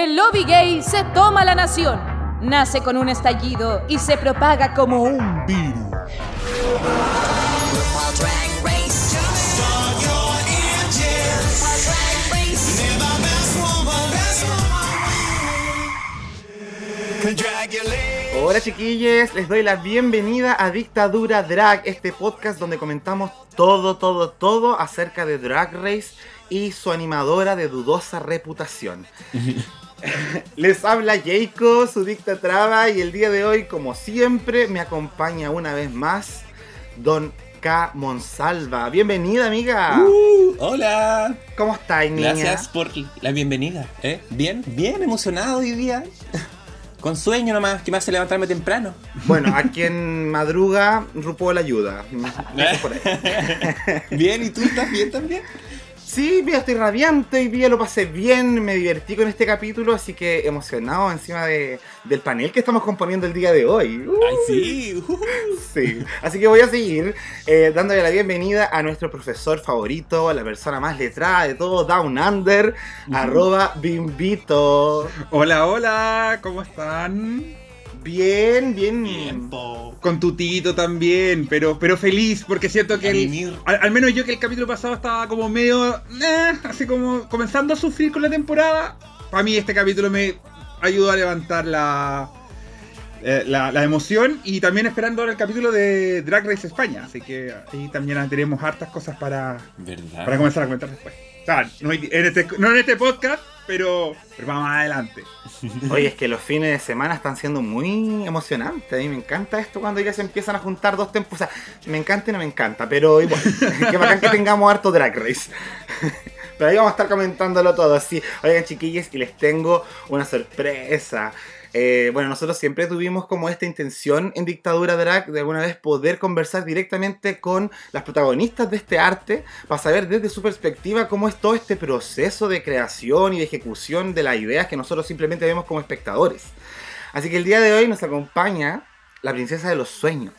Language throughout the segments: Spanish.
El lobby gay se toma la nación. Nace con un estallido y se propaga como un virus. Hola chiquillos, les doy la bienvenida a Dictadura Drag, este podcast donde comentamos todo, todo, todo acerca de Drag Race y su animadora de dudosa reputación. Les habla Jacob, su dicta traba, y el día de hoy, como siempre, me acompaña una vez más Don K. Monsalva. Bienvenida, amiga. Uh, hola. ¿Cómo estás, niña? Gracias por la bienvenida. ¿eh? Bien, bien emocionado hoy día. Con sueño nomás, que me hace levantarme temprano. Bueno, a quien madruga, RuPaul ayuda. Por ahí. bien, ¿y tú estás bien también? Sí, mira, estoy radiante, hoy día lo pasé bien, me divertí con este capítulo, así que emocionado encima de, del panel que estamos componiendo el día de hoy. Ay, sí. Uh, sí. Así que voy a seguir eh, dándole la bienvenida a nuestro profesor favorito, a la persona más letrada de todo, Down Under, arroba bimbito. Hola, hola, ¿cómo están? Bien, bien. Tiempo. Con tu tito también, pero, pero feliz, porque siento que el- al, al menos yo que el capítulo pasado estaba como medio, eh, así como comenzando a sufrir con la temporada. Para mí este capítulo me ayudó a levantar la, eh, la, la emoción y también esperando ahora el capítulo de Drag Race España, así que ahí también tenemos hartas cosas para, ¿Verdad? para comenzar a comentar después. O sea, no, hay- en este, no en este podcast, pero, pero vamos adelante. Oye, es que los fines de semana están siendo muy emocionantes. A mí me encanta esto cuando ya se empiezan a juntar dos tempos. O sea, me encanta y no me encanta, pero igual. Qué bacán que tengamos harto Drag Race. Pero ahí vamos a estar comentándolo todo. Así, oigan, chiquillos, y les tengo una sorpresa. Eh, bueno, nosotros siempre tuvimos como esta intención en Dictadura Drag de alguna vez poder conversar directamente con las protagonistas de este arte para saber desde su perspectiva cómo es todo este proceso de creación y de ejecución de las ideas que nosotros simplemente vemos como espectadores. Así que el día de hoy nos acompaña la princesa de los sueños.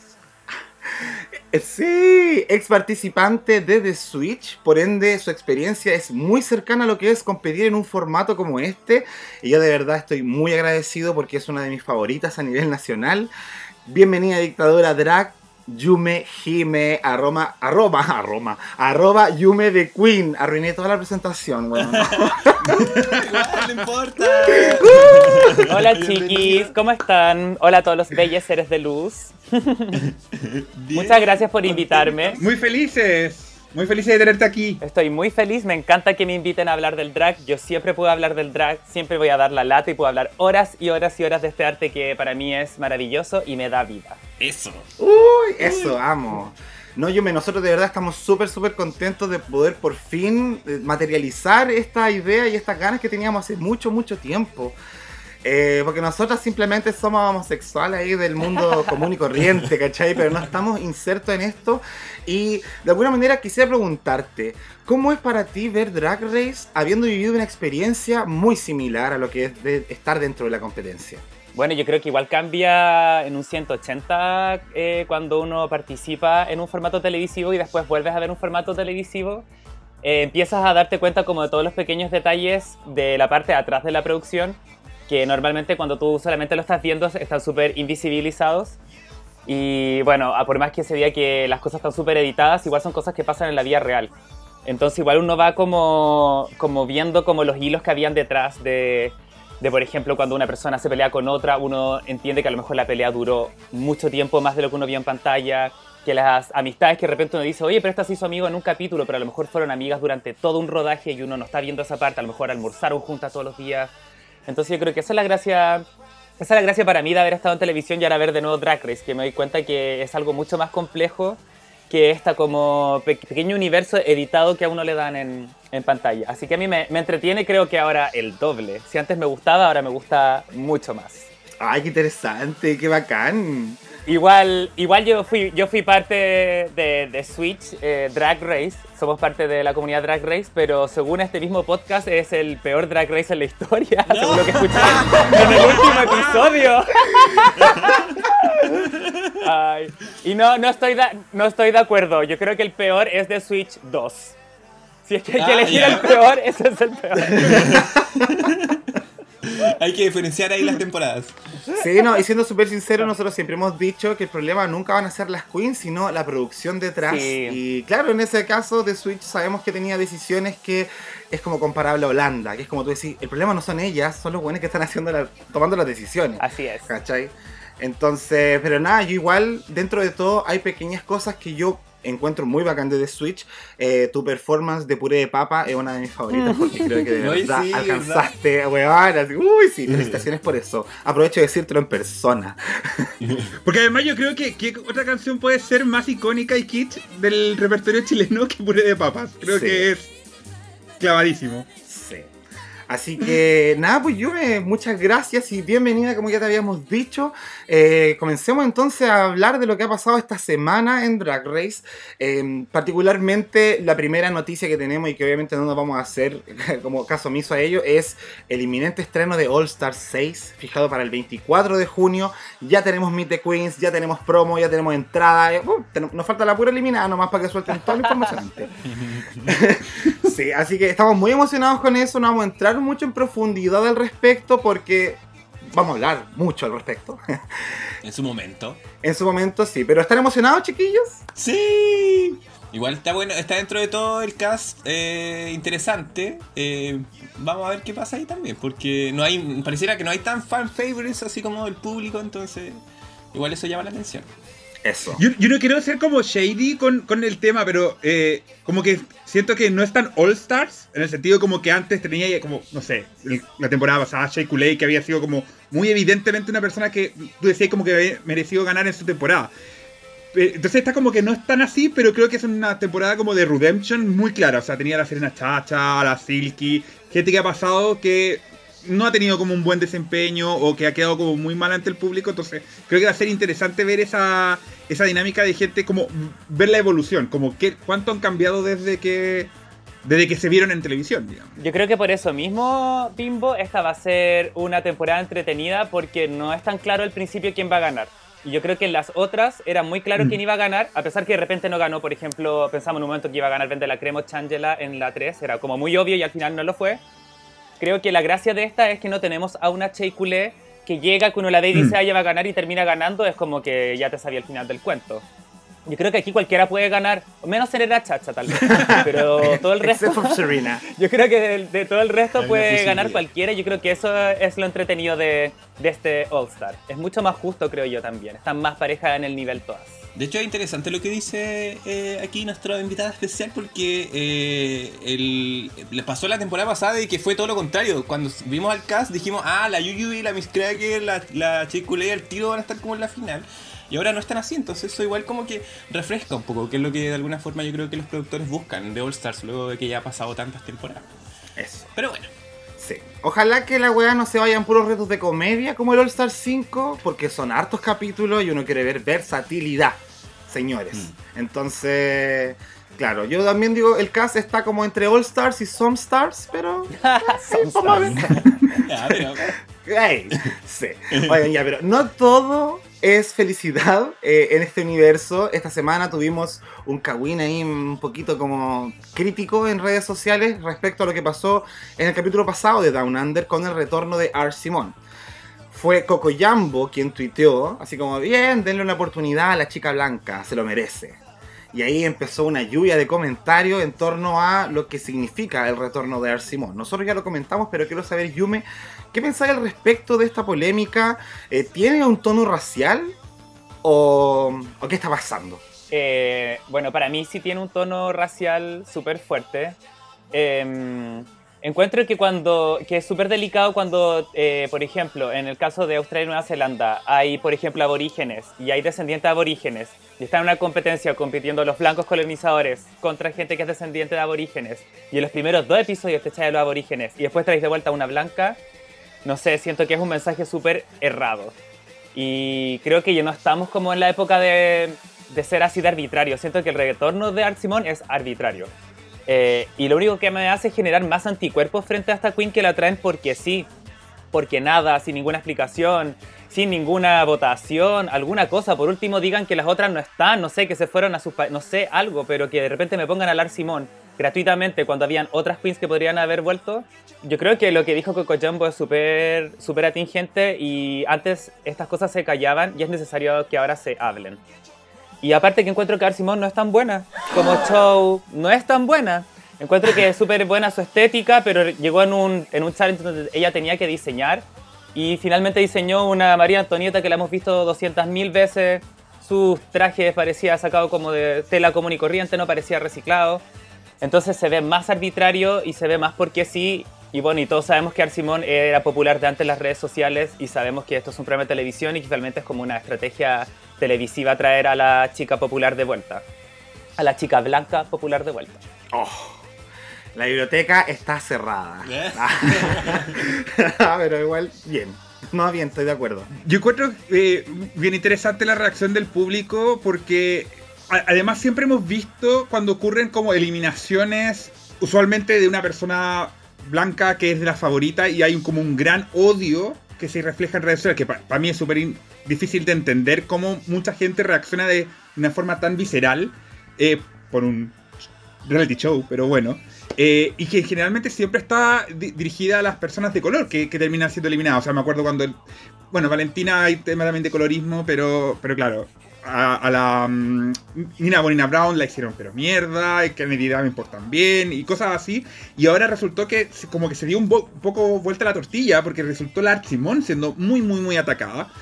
Sí, ex participante de The Switch, por ende su experiencia es muy cercana a lo que es competir en un formato como este. Y yo de verdad estoy muy agradecido porque es una de mis favoritas a nivel nacional. Bienvenida Dictadura Drag, Yume Jime, arroba, arroba, arroba, arroba Yume de Queen. Arruiné toda la presentación, weón. No importa. Hola chiquis, ¿cómo están? Hola a todos los bellos seres de luz. Muchas gracias por invitarme. Muy felices, muy felices de tenerte aquí. Estoy muy feliz, me encanta que me inviten a hablar del drag. Yo siempre puedo hablar del drag, siempre voy a dar la lata y puedo hablar horas y horas y horas de este arte que para mí es maravilloso y me da vida. Eso. Uy, eso, amo. No, Yume, nosotros de verdad estamos súper, súper contentos de poder por fin eh, materializar esta idea y estas ganas que teníamos hace mucho, mucho tiempo. Eh, porque nosotros simplemente somos homosexuales ahí del mundo común y corriente, ¿cachai? Pero no estamos insertos en esto. Y de alguna manera quisiera preguntarte, ¿cómo es para ti ver Drag Race habiendo vivido una experiencia muy similar a lo que es de estar dentro de la competencia? Bueno, yo creo que igual cambia en un 180 eh, cuando uno participa en un formato televisivo y después vuelves a ver un formato televisivo. Eh, empiezas a darte cuenta como de todos los pequeños detalles de la parte de atrás de la producción, que normalmente cuando tú solamente lo estás viendo están súper invisibilizados. Y bueno, a por más que se diga que las cosas están súper editadas, igual son cosas que pasan en la vida real. Entonces igual uno va como, como viendo como los hilos que habían detrás de, de, por ejemplo, cuando una persona se pelea con otra, uno entiende que a lo mejor la pelea duró mucho tiempo más de lo que uno vio en pantalla, que las amistades que de repente uno dice, oye, pero esta se hizo amigo en un capítulo, pero a lo mejor fueron amigas durante todo un rodaje y uno no está viendo esa parte, a lo mejor almorzaron juntas todos los días. Entonces yo creo que esa es la gracia, esa es la gracia para mí de haber estado en televisión y ahora ver de nuevo Drag Race, que me doy cuenta que es algo mucho más complejo que esta como pe- pequeño universo editado que a uno le dan en, en pantalla. Así que a mí me, me entretiene creo que ahora el doble. Si antes me gustaba, ahora me gusta mucho más. ¡Ay, qué interesante! ¡Qué bacán! Igual, igual yo fui, yo fui parte de, de Switch eh, Drag Race, somos parte de la comunidad Drag Race, pero según este mismo podcast es el peor Drag Race en la historia, según lo que escuché en el último episodio. Ay, y no, no, estoy de, no estoy de acuerdo, yo creo que el peor es de Switch 2. Si es que hay que Ah, elegir el peor, ese es el peor. Hay que diferenciar ahí las temporadas. Sí, no, y siendo súper sincero, nosotros siempre hemos dicho que el problema nunca van a ser las queens, sino la producción detrás. Sí. Y claro, en ese caso de Switch sabemos que tenía decisiones que es como comparable a Holanda, que es como tú decís, el problema no son ellas, son los buenos que están haciendo la- tomando las decisiones. Así es. ¿Cachai? Entonces, pero nada, yo igual, dentro de todo, hay pequeñas cosas que yo encuentro muy bacán de The Switch. Eh, tu performance de puré de papa es una de mis favoritas porque creo que de verdad sí, alcanzaste, weón. así, Uy, sí, felicitaciones por eso. Aprovecho de decírtelo en persona. Porque además yo creo que, que otra canción puede ser más icónica y kitsch del repertorio chileno que Puré de Papas. Creo Sí. que es clavadísimo. Sí. Así que nada, pues Yume, muchas gracias y bienvenida, como ya te habíamos dicho. Eh, comencemos entonces a hablar de lo que ha pasado esta semana en Drag Race. Eh, particularmente la primera noticia que tenemos y que obviamente no nos vamos a hacer como caso omiso a ello es el inminente estreno de All Star 6, fijado para el 24 de junio. Ya tenemos Meet the Queens, ya tenemos promo, ya tenemos entrada. eh, uh, nos falta la pura eliminada nomás para que suelten toda la información. Sí, así que estamos muy emocionados con eso, no vamos a entrar mucho en profundidad al respecto porque vamos a hablar mucho al respecto. En su momento. en su momento sí, pero ¿están emocionados chiquillos? Sí. Igual está bueno, está dentro de todo el cast eh, interesante. Eh, vamos a ver qué pasa ahí también, porque no hay, pareciera que no hay tan fan favorites así como el público, entonces igual eso llama la atención. Eso. Yo, no quiero ser como shady con, con el tema, pero eh, como que siento que no es tan All Stars, en el sentido como que antes tenía como, no sé, la temporada pasada, Shea Coulee, que había sido como muy evidentemente una persona que tú decías como que había merecido ganar en su temporada. Entonces está como que no es tan así, pero creo que es una temporada como de redemption muy clara. O sea, tenía a la Serena Chacha, a la Silky, gente que ha pasado que no ha tenido como un buen desempeño o que ha quedado como muy mal ante el público. Entonces creo que va a ser interesante ver esa, esa dinámica de gente, como ver la evolución, como que, cuánto han cambiado desde que, desde que se vieron en televisión, digamos. Yo creo que por eso mismo, Bimbo, esta va a ser una temporada entretenida porque no es tan claro al principio quién va a ganar. Y yo creo que en las otras era muy claro Mm. quién iba a ganar, a pesar que de repente no ganó. Por ejemplo, pensamos en un momento que iba a ganar Vende la Cremo Changela en la 3, era como muy obvio y al final no lo fue. Creo que la gracia de esta es que no tenemos a una Chey Culé que llega, que uno la ve y dice, Mm. ah, ella va a ganar y termina ganando, es como que ya te sabía el final del cuento. Yo creo que aquí cualquiera puede ganar, menos Serena Chacha tal vez, pero todo el resto... Serena. Yo creo que de, de todo el resto puede ganar cualquiera. Yo creo que eso es lo entretenido de, de este All Star. Es mucho más justo, creo yo también. Están más parejas en el nivel todas. De hecho es interesante lo que dice eh, aquí nuestra invitada especial porque eh, el- le pasó la temporada pasada y que fue todo lo contrario. Cuando vimos al cast dijimos, ah, la Yuyu y la Miss Cracker, la, la Chick Kool-Aid y el tiro van a estar como en la final. Y ahora no están así, entonces eso igual como que refresca un poco, que es lo que de alguna forma yo creo que los productores buscan de All Stars luego de que ya ha pasado tantas temporadas. Eso. Pero bueno, Sí. Ojalá que la weá no se vayan puros retos de comedia como el All Star 5, porque son hartos capítulos y uno quiere ver versatilidad, señores. Entonces, claro, yo también digo, el cast está como entre All Stars y Some Stars, pero... Some sí. Oigan, ya, pero no todo es felicidad eh, en este universo. Esta semana tuvimos un cagüín ahí un poquito como crítico en redes sociales respecto a lo que pasó en el capítulo pasado de Down Under con el retorno de Art Simon. Fue Coco Jambo quien tuiteó, así como, bien, denle una oportunidad a la chica blanca, se lo merece. Y ahí empezó una lluvia de comentarios en torno a lo que significa el retorno de Art Simon. Nosotros ya lo comentamos, pero quiero saber, Yume, ¿qué pensáis al respecto de esta polémica? Eh, ¿Tiene un tono racial? ¿O, o qué está pasando? Eh, bueno, para mí sí tiene un tono racial súper fuerte. Eh, encuentro que cuando que es súper delicado cuando, eh, por ejemplo, en el caso de Australia y Nueva Zelanda, hay, por ejemplo, aborígenes y hay descendientes de aborígenes y están en una competencia compitiendo los blancos colonizadores contra gente que es descendiente de aborígenes y en los primeros dos episodios te echáis de los aborígenes y después traéis de vuelta a una blanca, no sé, siento que es un mensaje súper errado. Y creo que ya no estamos como en la época de, ser así de arbitrario. Siento que el retorno de Art Simon es arbitrario. Eh, y lo único que me hace es generar más anticuerpos frente a esta Queen que la traen porque sí. Porque nada, sin ninguna explicación, sin ninguna votación, alguna cosa. Por último, digan que las otras no están, no sé, que se fueron a sus no sé, algo, pero que de repente me pongan a Art Simón gratuitamente cuando habían otras queens que podrían haber vuelto. Yo creo que lo que dijo Coco Jumbo es súper súper atingente y antes estas cosas se callaban y es necesario que ahora se hablen. Y aparte que encuentro que Simón no es tan buena como show, no es tan buena. Encuentro que es súper buena su estética, pero llegó en un, en un challenge donde ella tenía que diseñar y finalmente diseñó una María Antonieta que la hemos visto 200.000 veces. Sus trajes parecía sacado como de tela común y corriente, no parecía reciclado. Entonces se ve más arbitrario y se ve más porque sí. Y bueno, y todos sabemos que Arsimón era popular de antes en las redes sociales y sabemos que esto es un programa de televisión y que realmente es como una estrategia televisiva traer a la chica popular de vuelta. A la chica blanca popular de vuelta. Oh, la biblioteca está cerrada. ¿Eh? Ah, Pero igual, bien. No, bien, estoy de acuerdo. Yo encuentro eh, bien interesante la reacción del público porque además siempre hemos visto cuando ocurren como eliminaciones, usualmente de una persona blanca que es de la favorita y hay un- como un gran odio que se refleja en redes sociales, que para mí es súper difícil de entender cómo mucha gente reacciona de una forma tan visceral eh, por un reality show, pero bueno. Eh, y que generalmente siempre está di- dirigida a las personas de color que, que terminan siendo eliminadas. O sea, me acuerdo cuando. el- bueno, Valentina hay tema también de colorismo, pero, pero claro. A, a la mm, Nina Bonina Brown la hicieron pero mierda, Kennedy Davenport también, y cosas así. Y ahora resultó que como que se dio un, un poco vuelta la tortilla, porque resultó la Simón siendo muy, muy, muy atacada.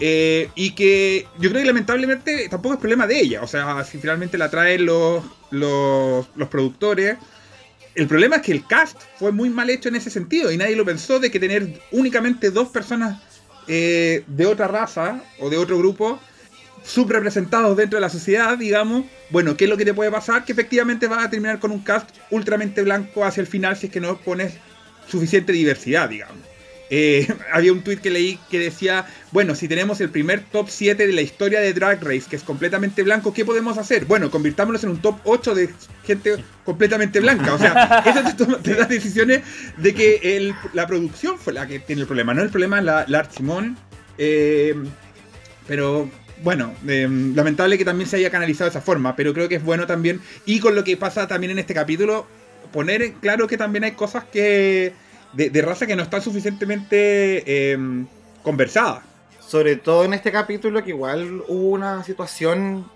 Eh, y que yo creo que lamentablemente tampoco es problema de ella. O sea, si finalmente la traen los, los, productores. El problema es que el cast fue muy mal hecho en ese sentido y nadie lo pensó de que tener únicamente dos personas eh, de otra raza o de otro grupo subrepresentados dentro de la sociedad, digamos, bueno, ¿qué es lo que te puede pasar? Que efectivamente vas a terminar con un cast ultramente blanco hacia el final si es que no pones suficiente diversidad, digamos. Eh, había un tweet que leí que decía, bueno, si tenemos el primer top 7 de la historia de Drag Race, que es completamente blanco, ¿qué podemos hacer? Bueno, convirtámoslos en un top 8 de gente completamente blanca. O sea, eso te, te da decisiones de que el- la producción fue la que tiene el problema, no el problema es la, la Art Simón. Eh, pero bueno, eh, lamentable que también se haya canalizado de esa forma, pero creo que es bueno también, y con lo que pasa también en este capítulo, poner claro que también hay cosas que de, de raza que no están suficientemente eh, conversadas. Sobre todo en este capítulo que igual hubo una situación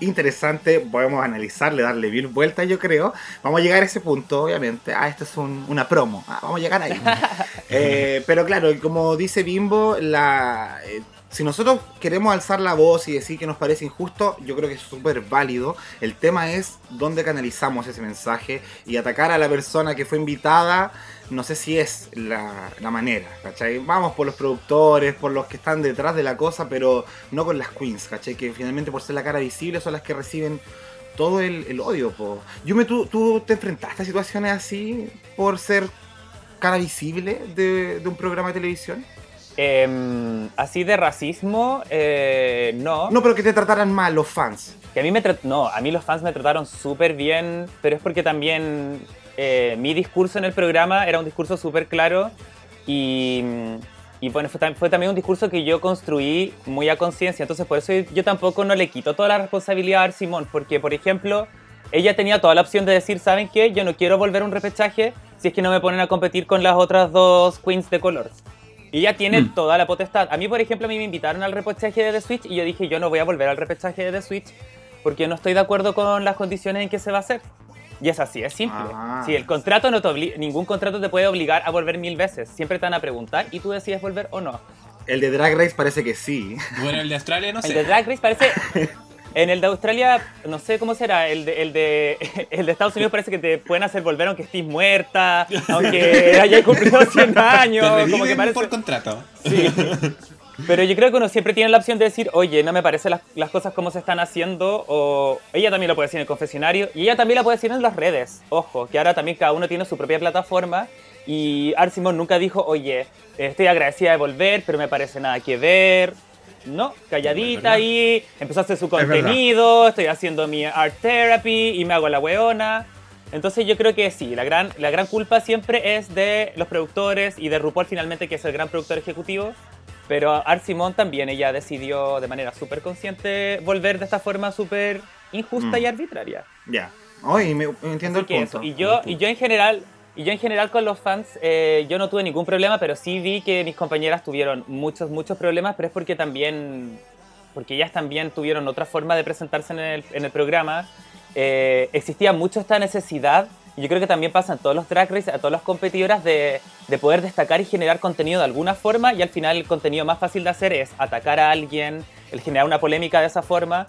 interesante, podemos analizarle, darle mil vueltas yo creo. Vamos a llegar a ese punto, obviamente. Ah, esto es un- una promo. Ah, vamos a llegar ahí. Eh, pero claro, como dice Bimbo, la, eh, si nosotros queremos alzar la voz y decir que nos parece injusto, yo creo que es súper válido. El tema es dónde canalizamos ese mensaje y atacar a la persona que fue invitada. No sé si es la, la manera, ¿cachai? Vamos por los productores, por los que están detrás de la cosa, pero no con las queens, ¿cachai? Que finalmente por ser la cara visible son las que reciben todo el, el odio, po. ¿tú, ¿tú te enfrentaste a situaciones así por ser cara visible de, de un programa de televisión? Em, así de racismo, eh, no. No, pero que te trataran mal los fans. Que a mí me no, a mí los fans me trataron súper bien, pero es porque también eh, mi discurso en el programa era un discurso súper claro y, y bueno, fue, tam- fue también un discurso que yo construí muy a conciencia, entonces por eso yo tampoco no le quito toda la responsabilidad a Simón, porque por ejemplo, ella tenía toda la opción de decir, ¿saben qué? Yo no quiero volver a un repechaje si es que no me ponen a competir con las otras dos queens de color. Y ella tiene Mm. toda la potestad. A mí, por ejemplo, a mí me invitaron al repechaje de The Switch y yo dije, yo no voy a volver al repechaje de The Switch porque no estoy de acuerdo con las condiciones en que se va a hacer. Y es así, es simple. Ah. Si el contrato no te obli- ningún contrato te puede obligar a volver mil veces. Siempre te van a preguntar y tú decides volver o no. El de Drag Race parece que sí. Bueno, el de Australia no El sé. de Drag Race parece... En el de Australia, no sé cómo será, el de, el de, el de Estados Unidos parece que te pueden hacer volver aunque estés muerta, aunque hayas cumplido 100 años, Te como que parece... por contrato. Sí. Pero yo creo que uno siempre tiene la opción de decir, oye, no me parecen las, las cosas como se están haciendo, o ella también lo puede decir en el confesionario, y ella también la puede decir en las redes. Ojo, que ahora también cada uno tiene su propia plataforma, y Arsimon nunca dijo, oye, estoy agradecida de volver, pero me parece nada que ver. No, calladita ahí, empezó a hacer su contenido, estoy haciendo mi art therapy y me hago la weona. Entonces yo creo que sí, la gran, la gran culpa siempre es de los productores y de RuPaul finalmente, que es el gran productor ejecutivo. Pero Art Simón también, ella decidió de manera súper consciente volver de esta forma súper injusta Mm. y arbitraria. Ya. Hoy me, me entiendo Así el punto. eso. Y yo, y yo en general, y yo en general con los fans, eh, yo no tuve ningún problema, pero sí vi que mis compañeras tuvieron muchos, muchos problemas, pero es porque también, porque ellas también tuvieron otra forma de presentarse en el, en el programa. Eh, existía mucho esta necesidad, y yo creo que también pasa en todos los drag race, a todas las competidoras, de, de poder destacar y generar contenido de alguna forma, y al final el contenido más fácil de hacer es atacar a alguien, el generar una polémica de esa forma.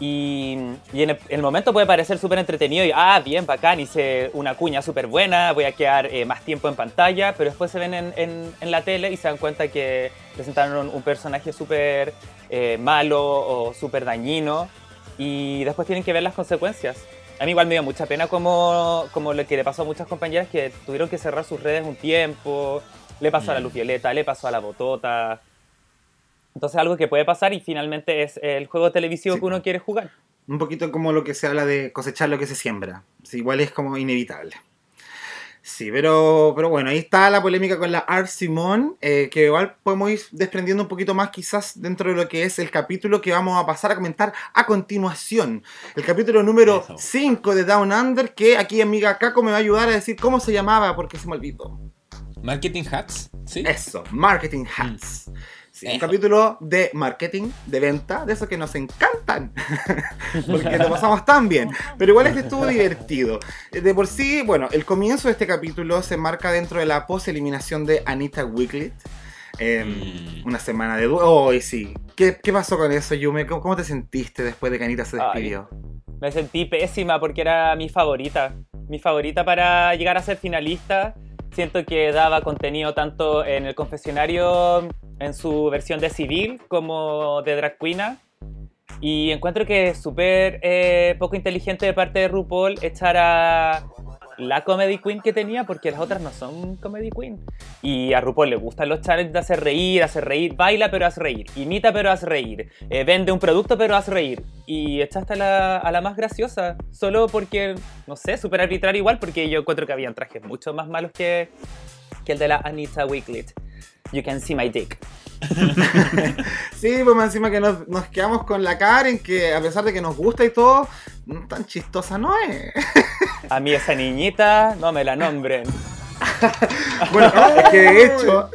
Y, y en, el, en el momento puede parecer súper entretenido y, ah, bien, bacán, hice una cuña súper buena, voy a quedar eh, más tiempo en pantalla, pero después se ven en, en- en la tele y se dan cuenta que presentaron un personaje súper eh, malo o súper dañino y después tienen que ver las consecuencias. A mí igual me dio mucha pena como, como lo que le pasó a muchas compañeras que tuvieron que cerrar sus redes un tiempo, le pasó a la Luz Violeta, le pasó a la Botota. Entonces algo que puede pasar y finalmente es el juego televisivo Sí, que uno quiere jugar. Un poquito como lo que se habla de cosechar lo que se siembra. Sí, igual es como inevitable. Sí, pero, pero bueno, ahí está la polémica con la Art Simone, eh, que igual podemos ir desprendiendo un poquito más quizás dentro de lo que es el capítulo que vamos a pasar a comentar a continuación. El capítulo número Eso. 5 de Down Under, que aquí amiga Kako me va a ayudar a decir cómo se llamaba porque se me olvidó. Marketing Hats, ¿sí? Eso, Marketing Hats. Sí, un capítulo de marketing, de venta, de esos que nos encantan. Porque lo pasamos tan bien. Pero igual este estuvo divertido. De por sí, bueno, el comienzo de este capítulo se marca dentro de la post-eliminación de Anita Wiglet. Eh, Mm. Una semana de duelo. ¡Ay, sí! ¿Qué, qué pasó con eso, Yume? ¿Cómo, cómo te sentiste después de que Anita se Ay. despidió? Me sentí pésima porque era mi favorita. Mi favorita para llegar a ser finalista. Siento que daba contenido tanto en el confesionario, en su versión de civil, como de drag queena. Y encuentro que es súper eh, poco inteligente de parte de RuPaul echar a la comedy queen que tenía, porque las otras no son comedy queen. Y a RuPaul le gustan los challenges de hacer reír, hacer reír, baila pero haz reír, imita pero haz reír, eh, vende un producto pero haz reír. Y echaste a la, a la más graciosa, solo porque, no sé, súper arbitrario igual, porque yo encuentro que habían trajes mucho más malos que, que el de la Anita Wiglet. You can see my dick. Sí, pues más encima que nos, nos quedamos con la Karen, que a pesar de que nos gusta y todo, mm, tan chistosa no es. A mí esa niñita no me la nombren. Bueno, es que de hecho,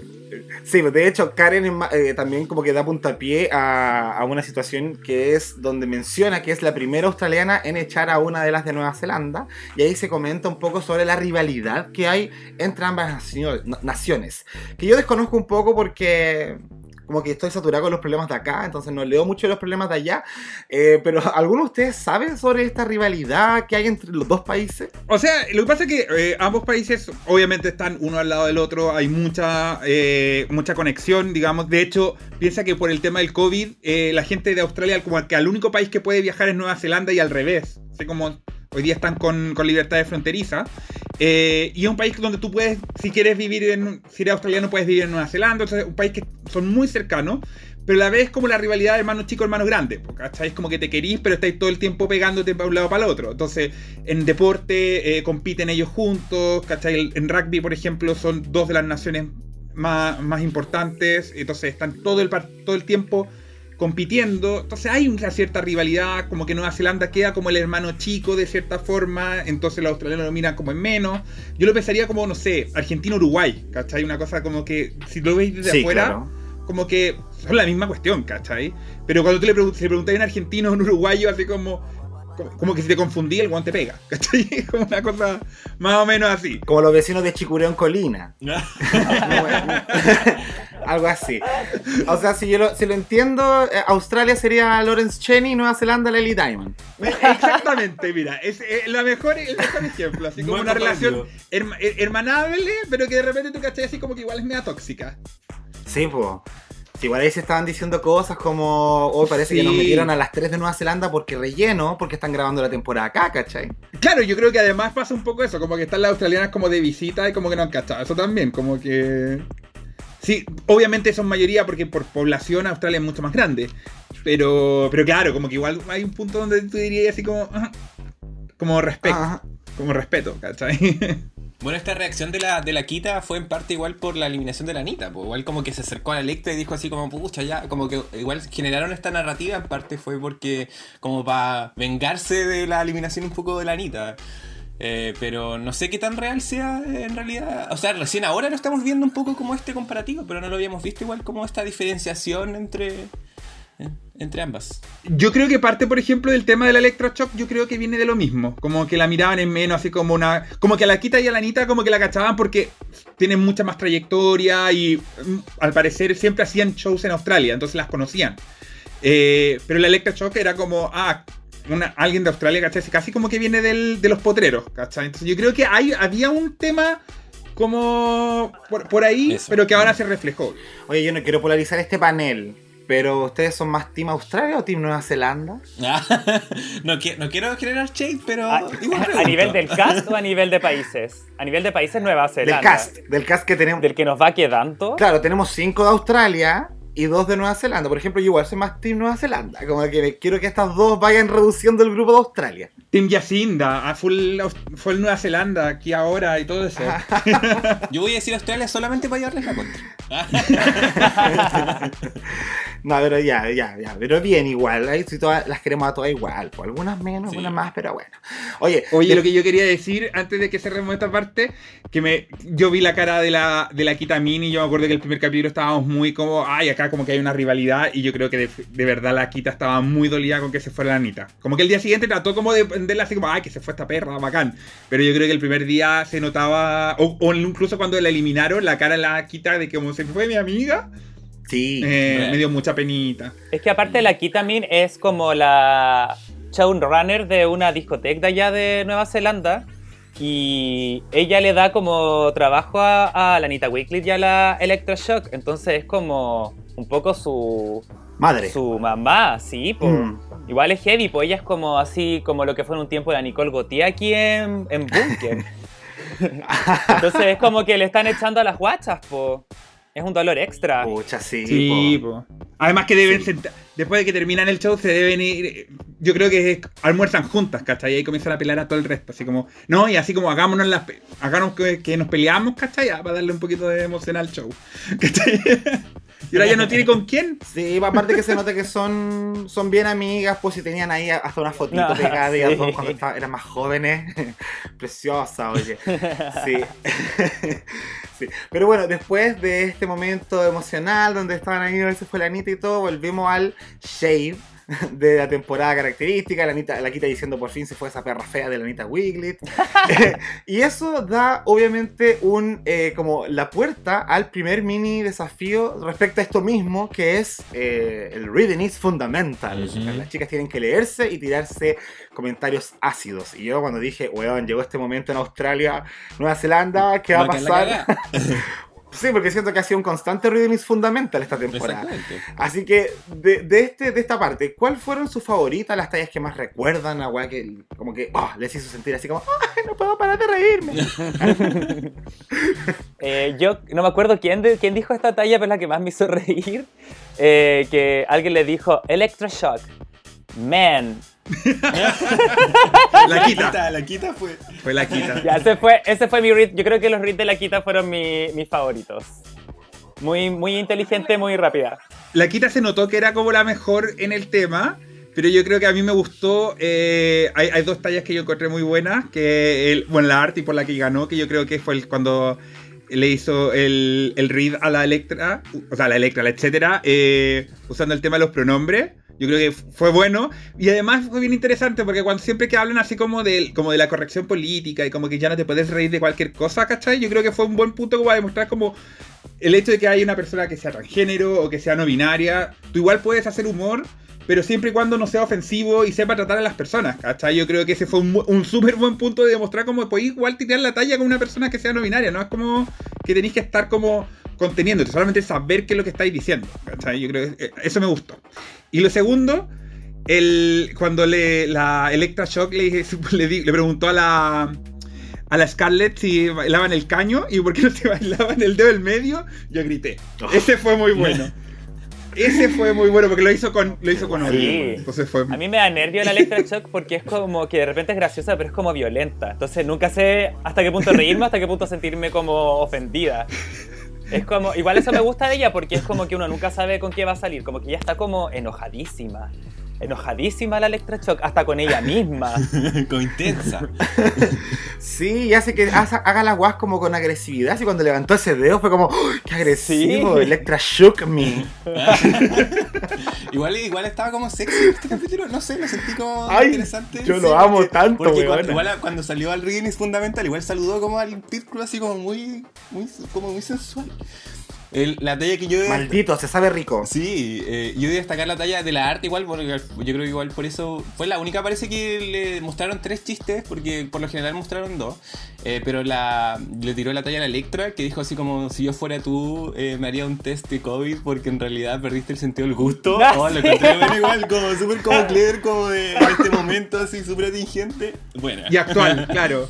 sí, de hecho, Karen eh, también como que da puntapié a, una situación que es donde menciona que es la primera australiana en echar a una de las de Nueva Zelanda. Y ahí se comenta un poco sobre la rivalidad que hay entre ambas nacio- na- naciones. Que yo desconozco un poco porque. Como que estoy saturado con los problemas de acá, entonces no leo mucho los problemas de allá. Eh, pero, ¿alguno de ustedes sabe sobre esta rivalidad que hay entre los dos países? O sea, lo que pasa es que eh, ambos países obviamente están uno al lado del otro, hay mucha, eh, mucha conexión, digamos. De hecho, piensa que por el tema del COVID, la gente de Australia como que al único país que puede viajar es Nueva Zelanda y al revés. Así como hoy día están con, con libertad de fronteriza. Eh, y es un país donde tú puedes, si quieres vivir en, si eres australiano, puedes vivir en Nueva Zelanda. Entonces, es un país que son muy cercanos. Pero a la vez como la rivalidad de hermano chico, hermano grande. ¿Cachai? Como que te querís, pero estáis todo el tiempo pegándote para un lado para el otro. Entonces, en deporte eh, compiten ellos juntos. ¿Cachai? En rugby, por ejemplo, son dos de las naciones más, más importantes. Entonces, están todo el, todo el tiempo compitiendo. Entonces, hay una cierta rivalidad. Como que Nueva Zelanda queda como el hermano chico de cierta forma. Entonces, los australianos lo miran como en menos. Yo lo pensaría como, no sé, Argentina-Uruguay. ¿Cachai? Una cosa como que, si lo veis desde afuera claro. como que son la misma cuestión, ¿cachai? Pero cuando tú le, pregun- si le preguntas a un argentino o un uruguayo, así como, como, que si te confundí, el guante pega, ¿cachai? Como una cosa más o menos así. Como los vecinos de Chicureón Colina. Algo así. O sea, si yo lo, si lo entiendo, eh, Australia sería Lawrence Cheney y Nueva Zelanda Lily Diamond. Exactamente, mira, es, eh, la mejor, el mejor ejemplo, así como una relación herma- hermanable, pero que de repente tú cachai así como que igual es media tóxica. Sí, pues. Igual ahí se estaban diciendo cosas como, hoy parece que nos metieron a las 3 de Nueva Zelanda porque relleno, porque están grabando la temporada acá, ¿cachai? Claro, yo creo que además pasa un poco eso, como que están las australianas como de visita y como que no han cachado. Eso también, como que. Sí, obviamente son mayoría porque por población Australia es mucho más grande. Pero, pero claro, como que igual hay un punto donde tú dirías así como. Como respeto. Ajá. Como respeto, ¿cachai? Bueno, esta reacción de la, de la Kita fue en parte igual por la eliminación de la Anita, pues igual como que se acercó a la Electra y dijo así como, pucha, ya, como que igual generaron esta narrativa, en parte fue porque, como para vengarse de la eliminación un poco de la Anita. Eh, pero no sé qué tan real sea en realidad. O sea, recién ahora lo estamos viendo un poco como este comparativo, pero no lo habíamos visto igual como esta diferenciación entre, entre ambas. Yo creo que parte, por ejemplo, del tema del electroshock, yo creo que viene de lo mismo. Como que la miraban en menos, así como una. Como que a la Quita y a la Anita como que la cachaban porque tienen mucha más trayectoria y mm, al parecer siempre hacían shows en Australia, entonces las conocían. Eh, pero el electroshock era como, ah, una, alguien de Australia, ¿cachai? Casi como que viene del, de los potreros, ¿cachai? Entonces yo creo que hay, había un tema como por, por ahí, Eso. pero que ahora se reflejó. Oye, yo no quiero polarizar este panel, pero ¿ustedes son más Team Australia o Team Nueva Zelanda? no, qui- no quiero generar shade, pero A, igual a pregunto. nivel del cast o a nivel de países? A nivel de países Nueva Zelanda. Del cast, del cast que tenemos. Del que nos va quedando. Claro, tenemos cinco de Australia y dos de Nueva Zelanda. Por ejemplo, yo igual soy más Team Nueva Zelanda. Como que quiero que estas dos vayan reduciendo el grupo de Australia. Team Yacinda, ah, full, full Nueva Zelanda, aquí ahora y todo eso. Yo voy a decir Australia solamente para llevarles la contra. No, pero ya, ya, ya. Pero bien, igual. Ahí sí todas, las queremos a todas igual. Pues algunas menos, Sí. algunas más, pero bueno. Oye, Oye, lo que yo quería decir antes de que cerremos esta parte, que me, yo vi la cara de la, de la Kita Mini y yo me acuerdo que el primer capítulo estábamos muy como, ay, acá como que hay una rivalidad y yo creo que de, de verdad la Kita estaba muy dolida con que se fuera la Anita. Como que el día siguiente trató como de venderla así como, ay, que se fue esta perra, bacán. Pero yo creo que el primer día se notaba, o, o incluso cuando la eliminaron, la cara la Kita de que como se fue mi amiga, sí. eh, me dio mucha penita. Es que aparte la Kitamin es como la showrunner de una discoteca de allá de Nueva Zelanda. Y ella le da como trabajo a, a la Anita Weekly y a la Electroshock. Entonces es como un poco su, Madre. su mamá, sí. po. Mm. Igual es heavy, pues ella es como así, como lo que fue en un tiempo la Nicole Gauthier aquí en, en Bunker. Entonces es como que le están echando a las guachas, po. Es un dolor extra. Pucha, sí. Sí, po. po. Además que deben Sí. senta- después de que terminan el show, se deben ir. Yo creo que es- almuerzan juntas, ¿cachai? Y ahí comienzan a pelear a todo el resto. Así como, no, y así como hagámonos las. Hagamos que, que nos peleamos, ¿cachai? Ya, para darle un poquito de emoción al show. ¿cachai? Y ahora ya no tiene con quién. Sí, aparte que se nota que son, son bien amigas, pues si tenían ahí hasta una fotito No, pegada de ellas sí. dos cuando estaban- eran más jóvenes. Preciosa, oye. Sí. sí. Pero bueno, después de este momento emocional donde estaban ahí, a veces fue la Anita y todo, volvimos al shave de la temporada característica, la, Anita, la Quita diciendo por fin se fue esa perra fea de la Anita Wiglet. y eso da obviamente un eh, como la puerta al primer mini desafío respecto a esto mismo, que es eh, el reading is fundamental. Ujú. Las chicas tienen que leerse y tirarse comentarios ácidos. Y yo cuando dije, weón, llegó este momento en Australia, Nueva Zelanda, ¿qué va a pasar? Sí, porque siento que ha sido un constante reading is fundamental esta temporada. Así que de, de este, de esta parte, ¿cuál fueron sus favoritas, las tallas que más recuerdan? La weá que como que ah, les hizo sentir así como, ¡ay, no puedo parar de reírme! Eh, yo no me acuerdo quién, de- quién dijo esta talla, pero es la que más me hizo reír. Eh, que alguien le dijo Electroshock. Man. La quita. La quita fue. Fue la quita. Ya, ese fue, ese fue mi read. Yo creo que los reads de la quita fueron mi- mis favoritos. Muy, muy inteligente, muy rápida. La quita se notó que era como la mejor en el tema. Pero yo creo que a mí me gustó. eh, hay, hay dos tallas que yo encontré muy buenas. Que el, bueno, la arte y por la que ganó, que yo creo que fue el, cuando le hizo el, el read a la Electra, o sea, a la Electra, la etcétera, eh, usando el tema de los pronombres. Yo creo que fue bueno. Y además fue bien interesante porque cuando siempre que hablan así como de, como de la corrección política y como que ya no te puedes reír de cualquier cosa, ¿cachai? Yo creo que fue un buen punto como para demostrar como el hecho de que haya una persona que sea transgénero o que sea no binaria, tú igual puedes hacer humor, pero siempre y cuando no sea ofensivo y sepa tratar a las personas, ¿cachai? Yo creo que ese fue un, un súper buen punto de demostrar cómo podéis igual tirar la talla con una persona que sea no binaria, no es como que tenéis que estar como conteniéndote, solamente saber qué es lo que estáis diciendo, ¿cachai? Yo creo que eh, eso me gustó. Y lo segundo, el, cuando le, la Electra Shock le, le, di- le preguntó a la, a la Scarlett si bailaban el caño y por qué no se bailaban el dedo del medio, yo grité. Oh. Ese fue muy bueno. Ese fue muy bueno porque lo hizo con, lo hizo con odio. Sí. Entonces fue. A mí me da nervio la Electroshock porque es como que de repente es graciosa, pero es como violenta. Entonces nunca sé hasta qué punto reírme, hasta qué punto sentirme como ofendida. Es como, igual eso me gusta de ella porque es como que uno nunca sabe con qué va a salir, como que ya está como enojadísima. Enojadísima la Electroshock, hasta con ella misma. Como intensa. Sí, y hace que haga, haga las guas como con agresividad. Así cuando levantó ese dedo fue como, ¡Oh, ¡qué agresivo! Sí. Electra shook me. igual, igual estaba como sexy este capítulo, no sé, lo sentí como Ay, interesante. yo sí, lo amo porque- tanto, Porque cuando, igual cuando salió al es fundamental, igual saludó como al círculo así como muy, muy, como muy sensual. El- la talla que yo... Maldito, se sabe rico. Sí, eh, yo voy a destacar la talla de la arte igual, porque yo creo que igual por eso fue la única, parece que le mostraron tres chistes, porque por lo general mostraron dos, eh, pero la, le tiró la talla a la Electra, que dijo así como, si yo fuera tú, eh, me haría un test de COVID porque en realidad perdiste el sentido del gusto. Ah, Oh, lo sí. encontré bueno igual, como súper como clever, como de en este momento así súper atingente. Bueno. Y actual, claro.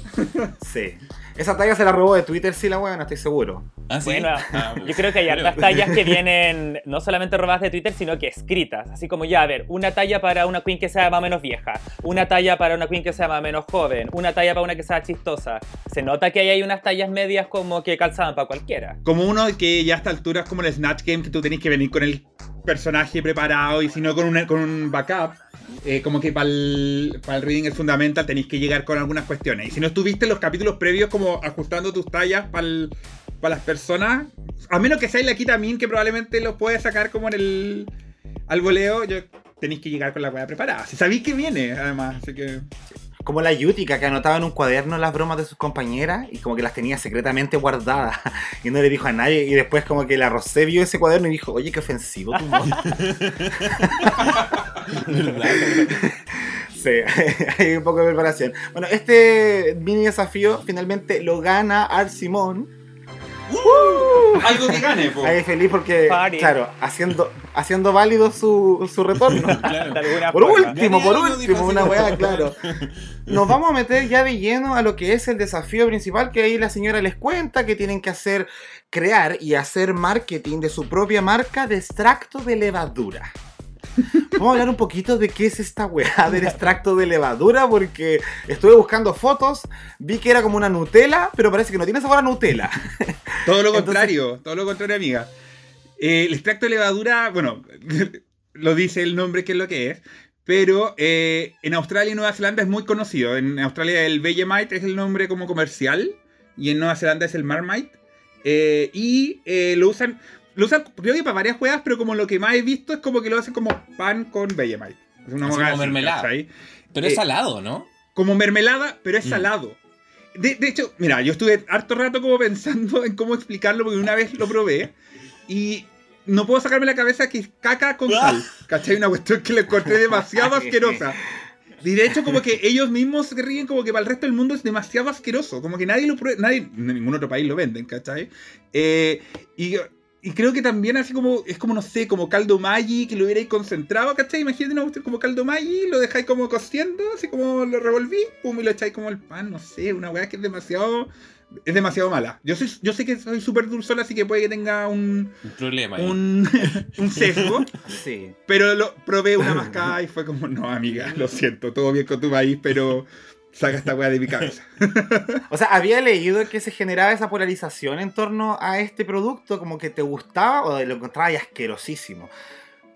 Sí. Esa talla se la robó de Twitter, sí, la weá, no estoy seguro. ¿Ah, sí? Bueno, Ah, yo creo que hay hartas tallas que vienen no solamente robadas de Twitter, sino que escritas. Así como ya, a ver, una talla para una queen que sea más o menos vieja, una talla para una queen que sea más o menos joven, una talla para una que sea chistosa. Se nota que ahí hay unas tallas medias como que calzaban para cualquiera. Como uno que ya a esta altura es como el Snatch Game, que tú tenés que venir con el personaje preparado y si no con, una- con un backup. eh, como que para el, el reading es fundamental, tenéis que llegar con algunas cuestiones. Y si no estuviste en los capítulos previos como ajustando tus tallas para las personas, a menos que seáis la Kitamin, que probablemente los puedes sacar como en el al voleo, tenéis que llegar con la weá preparada. Si sabéis que viene, además, así que... Como la Yutica que anotaba en un cuaderno las bromas de sus compañeras y como que las tenía secretamente guardadas y no le dijo a nadie. Y después, como que la Rosé vio ese cuaderno y dijo: Oye, qué ofensivo tu. Sí, hay un poco de preparación. Bueno, este mini desafío finalmente lo gana Art Simón. Algo que gane, po. Ahí feliz porque, Party. claro, haciendo, haciendo válido su, su retorno. Claro. Por último, por último, una weá, claro. Nos vamos a meter ya de lleno a lo que es el desafío principal, que ahí la señora les cuenta que tienen que hacer, crear y hacer marketing de su propia marca de extracto de levadura. Vamos a hablar un poquito de qué es esta weá del extracto de levadura, porque estuve buscando fotos, vi que era como una Nutella, pero parece que no tiene sabor a Nutella. Todo lo Entonces- contrario, todo lo contrario, amiga. Eh, el extracto de levadura, bueno, lo dice el nombre que es lo que es, pero eh, en Australia y Nueva Zelanda es muy conocido. En Australia el Vegemite es el nombre como comercial y en Nueva Zelanda es el Marmite. Eh, y eh, lo usan, lo usan creo que para varias juegas, pero como lo que más he visto es como que lo hacen como pan con Vegemite. Es una Así como mermelada. ¿cachai? Pero es Eh, salado, ¿no? como mermelada, pero es Mm. salado. De, de hecho, mira, yo estuve harto rato como pensando en cómo explicarlo porque una vez lo probé y no puedo sacarme la cabeza que es caca con sal. ¿Cachai? Una cuestión que le encontré demasiado asquerosa. Y de hecho, como que ellos mismos se ríen como que para el resto del mundo es demasiado asqueroso. Como que nadie lo prueba, nadie, en ningún otro país lo venden, ¿cachai? Eh, y, y creo que también así como, es como, no sé, como caldo Maggi, que lo hubierais concentrado, ¿cachai? Imagínate una cuestión como caldo Maggi, lo dejáis como cociendo, así como lo revolví, pum, y lo echáis como al pan, no sé, una weá que es demasiado, es demasiado mala. Yo, soy, yo sé que soy súper dulzona, así que puede que tenga un, Un problema. ahí. un, un sesgo, Sí. pero lo probé una mascada y fue como, no, amiga, lo siento, todo bien con tu país, pero saca esta weá de mi cabeza. O sea, había leído que se generaba esa polarización en torno a este producto, como que te gustaba o lo encontrabas asquerosísimo.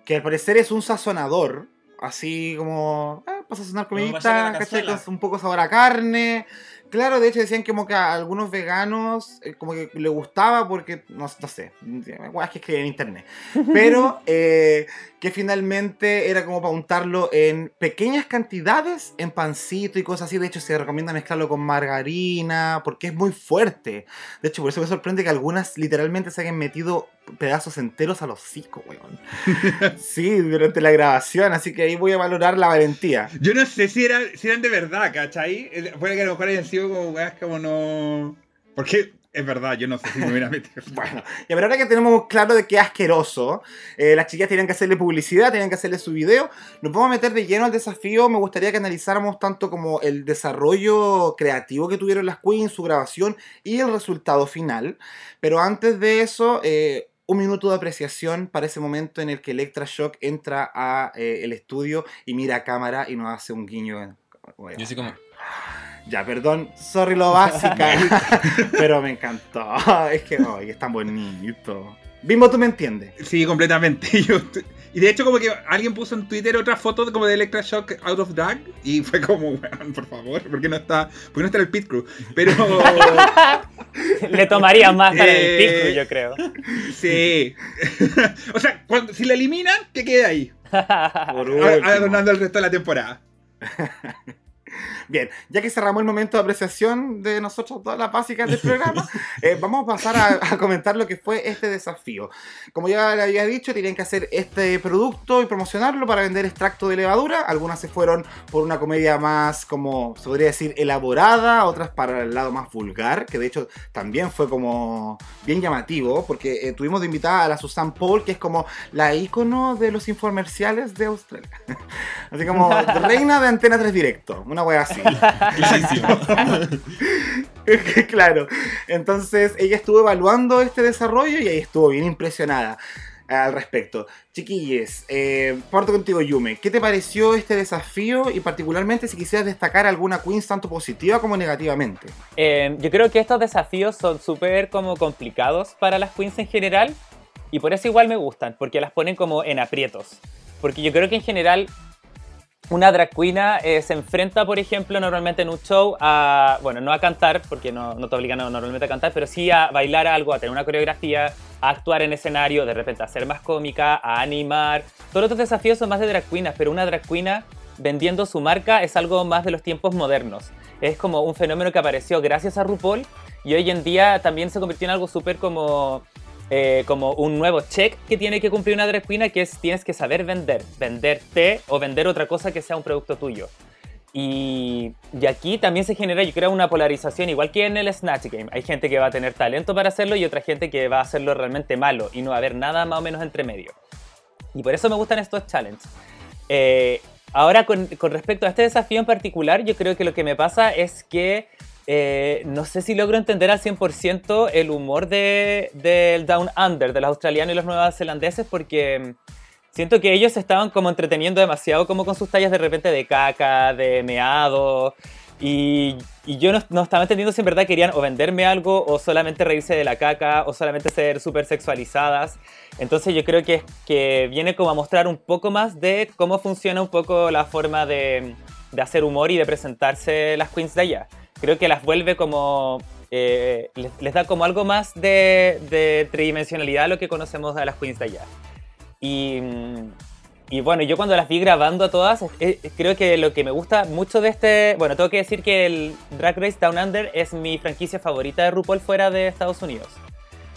Que al parecer es un sazonador, así como eh, para sazonar comidita, un poco sabor a carne. Claro, de hecho decían como que a algunos veganos eh, como que le gustaba porque, no, no sé, es que escribí en internet. Pero eh, que finalmente era como para untarlo en pequeñas cantidades en pancito y cosas así. De hecho, se recomienda mezclarlo con margarina porque es muy fuerte. De hecho, por eso me sorprende que algunas literalmente se hayan metido pedazos enteros a los hocico, weón. Sí, durante la grabación, así que ahí voy a valorar la valentía. Yo no sé si, era, si eran de verdad, ¿cachai? Eh, Puede que a lo mejor hayan sido como weas como no. Porque es verdad, yo no sé si me hubiera metido. Bueno, y pero ahora que tenemos claro de qué asqueroso, eh, las chicas tenían que hacerle publicidad, tenían que hacerle su video, nos vamos a meter de lleno al desafío. Me gustaría que analizáramos tanto como el desarrollo creativo que tuvieron las queens, su grabación y el resultado final. Pero antes de eso, eh, un minuto de apreciación para ese momento en el que Electra Shock entra a eh, el estudio y mira a cámara y nos hace un guiño. Yo así como, Ya, perdón, sorry lo básica, pero me encantó. Es que, ay, es tan bonito. Bimbo, tú me entiendes. Sí, completamente. Yo- y de hecho, como que alguien puso en Twitter otra foto como de Electra Shock Out of Drag. Y fue como, weón, por favor, ¿por qué no está, por qué no está el pit crew? Pero Le tomaría más para el Eh, pico, yo creo. sí. o sea, cuando, si la eliminan, que quede ahí. Por. Adornando el resto de la temporada. Bien, ya que cerramos el momento de apreciación de nosotros, todas las básicas del programa, eh, vamos a pasar a, a comentar lo que fue este desafío. Como ya le había dicho, tienen que hacer este producto y promocionarlo para vender extracto de levadura. Algunas se fueron por una comedia más, como se podría decir, elaborada, otras para el lado más vulgar, que de hecho también fue como bien llamativo, porque eh, tuvimos de invitada a la Susan Paul, que es como la ícono de los infomerciales de Australia. Así como reina de Antena 3 Directo, una wea así. Clarísimo. claro. Entonces ella estuvo evaluando este desarrollo y ahí estuvo bien impresionada al respecto. Chiquilles, eh, parto contigo Yume. ¿Qué te pareció este desafío y particularmente si quisieras destacar alguna Queens tanto positiva como negativamente? Eh, yo creo que estos desafíos son súper como complicados para las queens en general y por eso igual me gustan, porque las ponen como en aprietos. Porque yo creo que en general una drag queen eh, se enfrenta, por ejemplo, normalmente en un show a, bueno, no a cantar, porque no, no te obligan normalmente a cantar, pero sí a bailar algo, a tener una coreografía, a actuar en escenario, de repente a ser más cómica, a animar. Todos los desafíos son más de drag queens, pero una drag queen vendiendo su marca es algo más de los tiempos modernos. Es como un fenómeno que apareció gracias a RuPaul y hoy en día también se convirtió en algo súper como eh, como un nuevo check que tiene que cumplir una drag que es tienes que saber vender, venderte o vender otra cosa que sea un producto tuyo. Y, y aquí también se genera, yo creo, una polarización, igual que en el Snatch Game. Hay gente que va a tener talento para hacerlo y otra gente que va a hacerlo realmente malo y no va a haber nada más o menos entre medio. Y por eso me gustan estos challenges. Eh, ahora, con, con respecto a este desafío en particular, yo creo que lo que me pasa es que eh, no sé si logro entender al 100% el humor de- del Down Under, de los australianos y los neozelandeses, porque mm, siento que ellos estaban como entreteniendo demasiado como con sus tallas de repente de caca, de meado, y, y yo no, no estaba entendiendo si en verdad querían o venderme algo, o solamente reírse de la caca, o solamente ser súper sexualizadas. Entonces yo creo que, que viene como a mostrar un poco más de cómo funciona un poco la forma de, de hacer humor y de presentarse las queens de allá. Creo que las vuelve como... eh, les, les da como algo más de, de tridimensionalidad a lo que conocemos a las queens de allá. Y, mm, y bueno, yo cuando las vi grabando a todas, eh, creo que lo que me gusta mucho de este... Bueno, tengo que decir que el Drag Race Down Under es mi franquicia favorita de RuPaul fuera de Estados Unidos.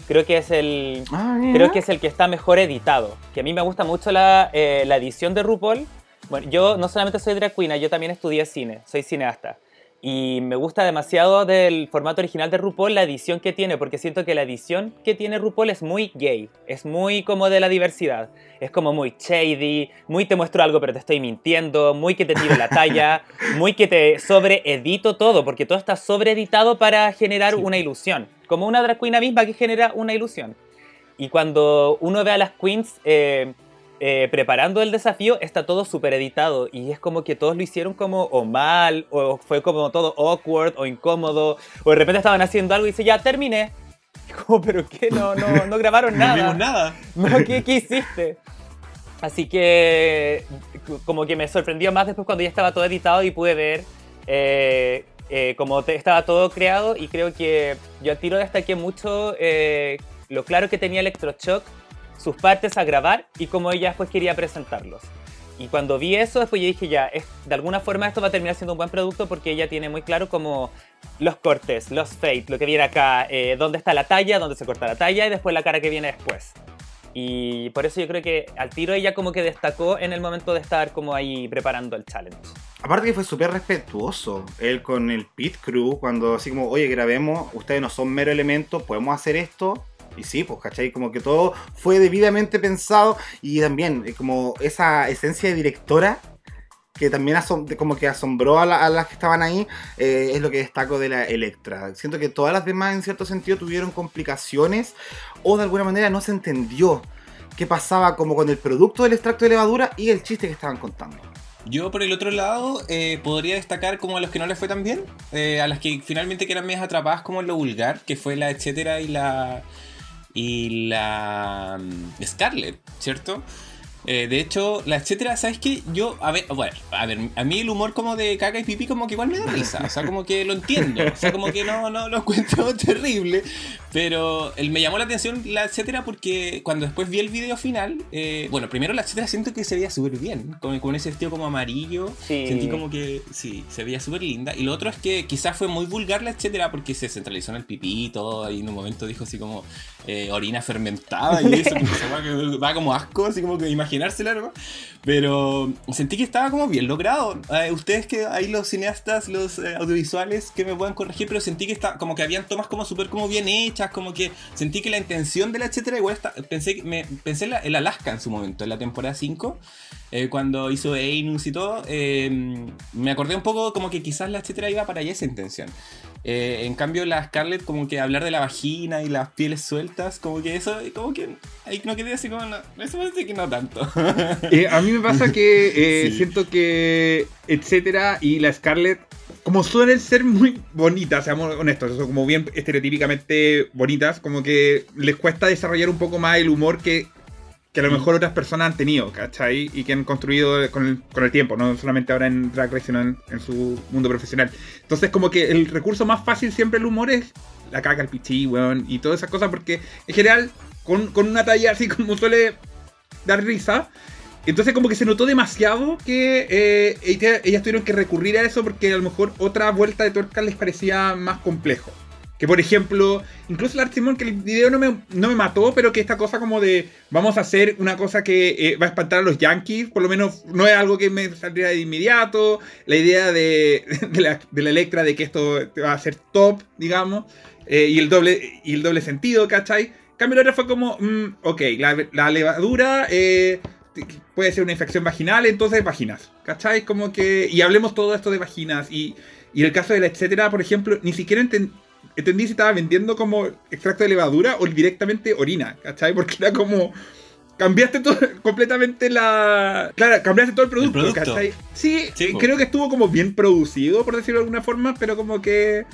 Creo que es el, creo que es el que está mejor editado. Que a mí me gusta mucho la, eh, la edición de RuPaul. Bueno, yo no solamente soy drag queen, yo también estudié cine, soy cineasta. Y me gusta demasiado del formato original de RuPaul la edición que tiene, porque siento que la edición que tiene RuPaul es muy gay, es muy como de la diversidad. Es como muy shady, muy te muestro algo pero te estoy mintiendo, muy que te tiro la talla, muy que te sobreedito todo, porque todo está sobreeditado para generar una ilusión. Como una drag queen misma que genera una ilusión. Y cuando uno ve a las queens eh, eh, preparando el desafío, está todo súper editado. Y es como que todos lo hicieron como o mal, o fue como todo awkward o incómodo. O de repente estaban haciendo algo y dice, ya terminé. Y Como, pero qué, no, no, no grabaron No nada. vimos nada. No, ¿qué, qué hiciste? Así que como que me sorprendió más después cuando ya estaba todo editado y pude ver eh, eh, como te- estaba todo creado y creo que yo al tiro destaqué mucho eh, lo claro que tenía Electroshock, sus partes a grabar y cómo ella después quería presentarlos. Y cuando vi eso, después yo dije ya, de alguna forma esto va a terminar siendo un buen producto porque ella tiene muy claro como los cortes, los fade, lo que viene acá, eh, dónde está la talla, dónde se corta la talla y después la cara que viene después. Y por eso yo creo que al tiro ella como que destacó en el momento de estar como ahí preparando el challenge. Aparte que fue súper respetuoso él con el pit crew, cuando así como, oye, grabemos, ustedes no son mero elemento, podemos hacer esto. Y sí, pues, ¿cachai? Como que todo fue debidamente pensado y también eh, como esa esencia de directora que también como que asombró a, la- las que estaban ahí, eh, es lo que destaco de la Electra. Siento que todas las demás en cierto sentido tuvieron complicaciones o de alguna manera no se entendió qué pasaba como con el producto del extracto de levadura y el chiste que estaban contando. Yo por el otro lado eh, podría destacar como a los que no les fue tan bien, a las que finalmente quedan más atrapadas como en lo vulgar, que fue la etcétera y la y la mm, Scarlett, ¿cierto? Eh, de hecho, la etcétera, ¿sabes qué? Yo, a ver, bueno, a ver, a mí el humor como de caca y pipí como que igual me da risa, o sea, como que lo entiendo, o sea, como que no, no lo encuentro terrible, pero él me llamó la atención la etcétera porque cuando después vi el video final, eh, bueno, primero la etcétera siento que se veía súper bien, con, con ese vestido como amarillo, Sí. sentí como que sí, se veía súper linda, y lo otro es que quizás fue muy vulgar la etcétera porque se centralizó en el pipí y todo, y en un momento dijo así como eh, orina fermentada y eso, que da como asco, así como que imaginársela. Pero sentí que estaba como bien logrado. Eh, ustedes que hay los cineastas, los eh, audiovisuales que me puedan corregir, pero sentí que está, como que habían tomas como súper como bien hechas, como que sentí que la intención de la etcétera igual está, pensé, me, pensé en la, en Alaska en su momento, en la temporada 5, eh, cuando hizo Einus y todo, eh, me acordé un poco como que quizás la etcétera iba para allá esa intención. Eh, en cambio, la Scarlett, como que hablar de la vagina y las pieles sueltas, como que eso, como que ahí no quedé así como, no, eso parece que no tanto. Eh, a mí me pasa que eh, Sí. siento que etcétera y la Scarlett como suelen ser muy bonitas, seamos honestos, son como bien estereotípicamente bonitas, como que les cuesta desarrollar un poco más el humor que, que a lo mejor otras personas han tenido, ¿cachai? Y que han construido con el, con el tiempo, no solamente ahora en Drag Race, sino en, en su mundo profesional. Entonces como que el recurso más fácil siempre el humor es la caca, el pichí, weón, y todas esas cosas, porque en general con, con una talla así como suele dar risa, entonces como que se notó demasiado que eh, ella- ellas tuvieron que recurrir a eso porque a lo mejor otra vuelta de tuerca les parecía más complejo. Que por ejemplo, incluso el Art Simon, que el video no me, no me mató, pero que esta cosa como de vamos a hacer una cosa que eh, va a espantar a los Yankees, por lo menos no es algo que me saldría de inmediato. La idea de, de, la, de Electra de que esto va a ser top, digamos, eh, y, el doble, y el doble sentido, ¿cachai? Cambio, la otra fue como, mm, ok, la, levadura eh, puede ser una infección vaginal, entonces vaginas, ¿cachai? Como que, y hablemos todo esto de vaginas. Y, y el caso de la etcétera, por ejemplo, ni siquiera enten- entendí si estaba vendiendo como extracto de levadura o directamente orina, ¿cachai? Porque era como... Cambiaste todo, completamente la... Claro, cambiaste todo el producto, producto. ¿cachai? Sí, creo que estuvo como bien producido, por decirlo de alguna forma, pero como que...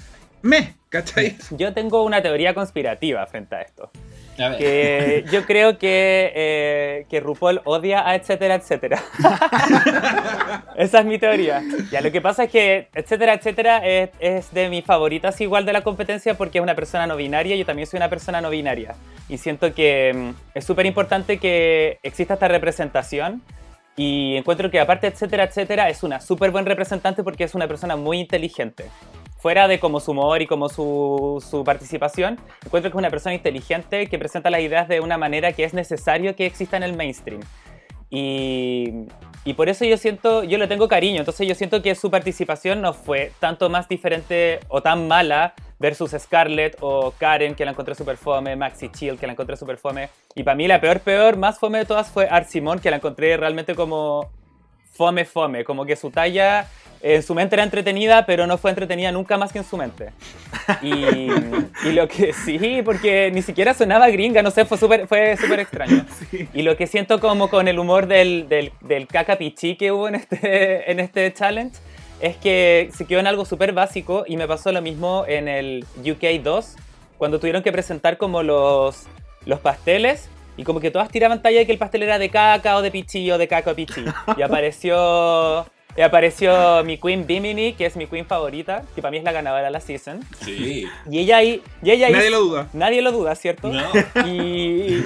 Me, ¿cachai? Yo tengo una teoría conspirativa frente a esto. Que yo creo que, eh, que RuPaul odia a etcétera, etcétera. Esa es mi teoría. Ya, lo que pasa es que etcétera, etcétera es, es de mis favoritas igual de la competencia porque es una persona no binaria yo también soy una persona no binaria. Y siento que mm, es súper importante que exista esta representación y encuentro que aparte etcétera, etcétera es una súper buen representante porque es una persona muy inteligente fuera de como su humor y como su, su participación, encuentro que es una persona inteligente que presenta las ideas de una manera que es necesario que exista en el mainstream. Y, y por eso yo siento, yo le tengo cariño, entonces yo siento que su participación no fue tanto más diferente o tan mala versus Scarlett o Karen, que la encontré super fome, Maxi Chill, que la encontré super fome. Y para mí la peor, peor, más fome de todas fue Art Simon, que la encontré realmente como fome, fome, como que su talla en su mente era entretenida, pero no fue entretenida nunca más que en su mente. Y, y lo que sí, porque ni siquiera sonaba gringa, no sé, fue súper fue súper extraño. Y lo que siento como con el humor del, del, del caca pichí que hubo en este, en este challenge es que se quedó en algo súper básico y me pasó lo mismo en el UK 2, cuando tuvieron que presentar como los, los pasteles y como que todas tiraban talla de que el pastel era de caca o de pichí o de caca o pichí. Y apareció, y apareció mi queen Bimini, que es mi queen favorita, que para mí es la ganadora de la season. Sí. Y ella ahí... Y ella ahí- Nadie lo duda. Nadie lo duda, ¿cierto? No. Y,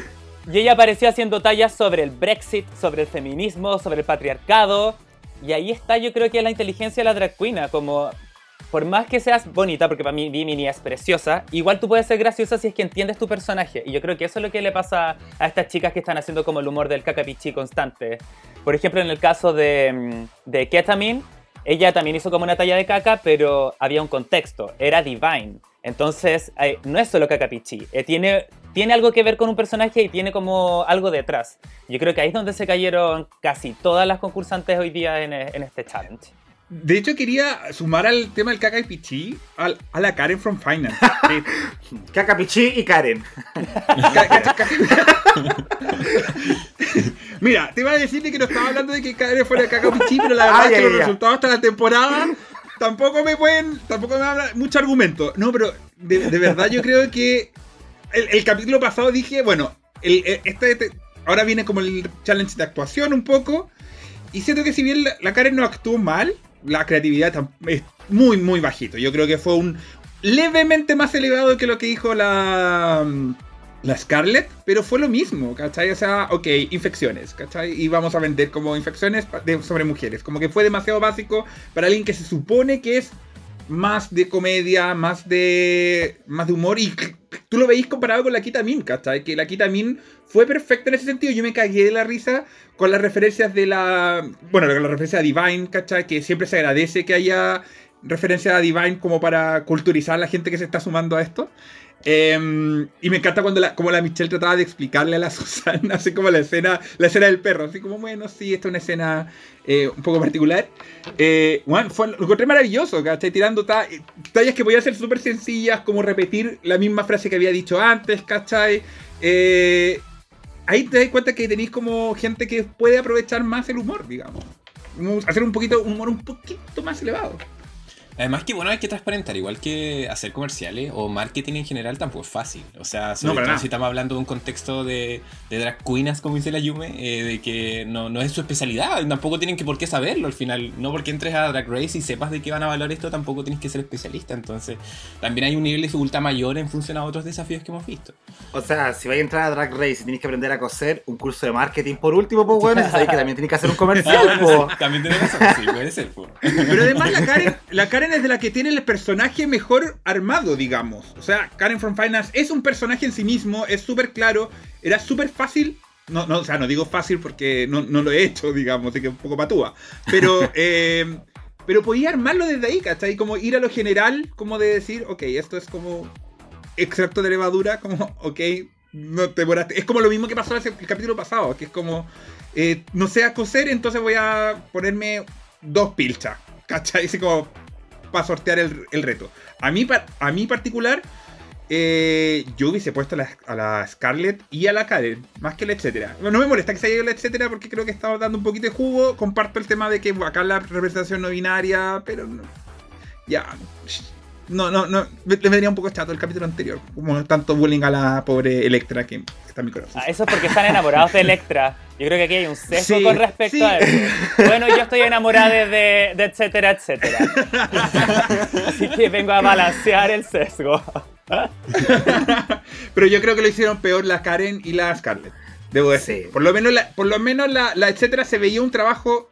y ella apareció haciendo tallas sobre el Brexit, sobre el feminismo, sobre el patriarcado. Y ahí está, yo creo que la inteligencia de la drag queen, como por más que seas bonita, porque para mí Bimini es preciosa, igual tú puedes ser graciosa si es que entiendes tu personaje. Y yo creo que eso es lo que le pasa a estas chicas que están haciendo como el humor del cacapichi constante. Por ejemplo, en el caso de, mm, de Ketamine, ella también hizo como una talla de caca, pero había un contexto, era divine. Entonces, eh, no es solo cacapichi, eh, tiene tiene algo que ver con un personaje y tiene como algo detrás. Yo creo que ahí es donde se cayeron casi todas las concursantes hoy día en, en este challenge. De hecho, quería sumar al tema del caca y pichi al- a la Karen from Finance. Eh, Caca Pichi y Karen. Mira, te iba a decir de que no estaba hablando de que Karen fuera caca pero la verdad Ah, es que ya, los ya. resultados hasta la temporada tampoco me pueden, tampoco me hablan mucho argumento. No, pero de, de verdad yo creo que el, el capítulo pasado dije, bueno, el, el- este, este- ahora viene como el challenge de actuación un poco. Y siento que si bien la, la Karen no actuó mal, la creatividad es muy, muy bajito. Yo creo que fue un levemente más elevado que lo que dijo la, la Scarlett, pero fue lo mismo, ¿cachai? O sea, ok, infecciones, ¿cachai? Y vamos a vender como infecciones de- sobre mujeres. Como que fue demasiado básico para alguien que se supone que es más de comedia, más de más de humor y tú lo veis comparado con la Kita Min, ¿cachai? Que la Kita Min fue perfecta en ese sentido. Yo me cagué de la risa con las referencias de la... Bueno, con la referencia a Divine, ¿cachai? Que siempre se agradece que haya referencia a Divine como para culturizar a la gente que se está sumando a esto. Eh, y me encanta cuando la, como la Michelle trataba de explicarle a la Susana, así como la escena, la escena del perro, así como, bueno, sí, esta es una escena eh, un poco particular. Eh, bueno, fue, lo encontré maravilloso, ¿cachai? Tirando ta- tallas que podían ser súper sencillas, como repetir la misma frase que había dicho antes, ¿cachai? Eh, ahí te das cuenta que tenéis como gente que puede aprovechar más el humor, digamos. Hacer un poquito, un humor un poquito más elevado. Además que bueno, hay que transparentar, igual que hacer comerciales o marketing en general tampoco es fácil. O sea, sobre No, todo nada. si estamos hablando de un contexto de, de drag queenas, como dice la Yume, eh, de que no, no es su especialidad, tampoco tienen que por qué saberlo al final. No porque entres a Drag Race y sepas de qué van a valorar esto, tampoco tienes que ser especialista. Entonces, también hay un nivel de dificultad mayor en función a otros desafíos que hemos visto. O sea, si vais a entrar a Drag Race y tienes que aprender a coser, un curso de marketing por último, pues bueno, sabéis que también tienes que hacer un Ah, comercial, bueno, po. sí, también tenés razón, sí, puede ser. po. Pero además la Karen, la Karen es de la que tiene el personaje mejor armado, digamos. O sea, Karen from Finance es un personaje en sí mismo, es súper claro, era súper fácil. No, no, o sea, no digo fácil porque no, no lo he hecho, digamos, así que un poco patúa. Pero, eh, pero podía armarlo desde ahí, ¿cachai? Como ir a lo general, como de decir, ok, esto es como extracto de levadura, como, ok, no te demoraste. Es como lo mismo que pasó en el capítulo pasado, que es como, eh, no sé a coser, entonces voy a ponerme dos pilchas, ¿cachai? Así como para sortear el, el reto. A mí, a mí particular, eh, yo hubiese puesto a la, a la Scarlett y a la Karen, más que la etcétera. No me molesta que se haya ido la etcétera porque creo que estaba dando un poquito de jugo. Comparto el tema de que acá la representación no binaria, pero no, ya. No, no, no. Le vendría un poco chato el capítulo anterior. Como tanto bullying a la pobre Electra que está en mi corazón. Ah, eso es porque están enamorados de Electra. Yo creo que aquí hay un sesgo Sí, con respecto sí. a eso. Bueno, yo estoy enamorada de, de, etcétera, etcétera. Así que vengo a balancear el sesgo. Pero yo creo que lo hicieron peor la Karen y la Scarlett. Debo decir. Sí. Por lo menos, la, por lo menos la, la etcétera se veía un trabajo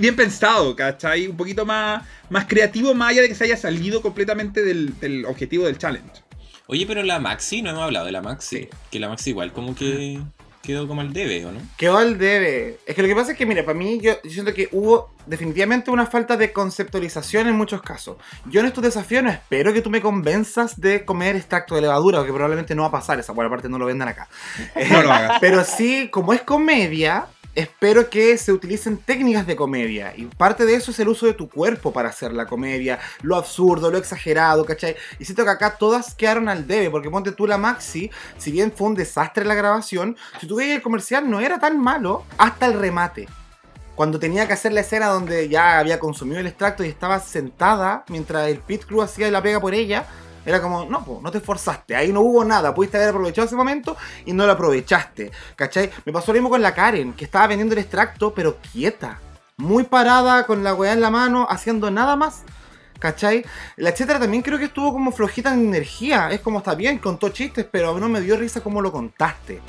bien pensado, ¿cachai? Un poquito más, más creativo, más allá de que se haya salido completamente del, del objetivo del challenge. Oye, pero la Maxi, no hemos hablado de la Maxi. Sí. Que la Maxi igual como que quedó como al debe, ¿o no? Quedó al debe. Es que lo que pasa es que, mira, para mí yo, yo siento que hubo definitivamente una falta de conceptualización en muchos casos. Yo en estos desafíos no espero que tú me convenzas de comer extracto de levadura, porque probablemente no va a pasar, esa buena parte no lo vendan acá. No lo hagas. Pero sí, como es comedia, espero que se utilicen técnicas de comedia. Y parte de eso es el uso de tu cuerpo para hacer la comedia, lo absurdo, lo exagerado, ¿cachai? Y siento que acá todas quedaron al debe, porque ponte tú la Maxi, si bien fue un desastre la grabación, si tú veías el comercial no era tan malo hasta el remate. Cuando tenía que hacer la escena donde ya había consumido el extracto y estaba sentada mientras el pit crew hacía la pega por ella, era como, no, no te esforzaste, ahí no hubo nada, pudiste haber aprovechado ese momento y no lo aprovechaste, ¿cachai? Me pasó lo mismo con la Karen, que estaba vendiendo el extracto, pero quieta, muy parada, con la weá en la mano, haciendo nada más. ¿Cachai? La etcétera también creo que estuvo como flojita en energía. Es como está bien, contó chistes, pero no me dio risa como lo contaste.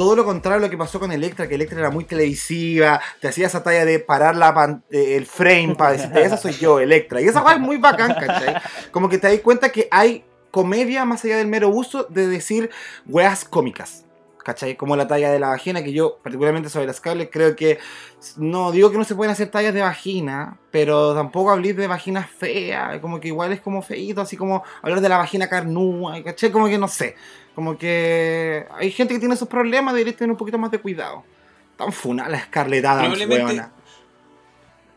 Todo lo contrario a lo que pasó con Electra, que Electra era muy televisiva, te hacía esa talla de parar la eh, el frame para decirte, esa soy yo, Electra. Y esa es muy bacán, ¿cachai? Como que te das cuenta que hay comedia más allá del mero uso de decir weas cómicas. ¿Cachai? Como la talla de la vagina, que yo, particularmente sobre las cables, creo que. No digo que no se pueden hacer tallas de vagina, pero tampoco hablar de vagina fea. Como que igual es como feito, así como hablar de la vagina carnúa, ¿cachai? Como que no sé. Como que hay gente que tiene esos problemas, debería tener un poquito más de cuidado. Tan funada la Scarlett Adams, Probablemente- weona.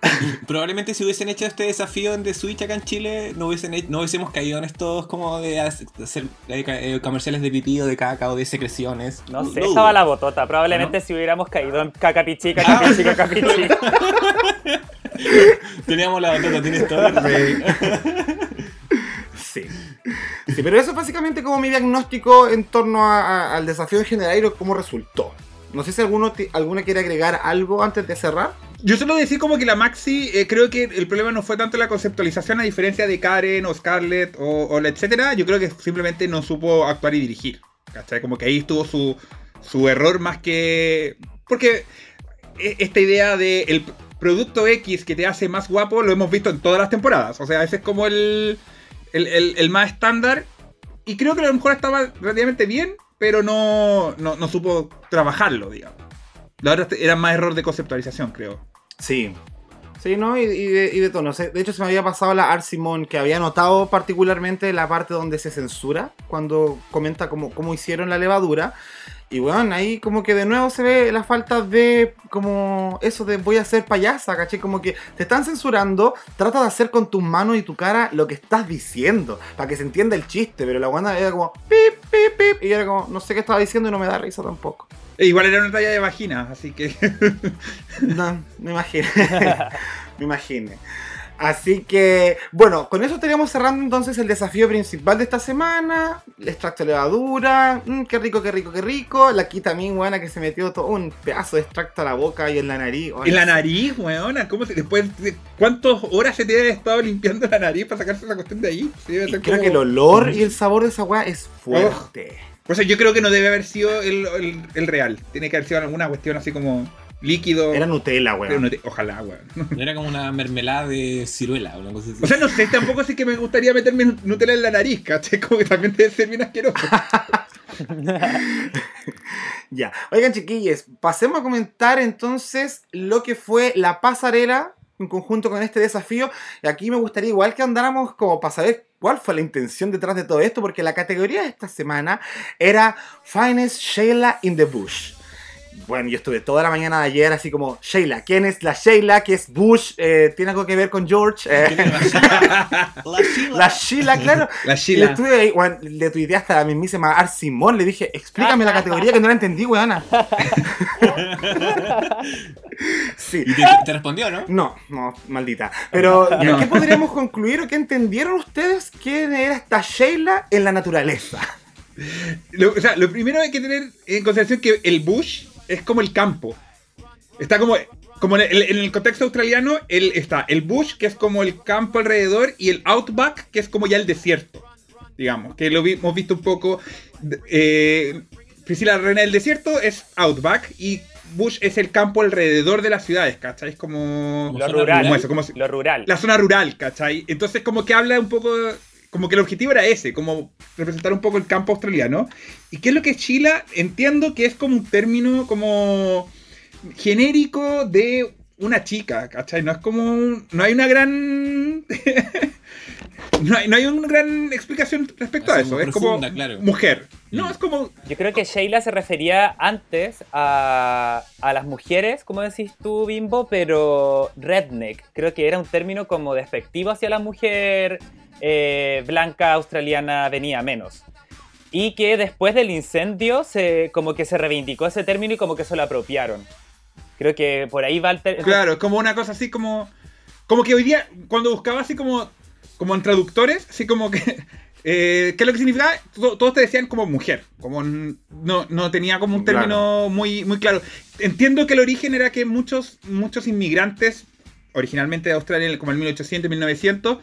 Probablemente si hubiesen hecho este desafío en The Switch acá en Chile, no, hubiesen, no hubiésemos caído en estos como de hacer eh, comerciales de pipí o de caca o de secreciones. No sé, No estaba la botota. Probablemente si hubiéramos caído en cacapichi, cacapichi, cacapichi. Teníamos la batata, tienes todo. Sí. Sí, pero eso es básicamente como mi diagnóstico en torno al desafío en general y cómo resultó. No sé si alguno, alguna quiere agregar algo antes de cerrar. Yo solo decir como que la Maxi, eh, creo que el problema no fue tanto la conceptualización a diferencia de Karen o Scarlett o, o etcétera. Yo creo que simplemente no supo actuar y dirigir. ¿Cachai? Como que ahí estuvo su, su error más que... Porque e- esta idea de el producto X que te hace más guapo lo hemos visto en todas las temporadas. O sea, ese es como el, el, el- más estándar. Y creo que a lo mejor estaba relativamente bien, pero no, no, no supo trabajarlo, digamos. La otra era más error de conceptualización, creo. Sí. Sí, ¿no? Y, de, y de tono. De hecho, se me había pasado la Art Simon, que había notado particularmente la parte donde se censura, cuando comenta cómo, cómo hicieron la levadura. Y bueno, ahí como que de nuevo se ve la falta de como eso de voy a ser payasa, ¿caché? Como que te están censurando, trata de hacer con tus manos y tu cara lo que estás diciendo, para que se entienda el chiste, pero la buena era como pip, pip, pip, y era como, no sé qué estaba diciendo y no me da risa tampoco. E igual era una talla de vagina, así que. No, me imagino. me imagine. Así que, bueno, con eso estaríamos cerrando entonces el desafío principal de esta semana. El extracto de levadura. Mm, qué rico, qué rico, qué rico. La aquí también, buena, que se metió todo un pedazo de extracto a la boca y en la nariz. En la nariz, weona. ¿Cómo se, después de cuántas horas se te ha estado limpiando la nariz para sacarse esa cuestión de ahí? Sí, y creo como- que el olor y el sabor de esa weá es fuerte. O sea, yo creo que no debe haber sido el, el- el real. Tiene que haber sido alguna cuestión así como líquido. Era Nutella, weón. ojalá, weón. Era como una mermelada de ciruela o una cosa así. O sea, no sé, tampoco sí que me gustaría meterme Nutella en la nariz, ¿cachai? Como que también debe ser bien asqueroso. Ya. Oigan, chiquillos, pasemos a comentar entonces lo que fue la pasarela en conjunto con este desafío. Y aquí me gustaría igual que andáramos como para saber cuál fue la intención detrás de todo esto, porque la categoría de esta semana era Finest Sheila in the Bush. Bueno, yo estuve toda la mañana de ayer así como, Sheila, ¿quién es la Sheila? ¿Qué es Bush? Eh, ¿Tiene algo que ver con George? Eh, La Sheila. la Sheila, claro. La Y Sheila. estuve ahí, weón, le tuiteé hasta la mismísima Ar Simón, le dije, explícame la categoría que no la entendí, weona. sí. Y te, te respondió, ¿no? No, no, maldita. Pero, No. ¿qué podríamos concluir o qué entendieron ustedes quién era esta Sheila en la naturaleza? Lo, o sea, lo primero hay que tener en consideración que el bush es como el campo. Está como, como en, el, en el contexto australiano, el, está el bush, que es como el campo alrededor, y el outback, que es como ya el desierto. Digamos, que lo vi- hemos visto un poco. eh, Priscila, la reina del desierto, es outback, y bush es el campo alrededor de las ciudades, ¿cachai? Es como. Lo rural. como eso, como si- Lo rural. la zona rural, ¿cachai? Entonces como que habla un poco, como que el objetivo era ese, como representar un poco el campo australiano. ¿Y qué es lo que es Chila? Entiendo que es como un término como genérico de una chica, ¿cachai? No es como, un- no hay una gran... no, hay, no hay una gran explicación respecto a Así eso, es como claro. mujer. No, Mm. es como... Yo creo que Sheila se refería antes a, a las mujeres, como decís tú, Bimbo, pero redneck. Creo que era un término como despectivo hacia la mujer eh, blanca australiana venía menos. Y que después del incendio se, como que se reivindicó ese término y como que se lo apropiaron. Creo que por ahí va el. Claro, es como una cosa así como. Como que hoy día, cuando buscaba así como. Como en traductores, así como que. eh, ¿Qué es lo que significaba? To- Todos te decían como mujer. Como no, no tenía como un término muy, muy claro. Entiendo que el origen era que muchos, muchos inmigrantes, originalmente de Australia, como en 1800, 1900,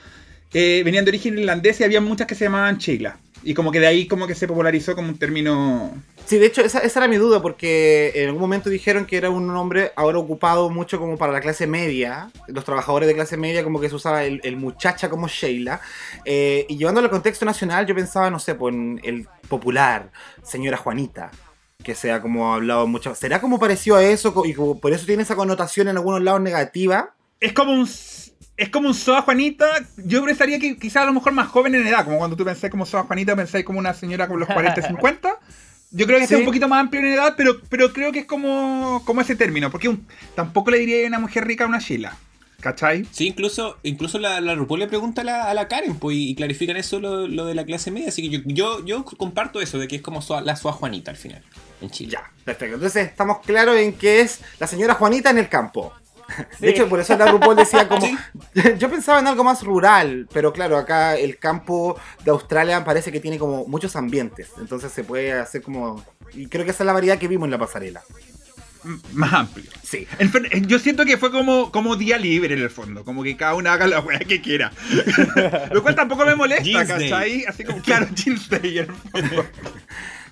eh, venían de origen irlandés y había muchas que se llamaban Sheila. Y como que de ahí como que se popularizó como un término... Sí, de hecho, esa, esa era mi duda, porque en algún momento dijeron que era un nombre ahora ocupado mucho como para la clase media, los trabajadores de clase media, como que se usaba el, el muchacha como Sheila. Eh, y llevándolo al contexto nacional, yo pensaba, no sé, pues en el popular, señora Juanita. que sea como hablado mucho. ¿Será como parecido a eso y como por eso tiene esa connotación en algunos lados negativa? Es como un. Es como un Soa Juanita. Yo pensaría que quizás a lo mejor más joven en edad. Como cuando tú pensás como Soa Juanita, pensáis como una señora como los 40, 50. Yo creo que Sí. es un poquito más amplio en edad, pero, pero creo que es como, como ese término. Porque un- tampoco le diría a una mujer rica a una Sheila. ¿Cachai? Sí, incluso, incluso la, la RuPaul le pregunta a la, a la Karen pues, y clarifican eso lo, lo de la clase media. Así que yo, yo, yo comparto eso de que es como la Sua Juanita al final, en Chile. Ya, perfecto. Entonces estamos claros en que es la señora Juanita en el campo. De hecho, por eso la RuPaul decía como... Sí. Yo pensaba en algo más rural, pero claro, acá el campo de Australia parece que tiene como muchos ambientes. Entonces se puede hacer como... Y creo que esa es la variedad que vimos en la pasarela. M- Más amplio. Sí. En fin, Yo siento que fue como, como día libre en el fondo, como que cada uno haga la weá que quiera. Lo cual tampoco me molesta, Jeans Day. ¿cachai? Así como, claro, Jeans Day en el fondo.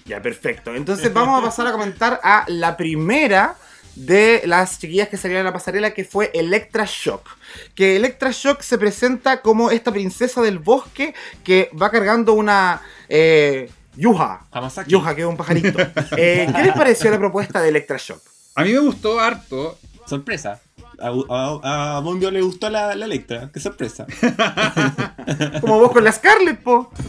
Ya, perfecto. Entonces vamos a pasar a comentar a la primera de las chiquillas que salieron a la pasarela, que fue Electra Shock. Que Electra Shock se presenta como esta princesa del bosque que va cargando una... Eh, Yuja. Hamasaki. Yuja, que es un pajarito. Eh, ¿Qué les pareció la propuesta de Electra Shock? A mí me gustó harto. Sorpresa. A, a, le gustó la, la Electra. Qué sorpresa. Como vos con la Scarlett, po.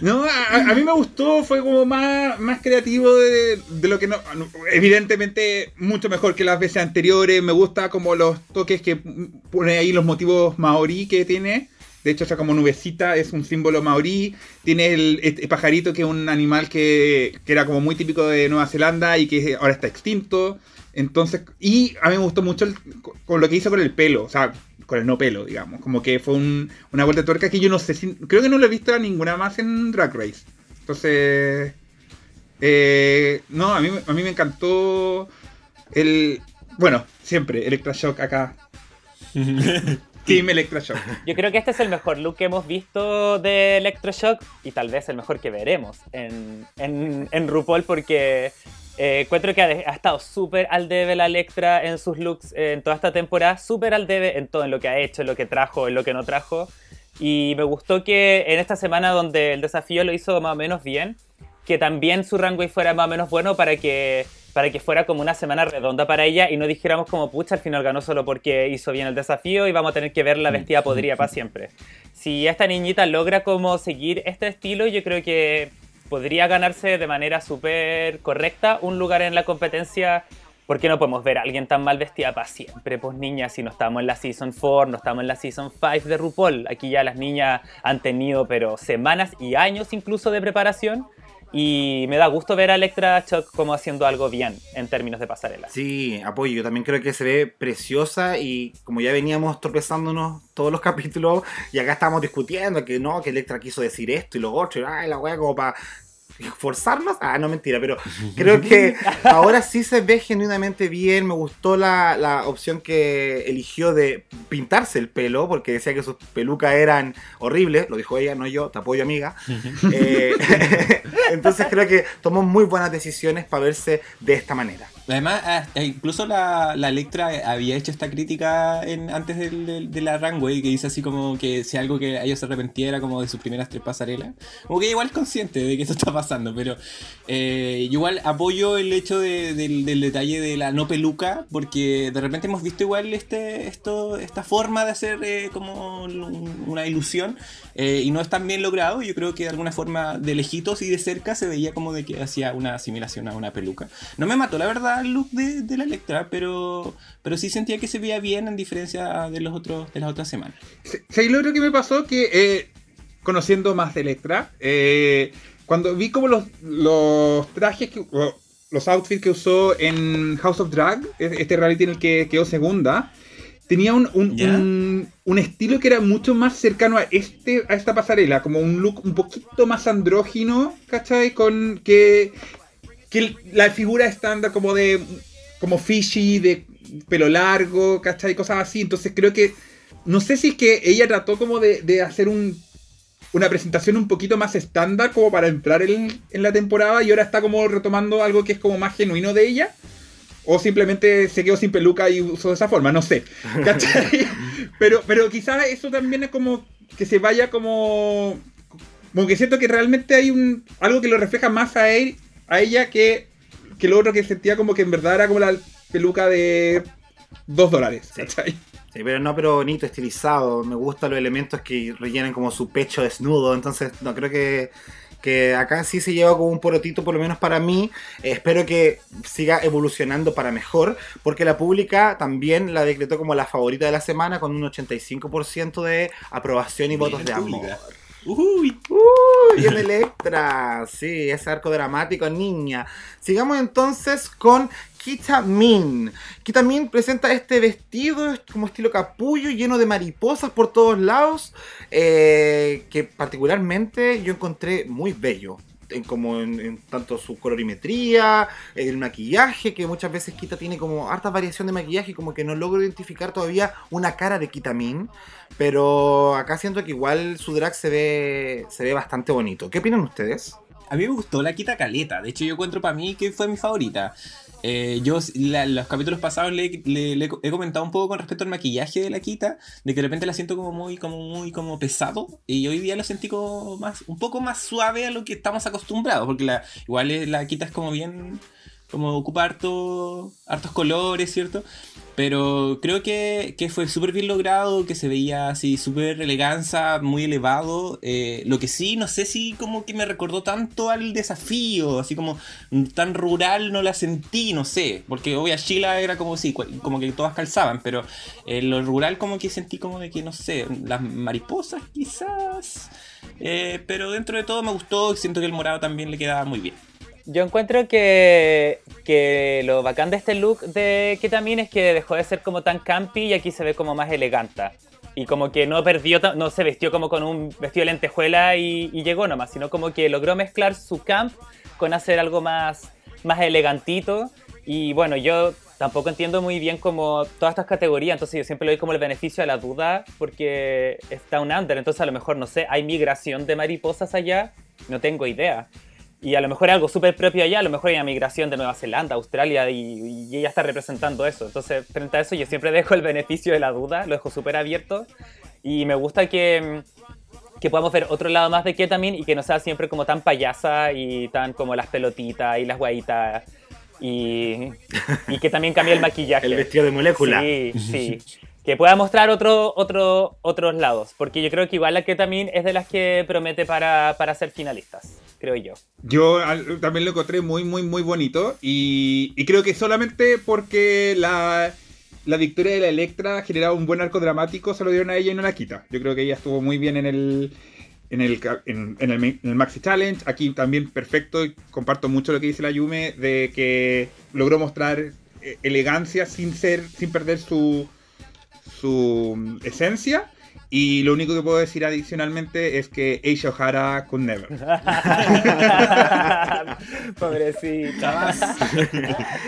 No, a, a mí me gustó, fue como más, más creativo de, de lo que no, no- Evidentemente, mucho mejor que las veces anteriores. Me gusta como los toques que pone ahí los motivos maorí que tiene. De hecho, esa como nubecita es un símbolo maorí. Tiene el, este pajarito que es un animal que, era como muy típico de Nueva Zelanda y que ahora está extinto. Entonces, y a mí me gustó mucho con lo que hizo con el pelo, o sea, con el no pelo, digamos. Como que fue un- una vuelta de tuerca que yo no sé si. Creo que no lo he visto a ninguna más en Drag Race. Entonces. eh, no, a mí, a mí me encantó el. Bueno, siempre, Electroshock acá. Team Electroshock. Yo creo que este es el mejor look que hemos visto de Electroshock y tal vez el mejor que veremos en, en, en RuPaul porque eh, encuentro que ha, ha estado súper al debe la Electra en sus looks eh, en toda esta temporada, súper al debe en todo, en lo que ha hecho, en lo que trajo, en lo que no trajo. Y me gustó que en esta semana donde el desafío lo hizo más o menos bien, que también su runway fuera más o menos bueno para que, para que fuera como una semana redonda para ella y no dijéramos como, pucha, al final ganó solo porque hizo bien el desafío y vamos a tener que verla vestida podrida para siempre. Si esta niñita logra como seguir este estilo, yo creo que podría ganarse de manera súper correcta un lugar en la competencia. Porque no podemos ver a alguien tan mal vestida para siempre, pues niñas, si no estamos en la Season 4, no estamos en la Season 5 de RuPaul. Aquí ya las niñas han tenido, pero semanas y años incluso de preparación. Y me da gusto ver a Electra Shock como haciendo algo bien en términos de pasarela. Sí, apoyo. Yo también creo que se ve preciosa y como ya veníamos tropezándonos todos los capítulos y acá estábamos discutiendo que no, que Electra quiso decir esto y lo otro, y ay, la wea como para forzarnos. Ah, no, mentira, pero creo que ahora sí se ve genuinamente bien. Me gustó la, la opción que eligió de pintarse el pelo, porque decía que sus pelucas eran horribles. Lo dijo ella, no yo, te apoyo, amiga. Eh, entonces creo que tomó muy buenas decisiones para verse de esta manera. Además, ah, eh, incluso la, la Electra había hecho esta crítica en, antes del, del- de la Runway, que dice así como que si algo que ella se arrepentiera como de sus primeras tres pasarelas. Como que igual es consciente de que esto está pasando, pero eh, igual apoyo el hecho de- del, del detalle de la no peluca, porque de repente hemos visto igual este, esto, esta forma de hacer eh, como un- una ilusión eh, y no es tan bien logrado. Yo creo que de alguna forma de lejitos y de cerca se veía como de que hacía una asimilación a una peluca. No me mató la verdad el look de, de la Electra, pero, pero sí sentía que se veía bien en diferencia de los otros de las otras semanas. ¿Sabes lo que me pasó? Que eh, conociendo más de Electra, eh, cuando vi como los, los trajes, que, los outfits que usó en House of Drag, e- este reality en el que quedó segunda, tenía un, un, un- un estilo que era mucho más cercano a, este, a esta pasarela, como un look un poquito más andrógino, ¿cachai? Con que, que la figura estándar como de como fishy, de pelo largo, ¿cachai? Cosas así. Entonces creo que no sé si es que ella trató como de, de hacer un, una presentación un poquito más estándar como para entrar en, en la temporada y ahora está como retomando algo que es como más genuino de ella. O simplemente se quedó sin peluca y usó de esa forma, no sé. ¿Cachai? pero, pero quizás eso también es como que se vaya como como que siento que realmente hay un algo que lo refleja más a él, a ella que, que lo otro que sentía como que en verdad era como la peluca de dos dólares. Sí. ¿cachai? Sí, pero no, pero bonito, estilizado. Me gustan los elementos que rellenan como su pecho desnudo. Entonces, no, creo que, que acá sí se lleva como un porotito, por lo menos para mí. Eh, espero que siga evolucionando para mejor, porque la pública también la decretó como la favorita de la semana con un 85% de aprobación y votos de amor. Uy. Y en Electra, sí, ese arco dramático, niña. Sigamos entonces con Kitamin. Kitamin presenta este vestido como estilo capullo, lleno de mariposas por todos lados, eh, que particularmente yo encontré muy bello. En, como en, tanto su colorimetría, el maquillaje, que muchas veces Kita tiene como harta variación de maquillaje, como que no logro identificar todavía una cara de Kitamin, pero acá siento que igual su drag se ve, se ve bastante bonito. ¿Qué opinan ustedes? A mí me gustó la quita caleta. De hecho, yo encuentro para mí que fue mi favorita. Eh, yo la- los capítulos pasados le, he comentado un poco con respecto al maquillaje de la quita, de que de repente la siento como muy, como muy, como pesado, y hoy día lo sentí como más, un poco más suave a lo que estamos acostumbrados, porque igual la quita es como bien, como ocupa harto, hartos colores, ¿cierto? Pero creo que, que fue súper bien logrado, que se veía así súper eleganza, muy elevado. Eh, lo que sí, no sé si como que me recordó tanto al desafío, así como tan rural no la sentí, no sé. Porque obvio Sheila era como sí, como que todas calzaban, pero eh, lo rural como que sentí como de que, no sé, las mariposas quizás. Eh, pero dentro de todo me gustó, siento que el morado también le quedaba muy bien. Yo encuentro que, lo bacán de este look de Ketamin es que dejó de ser como tan campy y aquí se ve como más eleganta. Y como que no perdió, no se vistió como con un vestido de lentejuela y, y llegó nomás, sino como que logró mezclar su camp con hacer algo más, más elegantito. Y bueno, yo tampoco entiendo muy bien como todas estas categorías, entonces yo siempre le doy como el beneficio a la duda porque está un under, entonces a lo mejor, no sé, hay migración de mariposas allá, no tengo idea. Y a lo mejor es algo súper propio allá, a lo mejor hay una migración de Nueva Zelanda, Australia, y, y ella está representando eso. Entonces, frente a eso, yo siempre dejo el beneficio de la duda, lo dejo súper abierto. Y me gusta que, que podamos ver otro lado más de Ketamin y que no sea siempre como tan payasa y tan como las pelotitas y las guaitas. Y, y que también cambie el maquillaje. El vestido de molécula. Sí, sí. Que pueda mostrar otro, otro, otros lados. Porque yo creo que igual la Ketamin es de las que promete para, para ser finalistas, creo yo. Yo también lo encontré muy, muy, muy bonito. Y, y creo que solamente porque la, la victoria de la Electra generaba un buen arco dramático, se lo dieron a ella y no la quita. Yo creo que ella estuvo muy bien en el, en el, en, el, Maxi Challenge. Aquí también perfecto. Comparto mucho lo que dice la Yume de que logró mostrar eh, elegancia sin ser, sin perder su, su mm, esencia. Y lo único que puedo decir adicionalmente es que Aisha O'Hara con Never. Pobrecita.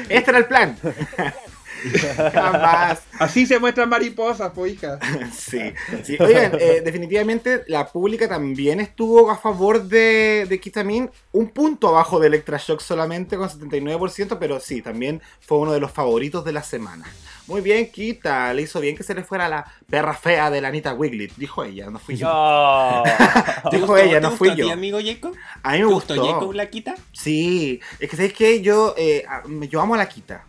Este era el plan. Jamás. Así se muestran mariposas, po hija. Sí, sí. Oigan, eh, definitivamente la pública también estuvo a favor de, de Kitamin, un punto abajo de Electrashock solamente con 79%, pero sí, también fue uno de los favoritos de la semana. Muy bien, Kita, le hizo bien que se le fuera la perra fea de la Anita Wiglet, dijo ella, no fui yo. No. ¿Te Dijo gustó- ella, te no gustó fui a ti, yo. amigo Jacob? A mí me ¿Te gustó. gustó Jacob la quita? Sí, es que sabéis que yo, eh, a- yo amo a la Kita.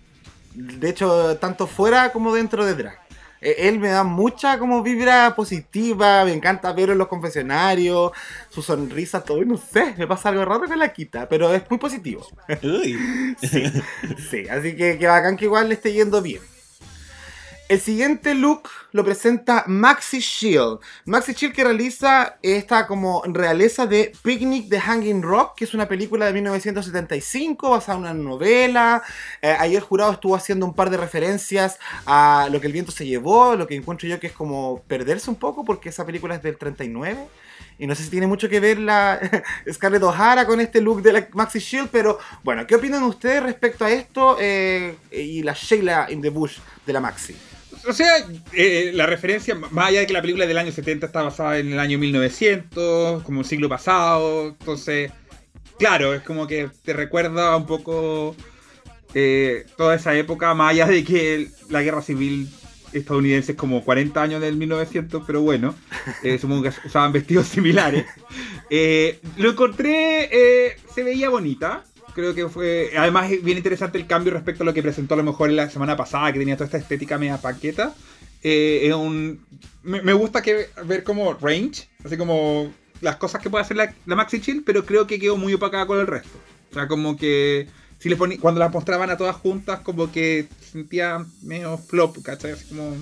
De hecho, tanto fuera como dentro de drag. Eh, Él me da mucha como vibra positiva, me encanta verlo en los confesionarios, su sonrisa, todo, y no sé, me pasa algo raro con la Kita, pero es muy positivo. Uy. Sí, sí, así que, que bacán que igual le esté yendo bien. El siguiente look lo presenta Maxi Shield. Maxi Shield que realiza esta como realeza de Picnic de Hanging Rock, que es una película de 1975 basada en una novela. Eh, ayer jurado estuvo haciendo un par de referencias a lo que el viento se llevó, lo que encuentro yo que es como perderse un poco porque esa película es del 39. Y no sé si tiene mucho que ver la Scarlett O'Hara con este look de la Maxi Shield, pero bueno, ¿qué opinan ustedes respecto a esto eh, y la Sheila in the Bush de la Maxi? O sea, eh, la referencia, más allá de que la película del año 70 está basada en el año 1900, como el siglo pasado, entonces, claro, es como que te recuerda un poco eh, toda esa época, más allá de que la guerra civil estadounidense es como 40 años del 1900, pero bueno, eh, supongo que usaban vestidos similares. Eh, lo encontré, eh, se veía bonita. Creo que fue. Además, es bien interesante el cambio respecto a lo que presentó a lo mejor en la semana pasada, que tenía toda esta estética media paqueta. Eh, es un. Me, gusta que ver como range, así como las cosas que puede hacer la, la Maxi Chill, pero creo que quedó muy opacada con el resto. O sea, como que. Si les poní- cuando las mostraban a todas juntas, como que sentía medio flop, ¿cachai? Así como.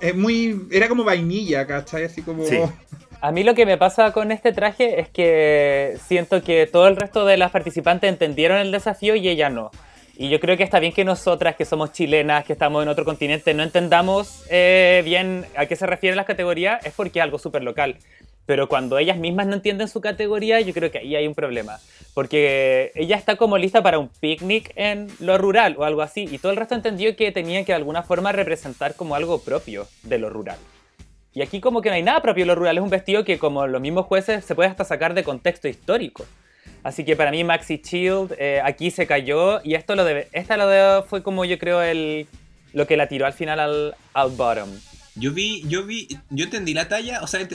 Es muy. Era como vainilla, ¿cachai? Así como. Sí. A mí lo que me pasa con este traje es que siento que todo el resto de las participantes entendieron el desafío y ella no. Y yo creo que está bien que nosotras, que somos chilenas, que estamos en otro continente, no entendamos eh, bien a qué se refieren las categorías, es porque es algo súper local. Pero cuando ellas mismas no entienden su categoría, yo creo que ahí hay un problema. Porque ella está como lista para un picnic en lo rural o algo así, y todo el resto entendió que tenían que de alguna forma representar como algo propio de lo rural. Y aquí como que no hay nada propio de lo rural, es un vestido que como los mismos jueces se puede hasta sacar de contexto histórico. Así que para mí Maxi Shield eh, aquí se cayó y esto lo debe, esta lo de- fue como yo creo el, lo que la tiró al final al, al bottom. Yo vi, yo vi, yo entendí la talla, o sea,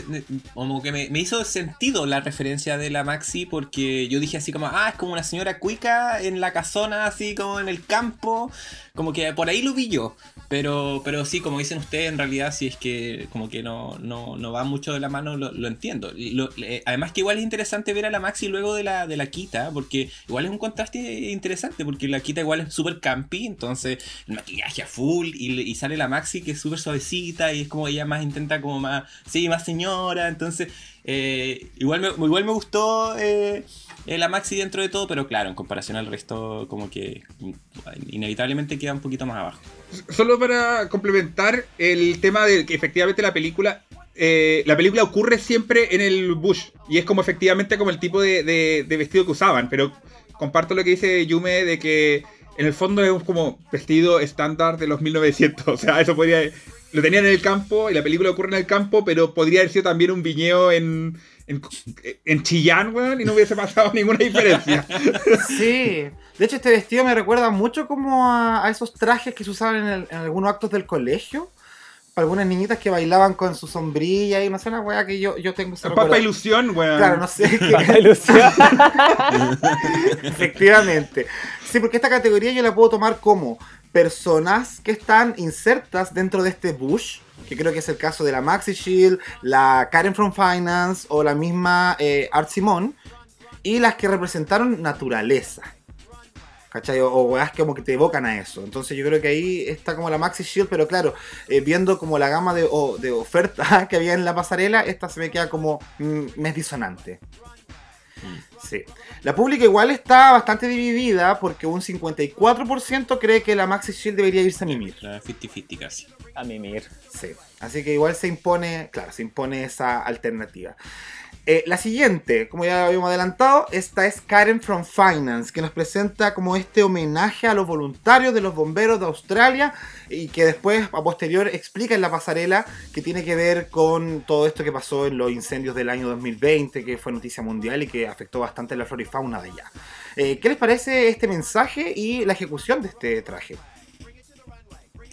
como que me, me hizo sentido la referencia de la Maxi porque yo dije así como, ah, es como una señora cuica en la casona, así como en el campo, como que por ahí lo vi yo. Pero, pero sí, como dicen ustedes, en realidad si es que como que no, no, no va mucho de la mano, lo, entiendo. Eh, además que igual es interesante ver a la Maxi luego de la, de la Kita, porque igual es un contraste interesante, porque la Kita igual es súper campi, entonces el maquillaje a full y, y sale la Maxi que es súper suavecita y es como ella más intenta como más, sí, más señora, entonces eh, igual, me, igual me gustó eh, eh, la Maxi dentro de todo, pero claro, en comparación al resto como que inevitablemente queda un poquito más abajo. Solo para complementar el tema de que efectivamente la película. eh, la película ocurre siempre en el bush. Y es como efectivamente como el tipo de, de- de vestido que usaban. Pero comparto lo que dice Yume de que en el fondo es como vestido estándar de los 1900. O sea, eso podría. Lo tenían en el campo y la película ocurre en el campo, pero podría haber sido también un viñedo en. En, en Chillán, weón, y no hubiese pasado ninguna diferencia. Sí. De hecho, este vestido me recuerda mucho como a, a esos trajes que se usaban en, en algunos actos del colegio. Algunas niñitas que bailaban con su sombrilla y no sé, una weá que yo, yo tengo ese Papa recuerdo. ilusión, weón. Claro, no sé. Papa que- ilusión. Efectivamente. Sí, porque esta categoría yo la puedo tomar como personas que están insertas dentro de este bush, que creo que es el caso de la Maxi Shield, la Karen from Finance o la misma eh, Art Simone, y las que representaron naturaleza. ¿Cachai? O, o weas que como que te evocan a eso. Entonces yo creo que ahí está como la Maxi Shield, pero claro, eh, viendo como la gama de, o- de oferta que había en la pasarela, esta se me queda como mm, mes disonante. Sí. La pública igual está bastante dividida porque un 54% cree que la Maxi Shield debería irse a mimir. La 50-50 casi. A mimir. Sí. Así que igual se impone, claro, se impone esa alternativa. Eh, la siguiente, como ya habíamos adelantado, esta es Karen from Finance, que nos presenta como este homenaje a los voluntarios de los bomberos de Australia y que después, a posterior, explica en la pasarela que tiene que ver con todo esto que pasó en los incendios del año 2020, que fue noticia mundial y que afectó bastante la flora y fauna de allá. Eh, ¿Qué les parece este mensaje y la ejecución de este traje?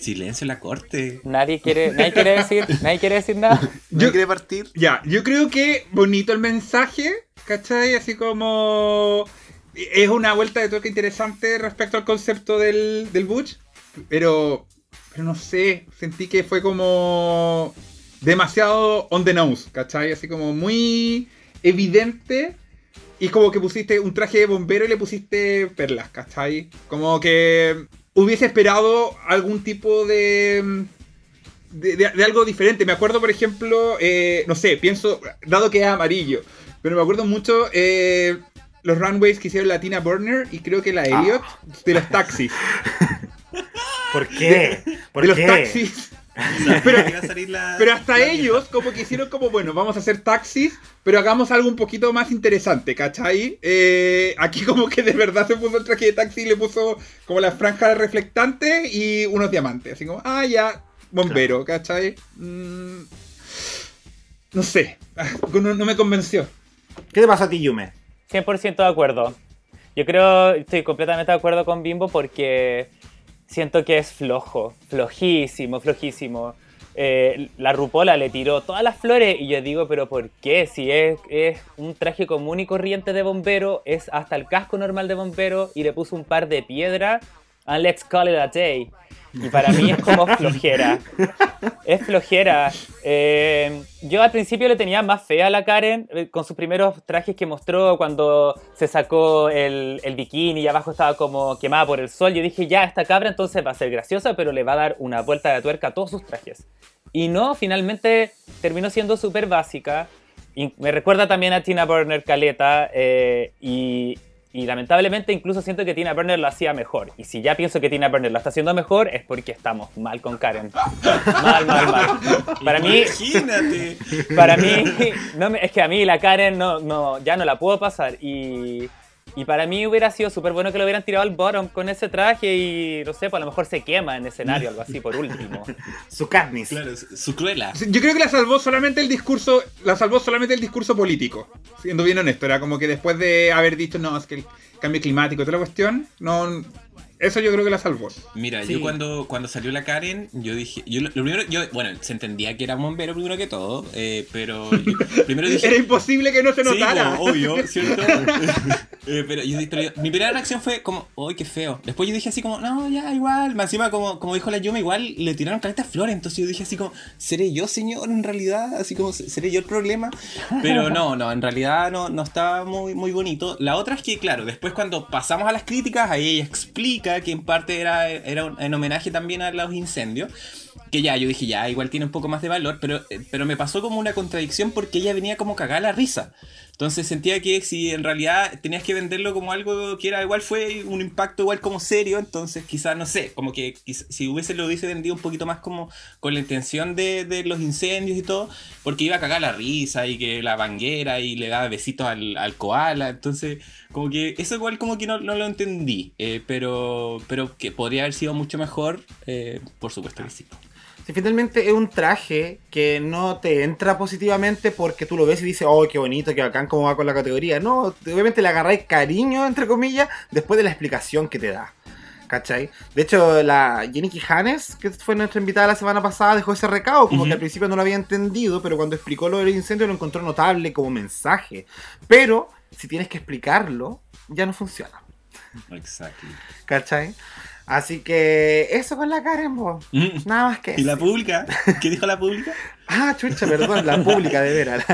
Silencio en la corte. Nadie quiere, nadie quiere decir, nadie quiere decir nada. ¿No Yo- quiere partir? Ya, yo creo que bonito el mensaje, ¿cachai? Así como... Es una vuelta de toque interesante respecto al concepto del, del Butch, pero, pero no sé, sentí que fue como demasiado on the nose, ¿cachai? Así como muy evidente y como que pusiste un traje de bombero y le pusiste perlas, ¿cachai? Como que hubiese esperado algún tipo de de, de- de algo diferente. Me acuerdo, por ejemplo, eh, no sé, pienso, dado que es amarillo, pero me acuerdo mucho eh, los runways que hicieron la Tina Burner y creo que la Elliot de los taxis. ¿Por qué? ¿Por de los qué? taxis. Pero, hasta ellos, como que hicieron como, bueno, vamos a hacer taxis, pero hagamos algo un poquito más interesante, ¿cachai? Eh, aquí como que de verdad se puso el traje de taxi y le puso como las franjas reflectantes y unos diamantes. Así como, ah, ya, bombero, ¿cachai? Mm, no sé, ah, no, no me convenció. ¿Qué te pasa a ti, Yume? 100% de acuerdo. Yo creo, estoy completamente de acuerdo con Bimbo porque siento que es flojo, flojísimo, flojísimo. eh, la Rupola le tiró todas las flores y yo digo, pero ¿por qué? Si es, es un traje común y corriente de bombero, es hasta el casco normal de bombero y le puso un par de piedras, and let's call it a day. Y para mí es como flojera. Es flojera. Eh, yo al principio le tenía más fe a la Karen eh, con sus primeros trajes que mostró cuando se sacó el, el bikini y abajo estaba como quemada por el sol. Yo dije, ya, esta cabra entonces va a ser graciosa, pero le va a dar una vuelta de tuerca a todos sus trajes. Y no, finalmente terminó siendo súper básica. Y me recuerda también a Tina Burner Caleta. eh, y, y lamentablemente incluso siento que Tina Burner lo hacía mejor. Y si ya pienso que Tina Burner lo está haciendo mejor es porque estamos mal con Karen. Mal, mal, mal. Para mí, Imagínate. para mí, no me- es que a mí la Karen no, no, ya no la puedo pasar. Y, y para mí hubiera sido súper bueno que lo hubieran tirado al bottom con ese traje y no sé, pues a lo mejor se quema en escenario, algo así por último. Su Katniss. Claro, su cruela. Yo creo que la salvó solamente el discurso, la salvó solamente el discurso político. Siendo bien honesto, era como que después de haber dicho, no, es que el cambio climático toda la cuestión, no, eso yo creo que la salvó. Mira, Sí. yo cuando, cuando salió la Karen, yo dije, yo lo, primero, yo, bueno, se entendía que era un bombero primero que todo, eh, pero yo- primero dije, Era imposible que no se Sí, notara. como obvio, ¿cierto? Eh, pero, yo, pero yo- mi primera reacción fue como, ¡ay, qué feo! Después yo dije así como, no, ya, igual. Más encima, como, como dijo la Yuma, igual le tiraron caletas flores. Entonces yo dije así como, ¿seré yo, señor, en realidad? Así como, ¿seré yo el problema? Pero no, no, en realidad no, no estaba muy, muy bonito. La otra es que, claro, después cuando pasamos a las críticas, ahí ella explica que en parte era, era un- en homenaje también a los incendios. Que ya, yo dije, ya, igual tiene un poco más de valor, pero, eh, pero me pasó como una contradicción porque ella venía como cagada la risa. Entonces sentía que si en realidad tenías que venderlo como algo que era igual fue un impacto igual como serio, entonces quizás, no sé, como que quiz- si hubiese lo hubiese vendido un poquito más como con la intención de, de los incendios y todo, porque iba a cagar la risa y que la banguera y le daba besitos al, al koala, entonces como que eso igual como que no, no lo entendí, eh, pero, pero que podría haber sido mucho mejor, eh, por supuesto que sí. Si finalmente es un traje que no te entra positivamente porque tú lo ves y dices, oh, qué bonito, qué bacán, cómo va con la categoría. No, obviamente le agarráis cariño, entre comillas, después de la explicación que te da. ¿Cachai? De hecho, la Jenny Quijanes, que fue nuestra invitada la semana pasada, dejó ese recado, como que al principio no lo había entendido, pero cuando explicó lo del incendio lo encontró notable como mensaje. Pero, si tienes que explicarlo, ya no funciona. Exacto. ¿Cachai? Así que eso con la Karen, po. Nada más que ¿Y la pública? ¿Qué dijo la pública? Ah, chucha, perdón, la pública de veras.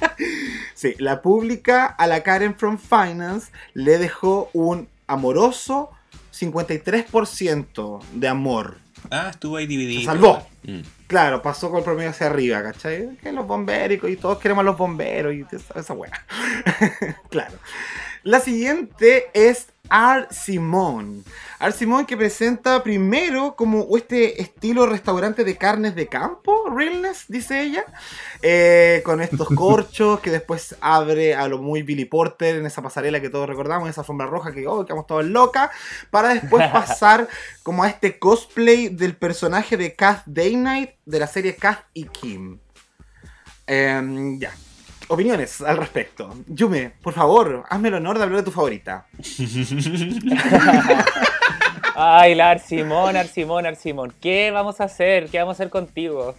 sí, la pública a la Karen from Finance le dejó un amoroso 53% de amor. Ah, estuvo ahí dividido. Se salvó. Mm. Claro, pasó con el promedio hacia arriba, ¿cachai? Que los bomberos y todos queremos a los bomberos y esa, esa buena. claro. La siguiente es Art Simone. Art Simone que presenta primero como este estilo restaurante de carnes de campo, realness, dice ella, eh, con estos corchos que después abre a lo muy Billy Porter en esa pasarela que todos recordamos, esa alfombra roja que, oh, quedamos todos locas, para después pasar como a este cosplay del personaje de Kath Day Night de la serie Kath y Kim. Em, ya. Opiniones al respecto. Yume, por favor, hazme el honor de hablar de tu favorita. Ay, la Arsimón, Arsimón, Arsimón. ¿Qué vamos a hacer? ¿Qué vamos a hacer contigo?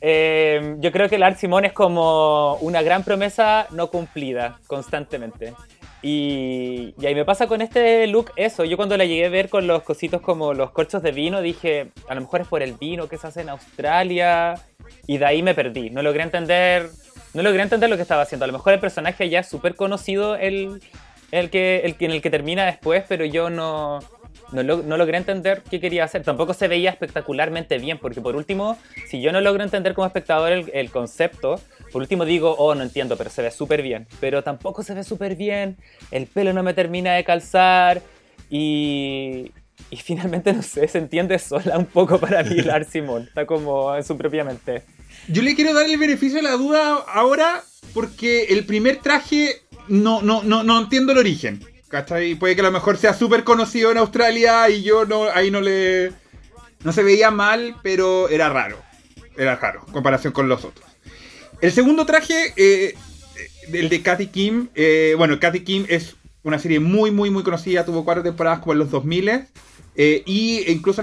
Eh, yo creo que la Arsimón es como una gran promesa no cumplida constantemente. Y, y ahí me pasa con este look eso. Yo cuando la llegué a ver con los cositos como los corchos de vino, dije, a lo mejor es por el vino que se hace en Australia. Y de ahí me perdí. No logré entender, no logré entender lo que estaba haciendo. A lo mejor el personaje ya es súper conocido, el, el, que, el en el que termina después, pero yo no, no, lo- no logré entender qué quería hacer. Tampoco se veía espectacularmente bien, porque por último, si yo no logro entender como espectador el, el concepto, por último digo, oh, no entiendo, pero se ve súper bien. Pero tampoco se ve súper bien, el pelo no me termina de calzar y... Y finalmente, no sé, se entiende sola un poco para mí Lar Simón. Está como en su propia mente. Yo le quiero dar el beneficio de la duda ahora porque el primer traje no, no, no, no entiendo el origen. ¿Cachai? Puede que a lo mejor sea súper conocido en Australia y yo no, ahí no le... No se veía mal, pero era raro. Era raro, en comparación con los otros. El segundo traje, eh, el de Kathy Kim. eh, bueno, Kathy Kim es una serie muy, muy, muy conocida. Tuvo cuatro temporadas como en los 2000. Eh, y incluso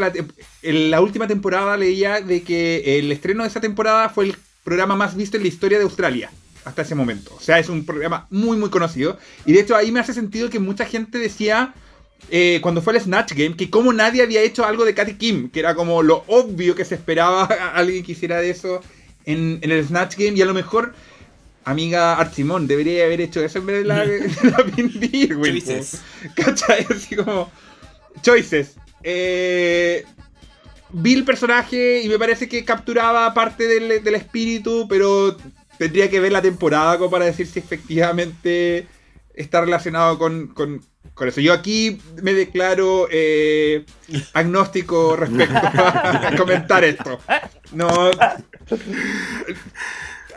en la última temporada leía de que el estreno de esa temporada fue el programa más visto en la historia de Australia hasta ese momento. O sea, es un programa muy, muy conocido. Y de hecho ahí me hace sentido que mucha gente decía, eh, cuando fue el Snatch Game, que como nadie había hecho algo de Katy Kim, que era como lo obvio que se esperaba alguien que hiciera de eso en, en el Snatch Game. Y a lo mejor... Amiga Archimón, debería haber hecho eso en vez de la, de la Irwin, po. Choices. ¿Cachai? Así como. Choices. Eh, vi el personaje y me parece que capturaba parte del, del espíritu, pero tendría que ver la temporada como para decir si efectivamente está relacionado con, con- con eso. Yo aquí me declaro eh, agnóstico respecto a, comentar esto. No.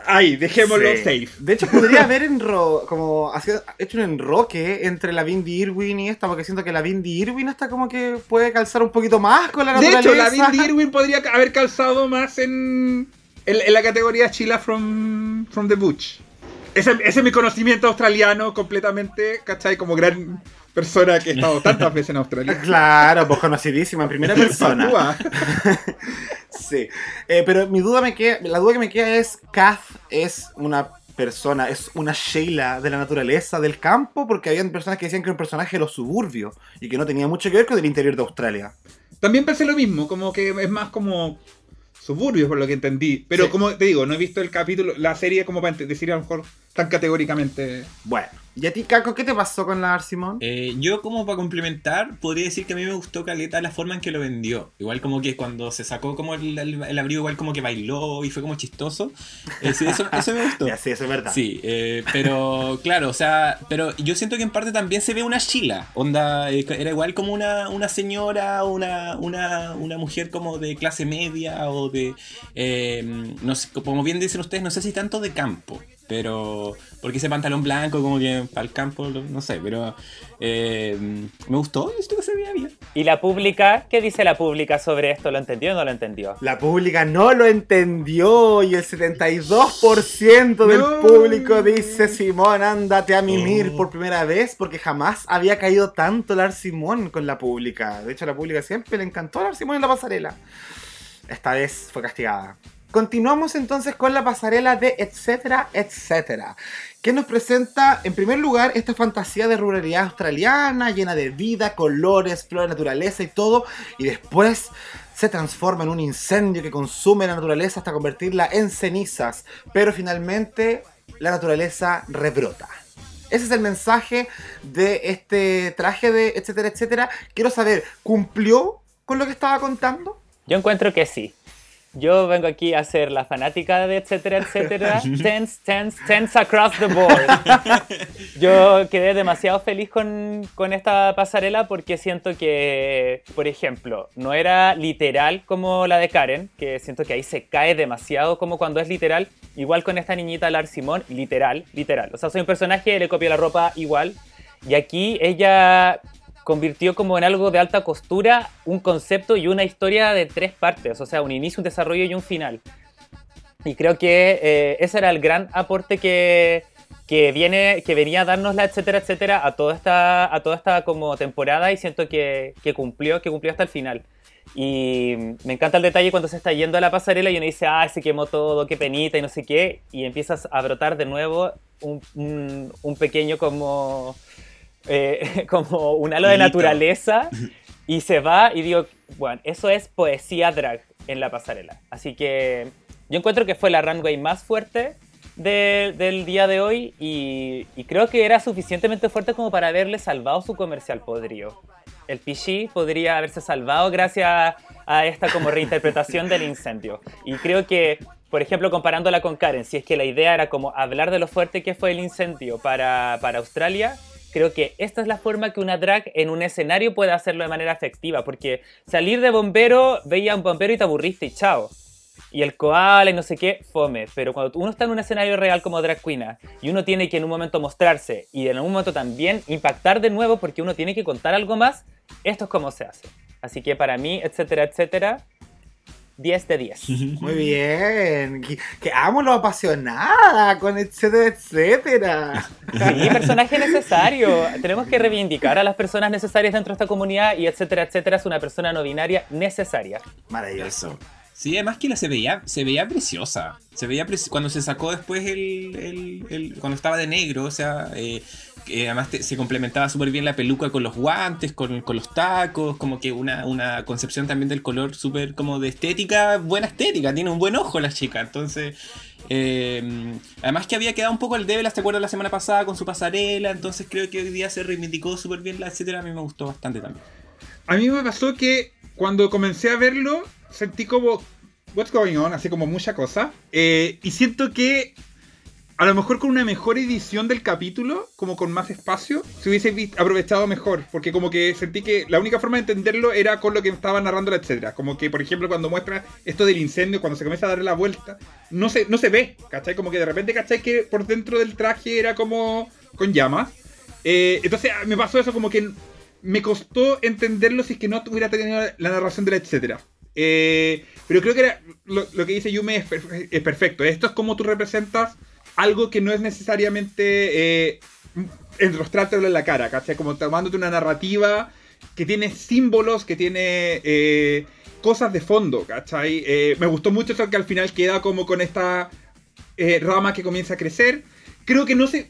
Ahí, dejémoslo Sí. safe. De hecho, podría haber enro como hecho un enroque entre la Bindi Irwin y esta, porque siento que la Bindi Irwin hasta como que puede calzar un poquito más con la De naturaleza. hecho, la Bindi Irwin podría haber calzado más en, en, en la categoría Chila from, from the Butch. Ese, ese es mi conocimiento australiano completamente, ¿cachai? Como gran persona que he estado tantas veces en Australia. Claro, pues conocidísima en primera persona. Sí. Eh, pero mi duda me queda, la duda que me queda es, ¿Kath es una persona, es una Sheila de la naturaleza, del campo? Porque habían personas que decían que era un personaje de los suburbios y que no tenía mucho que ver con el interior de Australia. También pensé lo mismo, como que es más como suburbios, por lo que entendí. Pero Sí. como te digo, no he visto el capítulo, la serie como para decir a lo mejor tan categóricamente. Bueno, ¿y a ti, Caco, qué te pasó con la Simón? Eh, yo como para complementar, podría decir que a mí me gustó Caleta la forma en que lo vendió. Igual como que cuando se sacó como el, el- el abrigo, igual como que bailó y fue como chistoso. Eh, sí, eso, eso me gustó. Ya, sí, eso es verdad. Sí, eh, pero claro, o sea, pero yo siento que en parte también se ve una Sheila. Onda, eh, era igual como una, una señora, una, una, una mujer como de clase media o de, eh, no sé, como bien dicen ustedes, no sé si tanto de campo, pero porque ese pantalón blanco como que para el campo, no sé, pero eh, me gustó, esto que se veía bien. ¿Y la pública? ¿Qué dice la pública sobre esto? ¿Lo entendió o no lo entendió? La pública no lo entendió y el 72% del No. público dice Simón, ándate a mimir por primera vez porque jamás había caído tanto Lar Simón con la pública. De hecho, a la pública siempre le encantó Lar Simón en la pasarela. Esta vez fue castigada. Continuamos entonces con la pasarela de etcétera, etcétera, que nos presenta en primer lugar esta fantasía de ruralidad australiana llena de vida, colores, flora, naturaleza y todo, y después se transforma en un incendio que consume la naturaleza hasta convertirla en cenizas, pero finalmente la naturaleza rebrota. Ese es el mensaje de este traje de etcétera, etcétera. Quiero saber, ¿cumplió con lo que estaba contando? Yo encuentro que sí. Yo vengo aquí a ser la fanática de etcétera, etcétera. tense, tense, tense across the board. Yo quedé demasiado feliz con, con esta pasarela porque siento que, por ejemplo, no era literal como la de Karen, que siento que ahí se cae demasiado como cuando es literal. Igual con esta niñita Lar Simón, literal, literal. O sea, soy un personaje, le copio la ropa igual. Y aquí ella convirtió como en algo de alta costura un concepto y una historia de tres partes, o sea, un inicio, un desarrollo y un final. Y creo que eh, ese era el gran aporte que, que, viene, que venía a darnos la etcétera, etcétera, a toda esta, a toda esta como temporada y siento que, que cumplió, que cumplió hasta el final. Y me encanta el detalle cuando se está yendo a la pasarela y uno dice, ah, se quemó todo, qué penita y no sé qué, y empiezas a brotar de nuevo un, un, un pequeño como eh, como un halo de naturaleza y se va y digo, bueno, eso es poesía drag en la pasarela. Así que yo encuentro que fue la runway más fuerte de- del día de hoy y, y creo que era suficientemente fuerte como para haberle salvado su comercial podrido. El Pichi podría haberse salvado gracias a esta como reinterpretación del incendio. Y creo que, por ejemplo, comparándola con Karen, si es que la idea era como hablar de lo fuerte que fue el incendio para, para Australia, creo que esta es la forma que una drag en un escenario puede hacerlo de manera efectiva, porque salir de bombero, veía a un bombero y te aburriste y chao. Y el koala y no sé qué, fome. Pero cuando uno está en un escenario real como drag queen y uno tiene que en un momento mostrarse y en un momento también impactar de nuevo porque uno tiene que contar algo más, esto es como se hace. Así que para mí, etcétera, etcétera, 10 de 10. Muy bien. Que, que amo lo apasionada con etcétera, etcétera. Sí, personaje necesario. Tenemos que reivindicar a las personas necesarias dentro de esta comunidad y etcétera, etcétera. Es una persona no binaria necesaria. Maravilloso. Sí, además que la se veía, se veía preciosa. Se veía preci- cuando se sacó después el, el- cuando estaba de negro, o sea, eh, además se complementaba súper bien la peluca con los guantes, con, con los tacos, como que una, una concepción también del color súper como de estética, buena estética, tiene un buen ojo la chica, entonces... eh, además que había quedado un poco el débil, ¿te acuerdas la semana pasada con su pasarela? Entonces creo que hoy día se reivindicó súper bien la etcétera, a mí me gustó bastante también. A mí me pasó que cuando comencé a verlo, sentí como. What's going on? Así como mucha cosa. Eh, y siento que. A lo mejor con una mejor edición del capítulo, como con más espacio, se hubiese aprovechado mejor. Porque como que sentí que la única forma de entenderlo era con lo que estaba narrando la etcétera. Como que, por ejemplo, cuando muestra esto del incendio, cuando se comienza a darle la vuelta, no se, no se ve, ¿cachai? Como que de repente, ¿cachai? Que por dentro del traje era como con llamas. Eh, entonces me pasó eso como que me costó entenderlo si es que no hubiera tenido la narración de la etcétera. Eh, pero creo que lo, que dice Yume es, perfe- es perfecto. Esto es como tú representas algo que no es necesariamente eh, enrostrártelo en la cara, ¿cachai? Como tomándote una narrativa que tiene símbolos, que tiene eh, cosas de fondo, ¿cachai? Eh, me gustó mucho eso que al final queda como con esta rama que comienza a crecer. Creo que no se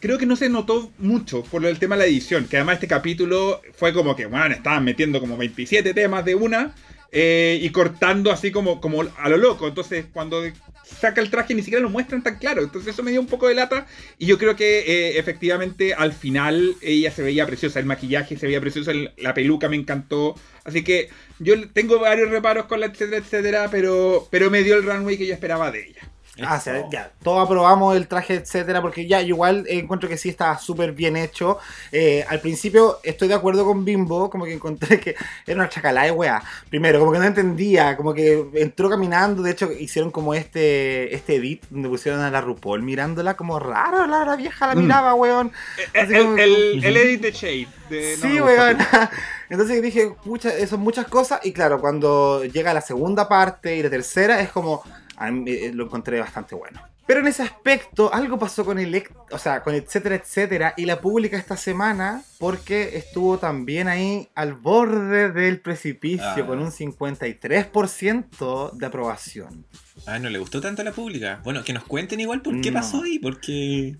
creo que no se notó mucho por el tema de la edición, que además este capítulo fue como que, bueno, estaban metiendo como 27 temas de una eh, y cortando así como, como a lo loco. Entonces, cuando saca el traje ni siquiera lo muestran tan claro. Entonces, eso me dio un poco de lata. Y yo creo que eh, efectivamente al final ella se veía preciosa. El maquillaje se veía precioso, la peluca me encantó. Así que yo tengo varios reparos con la etcétera, etcétera, pero, pero me dio el runway que yo esperaba de ella. Ah, o sea, ya, todos aprobamos el traje, etcétera, porque ya, igual eh, encuentro que sí estaba súper bien hecho. Eh, al principio estoy de acuerdo con Bimbo, como que encontré que era una chacalá de weá. Primero, como que no entendía, como que entró caminando, de hecho hicieron como este este edit donde pusieron a la RuPaul mirándola como raro, la, la vieja la Mm. miraba, weón. Así El, como- el, el edit de Shade. de- no Sí, gusta. weón. Entonces dije, pucha, eso son muchas cosas. Y claro, cuando llega la segunda parte y la tercera, es como, a mí, eh, lo encontré bastante bueno. Pero en ese aspecto, algo pasó con el, o sea, con etcétera, etcétera, y la pública esta semana, porque estuvo también ahí al borde del precipicio, Ah. con un 53% de aprobación. Ah, no le gustó tanto a la pública. Bueno, que nos cuenten igual por qué No. pasó ahí, porque.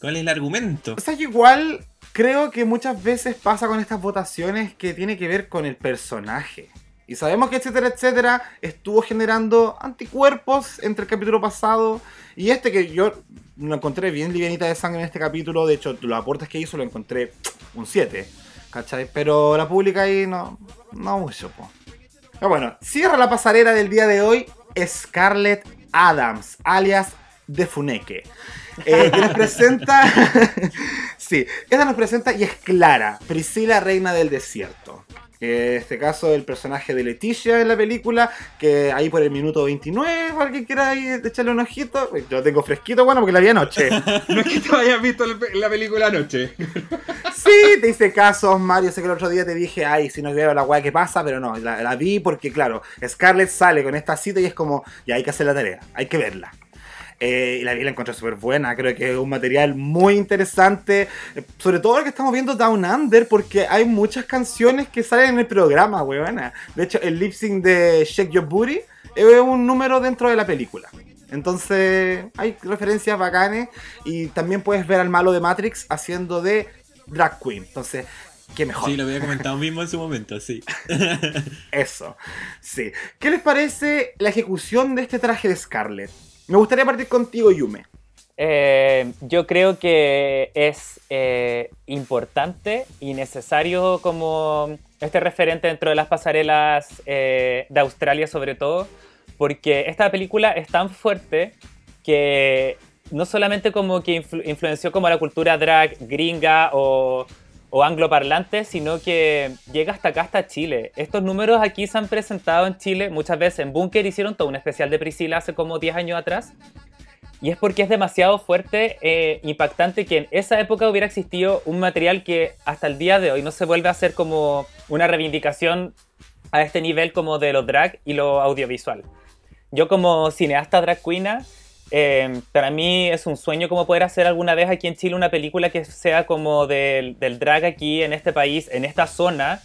¿Cuál es el argumento? O sea, yo igual creo que muchas veces pasa con estas votaciones que tiene que ver con el personaje. Y sabemos que etcétera, etcétera, estuvo generando anticuerpos entre el capítulo pasado y este que yo lo encontré bien livianita de sangre en este capítulo. De hecho, los aportes que hizo lo encontré un 7. ¿Cachai? Pero la pública ahí no, no mucho, po. Pero bueno, cierra la pasarela del día de hoy Scarlett Adams, alias de Funeke. Eh, que nos presenta. sí, esta nos presenta y es Clara, Priscila, reina del desierto. Que en este caso, el personaje de Leticia en la película, que ahí por el minuto 29, alguien quiera ahí echarle un ojito. Yo lo tengo fresquito, bueno, porque la vi anoche. No es que te hayas visto la pe- la película anoche. Sí, te hice caso, Mario. Sé que el otro día te dije, ay, si no veo la weá que pasa, pero no, la, la vi porque, claro, Scarlett sale con esta cita y es como, ya hay que hacer la tarea, hay que verla. Eh, y la vi la encontré súper buena, creo que es un material muy interesante, eh, sobre todo lo que estamos viendo Down Under, porque hay muchas canciones que salen en el programa, weona. De hecho, el lip sync de Shake Your Booty es un número dentro de la película. Entonces, hay referencias bacanes y también puedes ver al malo de Matrix haciendo de drag queen. Entonces, qué mejor. Sí, lo había comentado mismo en su momento, sí. Eso. Sí. ¿Qué les parece la ejecución de este traje de Scarlett? Me gustaría partir contigo, Yume. Eh, yo creo que es eh, importante y necesario como este referente dentro de las pasarelas eh, de Australia sobre todo, porque esta película es tan fuerte que no solamente como que influ- influenció como la cultura drag gringa o, o angloparlante, sino que llega hasta acá, hasta Chile. Estos números aquí se han presentado en Chile muchas veces. En Bunker hicieron todo un especial de Priscila hace como 10 años atrás. Y es porque es demasiado fuerte, e impactante que en esa época hubiera existido un material que hasta el día de hoy no se vuelve a hacer como una reivindicación a este nivel como de lo drag y lo audiovisual. Yo como cineasta drag queen, eh, para mí es un sueño como poder hacer alguna vez aquí en Chile una película que sea como del, del drag aquí en este país, en esta zona,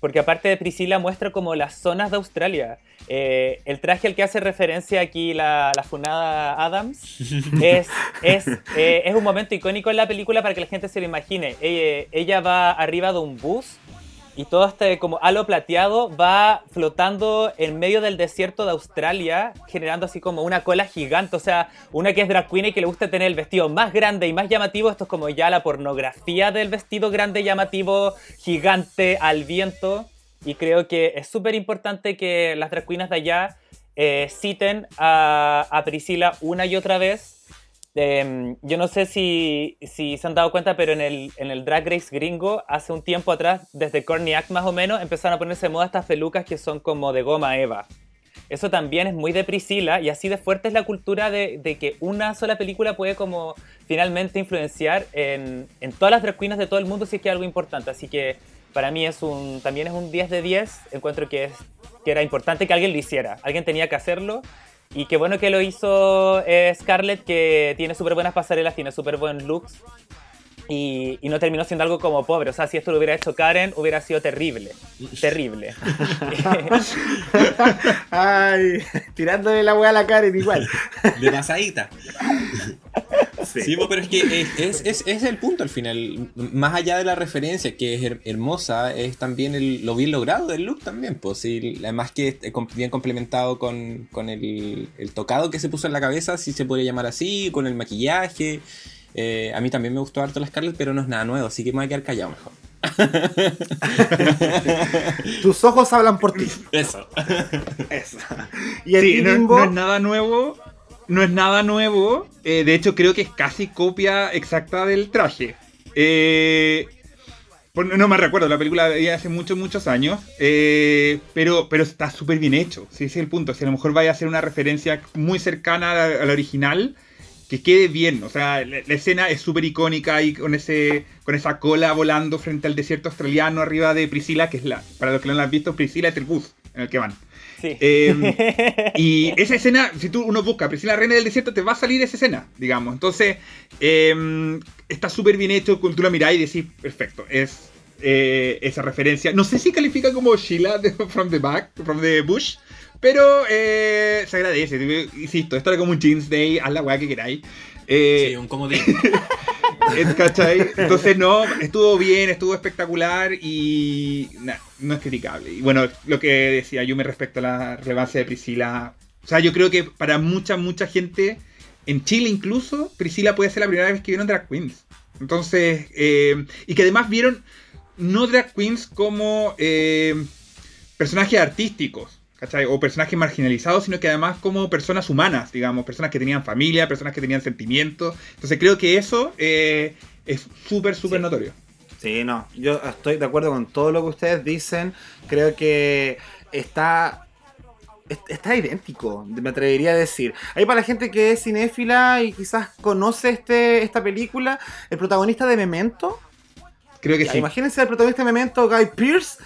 porque aparte de Priscila muestra como las zonas de Australia. Eh, el traje al que hace referencia aquí la, la funada Adams es, es, eh, es un momento icónico en la película para que la gente se lo imagine. Ella, ella va arriba de un bus y todo este como halo plateado va flotando en medio del desierto de Australia, generando así como una cola gigante. O sea, una que es drag queen y que le gusta tener el vestido más grande y más llamativo. Esto es como ya la pornografía del vestido grande, llamativo, gigante, al viento. Y creo que es súper importante que las drag queens de allá eh, citen a, a Priscila una y otra vez eh, yo no sé si, si, se han dado cuenta, pero en el, en el Drag Race gringo, hace un tiempo atrás, desde Corniac más o menos, empezaron a ponerse de moda estas pelucas que son como de goma Eva. Eso también es muy de Priscila y así de fuerte es la cultura de, de que una sola película puede como finalmente influenciar en, en, todas las drag queens de todo el mundo si es que es algo importante. Así que para mí es un, también es un 10 de 10. Encuentro que, es, que era importante que alguien lo hiciera. Alguien tenía que hacerlo y qué bueno que lo hizo eh, Scarlett, que tiene súper buenas pasarelas, tiene súper buen looks. Y, y, no terminó siendo algo como pobre. O sea, si esto lo hubiera hecho Karen, hubiera sido terrible. Terrible. Ay, tirándole la weá a la Karen igual. De pasadita. Sí. sí, pero es que es, es, es, es, el punto al final. Más allá de la referencia, que es her hermosa, es también el, lo bien logrado del look también. Pues, sí, además que bien complementado con, con el, el, tocado que se puso en la cabeza, si se podría llamar así, con el maquillaje. Eh, a mí también me gustó harto la Scarlett, pero no es nada nuevo, así que me voy a quedar callado mejor. Tus ojos hablan por ti. Eso. Eso. Y el sí, no, no, es nada nuevo. No es nada nuevo. Eh, de hecho, creo que es casi copia exacta del traje. Eh, no me recuerdo, la película de hace muchos, muchos años. Eh, pero, pero está súper bien hecho. Sí, ese es el punto. Si a lo mejor vaya a ser una referencia muy cercana a la, a la original que quede bien. O sea, la, la escena es súper icónica ahí con, ese, con esa cola volando frente al desierto australiano arriba de Priscila, que es la, para los que no la han visto, Priscila es el bus en el que van. Sí. Eh, y esa escena, si tú uno busca Priscila Reina del Desierto, te va a salir esa escena, digamos. Entonces, eh, está súper bien hecho, tú la mirás y decís, perfecto, es eh, esa referencia. No sé si califica como Sheila de From the Back, From the Bush, pero eh, se agradece. Insisto, esto era como un Jeans Day, haz la weá que queráis. Eh, sí, un comodín. ¿Cachai? Entonces, no, estuvo bien, estuvo espectacular y nah, no es criticable. Y bueno, lo que decía yo me respecto a la relevancia de Priscila. O sea, yo creo que para mucha, mucha gente, en Chile incluso, Priscila puede ser la primera vez que vieron Drag Queens. Entonces, eh, y que además vieron no Drag Queens como eh, personajes artísticos. ¿Cachai? O personajes marginalizados, sino que además como personas humanas, digamos, personas que tenían familia, personas que tenían sentimientos. Entonces creo que eso eh, es súper, súper Sí. notorio. Sí, no, yo estoy de acuerdo con todo lo que ustedes dicen. Creo que está est- está idéntico, me atrevería a decir. Ahí para la gente que es cinéfila y quizás conoce este, esta película, el protagonista de Memento, Creo que ya, sí. imagínense el protagonista de Memento, Guy Pearce,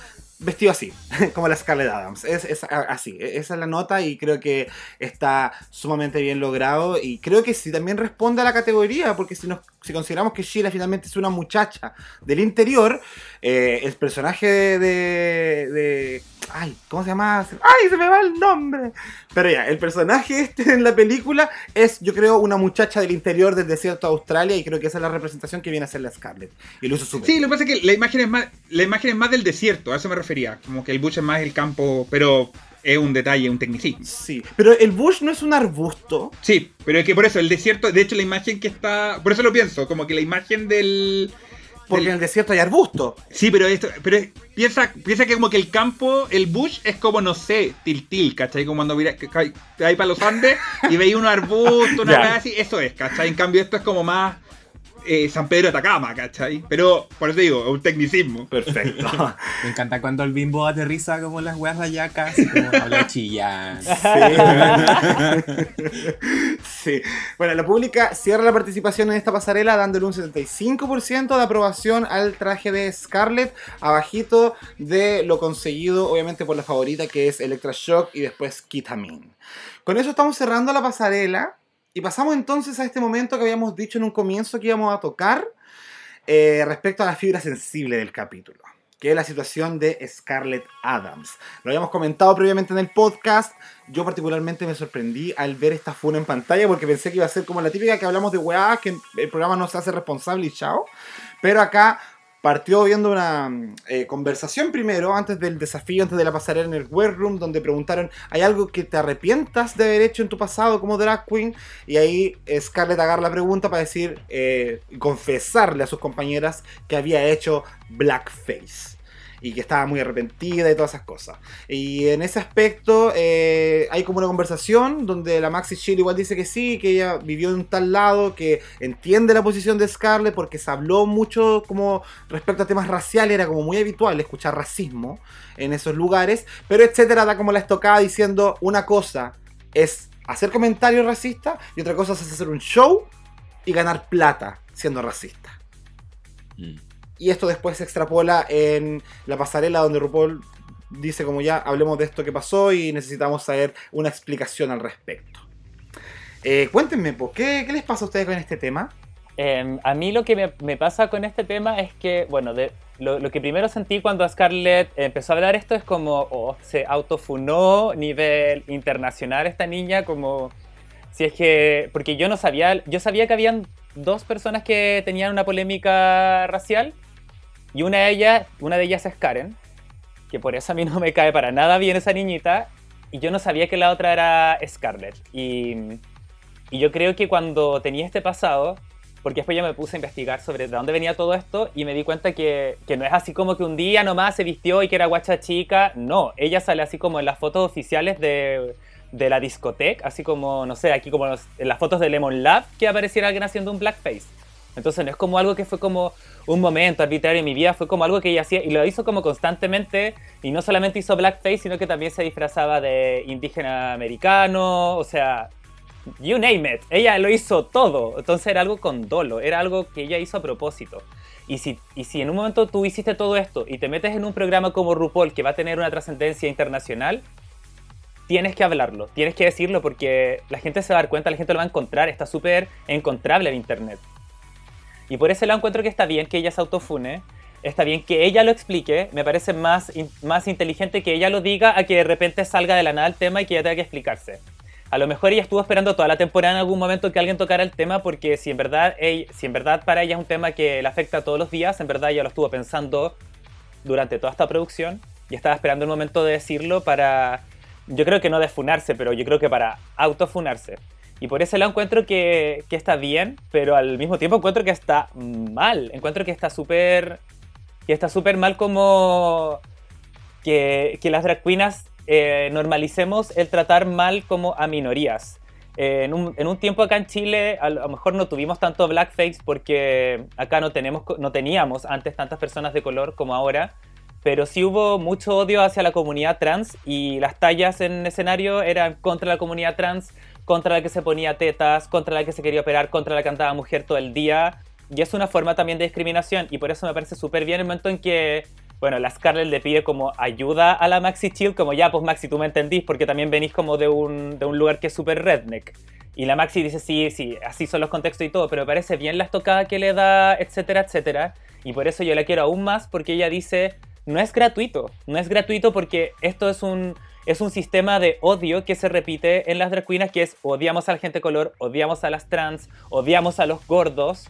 vestido así, como la Scarlett Adams. Es, es así, e- esa es la nota y creo que está sumamente bien logrado y creo que sí también responde a la categoría, porque si, nos, si consideramos que Sheila finalmente es una muchacha del interior, eh, el personaje de, de, de- Ay, ¿cómo se llama? ¡Ay, se me va el nombre! Pero ya, el personaje este en la película es, yo creo, una muchacha del interior del desierto de Australia y creo que esa es la representación que viene a ser la Scarlett. Y lo hizo súper Sí, lo que pasa es que la imagen es más, la imagen es más del desierto, a eso me refería. Como que el bush es más el campo, pero es un detalle, un tecnicismo. Sí, pero el bush no es un arbusto. Sí, pero es que por eso, el desierto, de hecho la imagen que está, por eso lo pienso, como que la imagen del... Porque del- en el desierto hay arbusto. Sí, pero esto, pero es- piensa, piensa que como que el campo, el bush es como, no sé, tiltil, ¿cachai? Como cuando mira- vais para los Andes y veis un arbusto, una cosa así, eso es, ¿cachai? En cambio esto es como más eh, San Pedro de Atacama, ¿cachai? Pero, por eso digo, es un tecnicismo. Perfecto. Me encanta cuando el bimbo aterriza como las weas rayacas, así como habla chillán. Sí. Bueno, la pública cierra la participación en esta pasarela dándole un 75% de aprobación al traje de Scarlett, abajito de lo conseguido obviamente por la favorita que es Electra Shock y después Kitamin. Con eso estamos cerrando la pasarela y pasamos entonces a este momento que habíamos dicho en un comienzo que íbamos a tocar eh, respecto a la fibra sensible del capítulo que es la situación de Scarlett Adams. Lo habíamos comentado previamente en el podcast. Yo particularmente me sorprendí al ver esta funa en pantalla porque pensé que iba a ser como la típica que hablamos de weá, que el programa no se hace responsable y chao. Pero acá partió viendo una eh, conversación primero, antes del desafío, antes de la pasarela en el workroom, donde preguntaron, ¿hay algo que te arrepientas de haber hecho en tu pasado como drag queen? Y ahí Scarlett agarra la pregunta para decir, eh, confesarle a sus compañeras que había hecho blackface y que estaba muy arrepentida y todas esas cosas. Y en ese aspecto eh, hay como una conversación donde la Maxi Chill igual dice que sí, que ella vivió en un tal lado, que entiende la posición de Scarlett porque se habló mucho como respecto a temas raciales, era como muy habitual escuchar racismo en esos lugares, pero etcétera, da como la estocada diciendo una cosa es hacer comentarios racistas y otra cosa es hacer un show y ganar plata siendo racista. Mm. Y esto después se extrapola en la pasarela donde RuPaul dice como ya hablemos de esto que pasó y necesitamos saber una explicación al respecto. Eh, cuéntenme, ¿qué, ¿qué les pasa a ustedes con este tema? Eh, a mí lo que me, pasa con este tema es que, bueno, lo, que primero sentí cuando Scarlett empezó a hablar esto es como oh, se autofunó nivel internacional esta niña, como si es que, porque yo no sabía, yo sabía que habían dos personas que tenían una polémica racial y una de ellas, una de ellas es Karen, que por eso a mí no me cae para nada bien esa niñita. Y yo no sabía que la otra era Scarlett. Y, y yo creo que cuando tenía este pasado, porque después yo me puse a investigar sobre de dónde venía todo esto y me di cuenta que, que, no es así como que un día nomás se vistió y que era guacha chica. No, ella sale así como en las fotos oficiales de, de la discoteca, así como, no sé, aquí como en las fotos de Lemon Lab, que apareciera alguien haciendo un blackface. Entonces no es como algo que fue como un momento arbitrario en mi vida, fue como algo que ella hacía y lo hizo como constantemente y no solamente hizo blackface, sino que también se disfrazaba de indígena americano, o sea, you name it, ella lo hizo todo, entonces era algo con dolo, era algo que ella hizo a propósito. Y si, y si en un momento tú hiciste todo esto y te metes en un programa como RuPaul que va a tener una trascendencia internacional, tienes que hablarlo, tienes que decirlo porque la gente se va a dar cuenta, la gente lo va a encontrar, está súper encontrable en internet. Y por ese lado encuentro que está bien que ella se autofune, está bien que ella lo explique, me parece más, más inteligente que ella lo diga a que de repente salga de la nada el tema y que ella tenga que explicarse. A lo mejor ella estuvo esperando toda la temporada en algún momento que alguien tocara el tema porque si en verdad, ella, si en verdad para ella es un tema que le afecta todos los días, en verdad ella lo estuvo pensando durante toda esta producción y estaba esperando el momento de decirlo para, yo creo que no defunarse, pero yo creo que para autofunarse. Y por ese lado encuentro que, que está bien, pero al mismo tiempo encuentro que está mal. Encuentro que está súper. que está súper mal como. que, que las drag queens eh, normalicemos el tratar mal como a minorías. Eh, en, un, en, un, tiempo acá en Chile a lo mejor no tuvimos tanto blackface porque acá no, tenemos, no teníamos antes tantas personas de color como ahora, pero sí hubo mucho odio hacia la comunidad trans y las tallas en escenario eran contra la comunidad trans, contra la que se ponía tetas, contra la que se quería operar, contra la que cantaba mujer todo el día. Y es una forma también de discriminación y por eso me parece súper bien el momento en que, bueno, la Scarlett le pide como ayuda a la Maxi Chill, como ya, pues Maxi, tú me entendís porque también venís como de un, de un lugar que es súper redneck. Y la Maxi dice, sí, sí, así son los contextos y todo, pero parece bien la estocada que le da, etcétera, etcétera. Y por eso yo la quiero aún más porque ella dice, no es gratuito, no es gratuito porque esto es un es un sistema de odio que se repite en las drag queens, que es odiamos a la gente color, odiamos a las trans, odiamos a los gordos,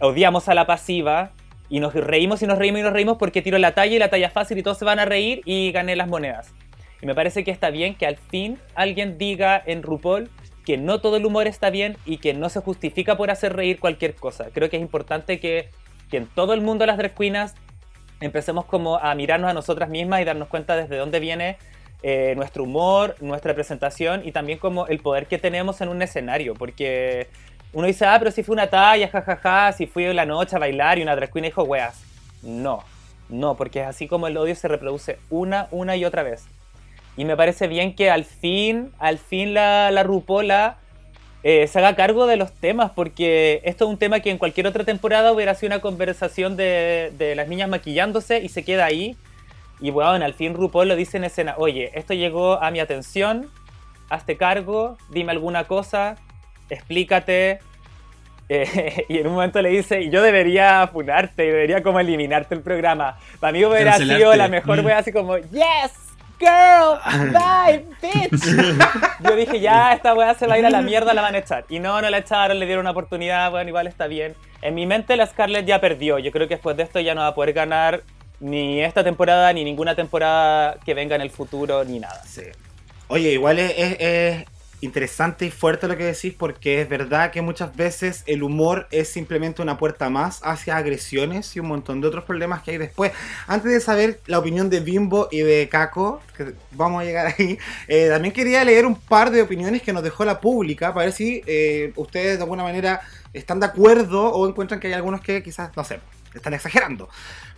odiamos a la pasiva, y nos reímos y nos reímos y nos reímos porque tiro la talla y la talla fácil y todos se van a reír y gané las monedas. Y me parece que está bien que al fin alguien diga en RuPaul que no todo el humor está bien y que no se justifica por hacer reír cualquier cosa. Creo que es importante que, que en todo el mundo las drag queens empecemos como a mirarnos a nosotras mismas y darnos cuenta desde dónde viene eh, nuestro humor, nuestra presentación y también como el poder que tenemos en un escenario, porque uno dice, ah, pero si fue una talla, jajaja, si fui la noche a bailar y una drag queen dijo weas. No, no, porque es así como el odio se reproduce una, una y otra vez. Y me parece bien que al fin, al fin la, la Rupola eh, se haga cargo de los temas, porque esto es un tema que en cualquier otra temporada hubiera sido una conversación de, de las niñas maquillándose y se queda ahí. Y bueno, al fin RuPaul lo dice en escena, oye, esto llegó a mi atención, hazte cargo, dime alguna cosa, explícate. Eh, y en un momento le dice, yo debería funarte, debería como eliminarte el programa. Para mí hubiera sido la mejor Mm. wea así como, yes, girl, bye, bitch. yo dije, ya, esta wea se va a ir a la mierda, la van a echar. Y no, no la echaron, le dieron una oportunidad, bueno, igual está bien. En mi mente la Scarlett ya perdió. Yo creo que después de esto ya no va a poder ganar ni esta temporada, ni ninguna temporada que venga en el futuro, ni nada. Sí. Oye, igual es, es- es interesante y fuerte lo que decís porque es verdad que muchas veces el humor es simplemente una puerta más hacia agresiones y un montón de otros problemas que hay después. Antes de saber la opinión de Bimbo y de Caco, que vamos a llegar ahí, eh, también quería leer un par de opiniones que nos dejó la pública para ver si eh, ustedes de alguna manera están de acuerdo o encuentran que hay algunos que quizás, no sé, están exagerando.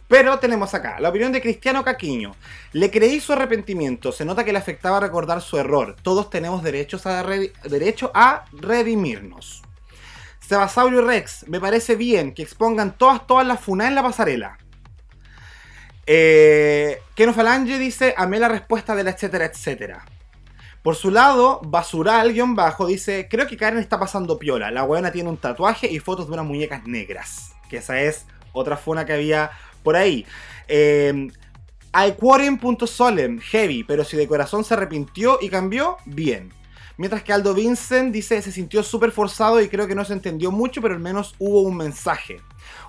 Pero tenemos acá la opinión de Cristiano Caquiño. Le creí su arrepentimiento. Se nota que le afectaba recordar su error. Todos tenemos derechos a re- derecho a redimirnos. Sebasaurio Rex. Me parece bien que expongan todas, todas las funas en la pasarela. Eh, Keno Falange dice, amé la respuesta de la etcétera, etcétera. Por su lado, Basural, guion bajo, dice, creo que Karen está pasando piola. La weona tiene un tatuaje y fotos de unas muñecas negras. Que esa es otra funa que había por ahí. Eh, Iquarium.solem, heavy, pero si de corazón se arrepintió y cambió, bien. Mientras que Aldo Vincent dice se sintió súper forzado y creo que no se entendió mucho, pero al menos hubo un mensaje.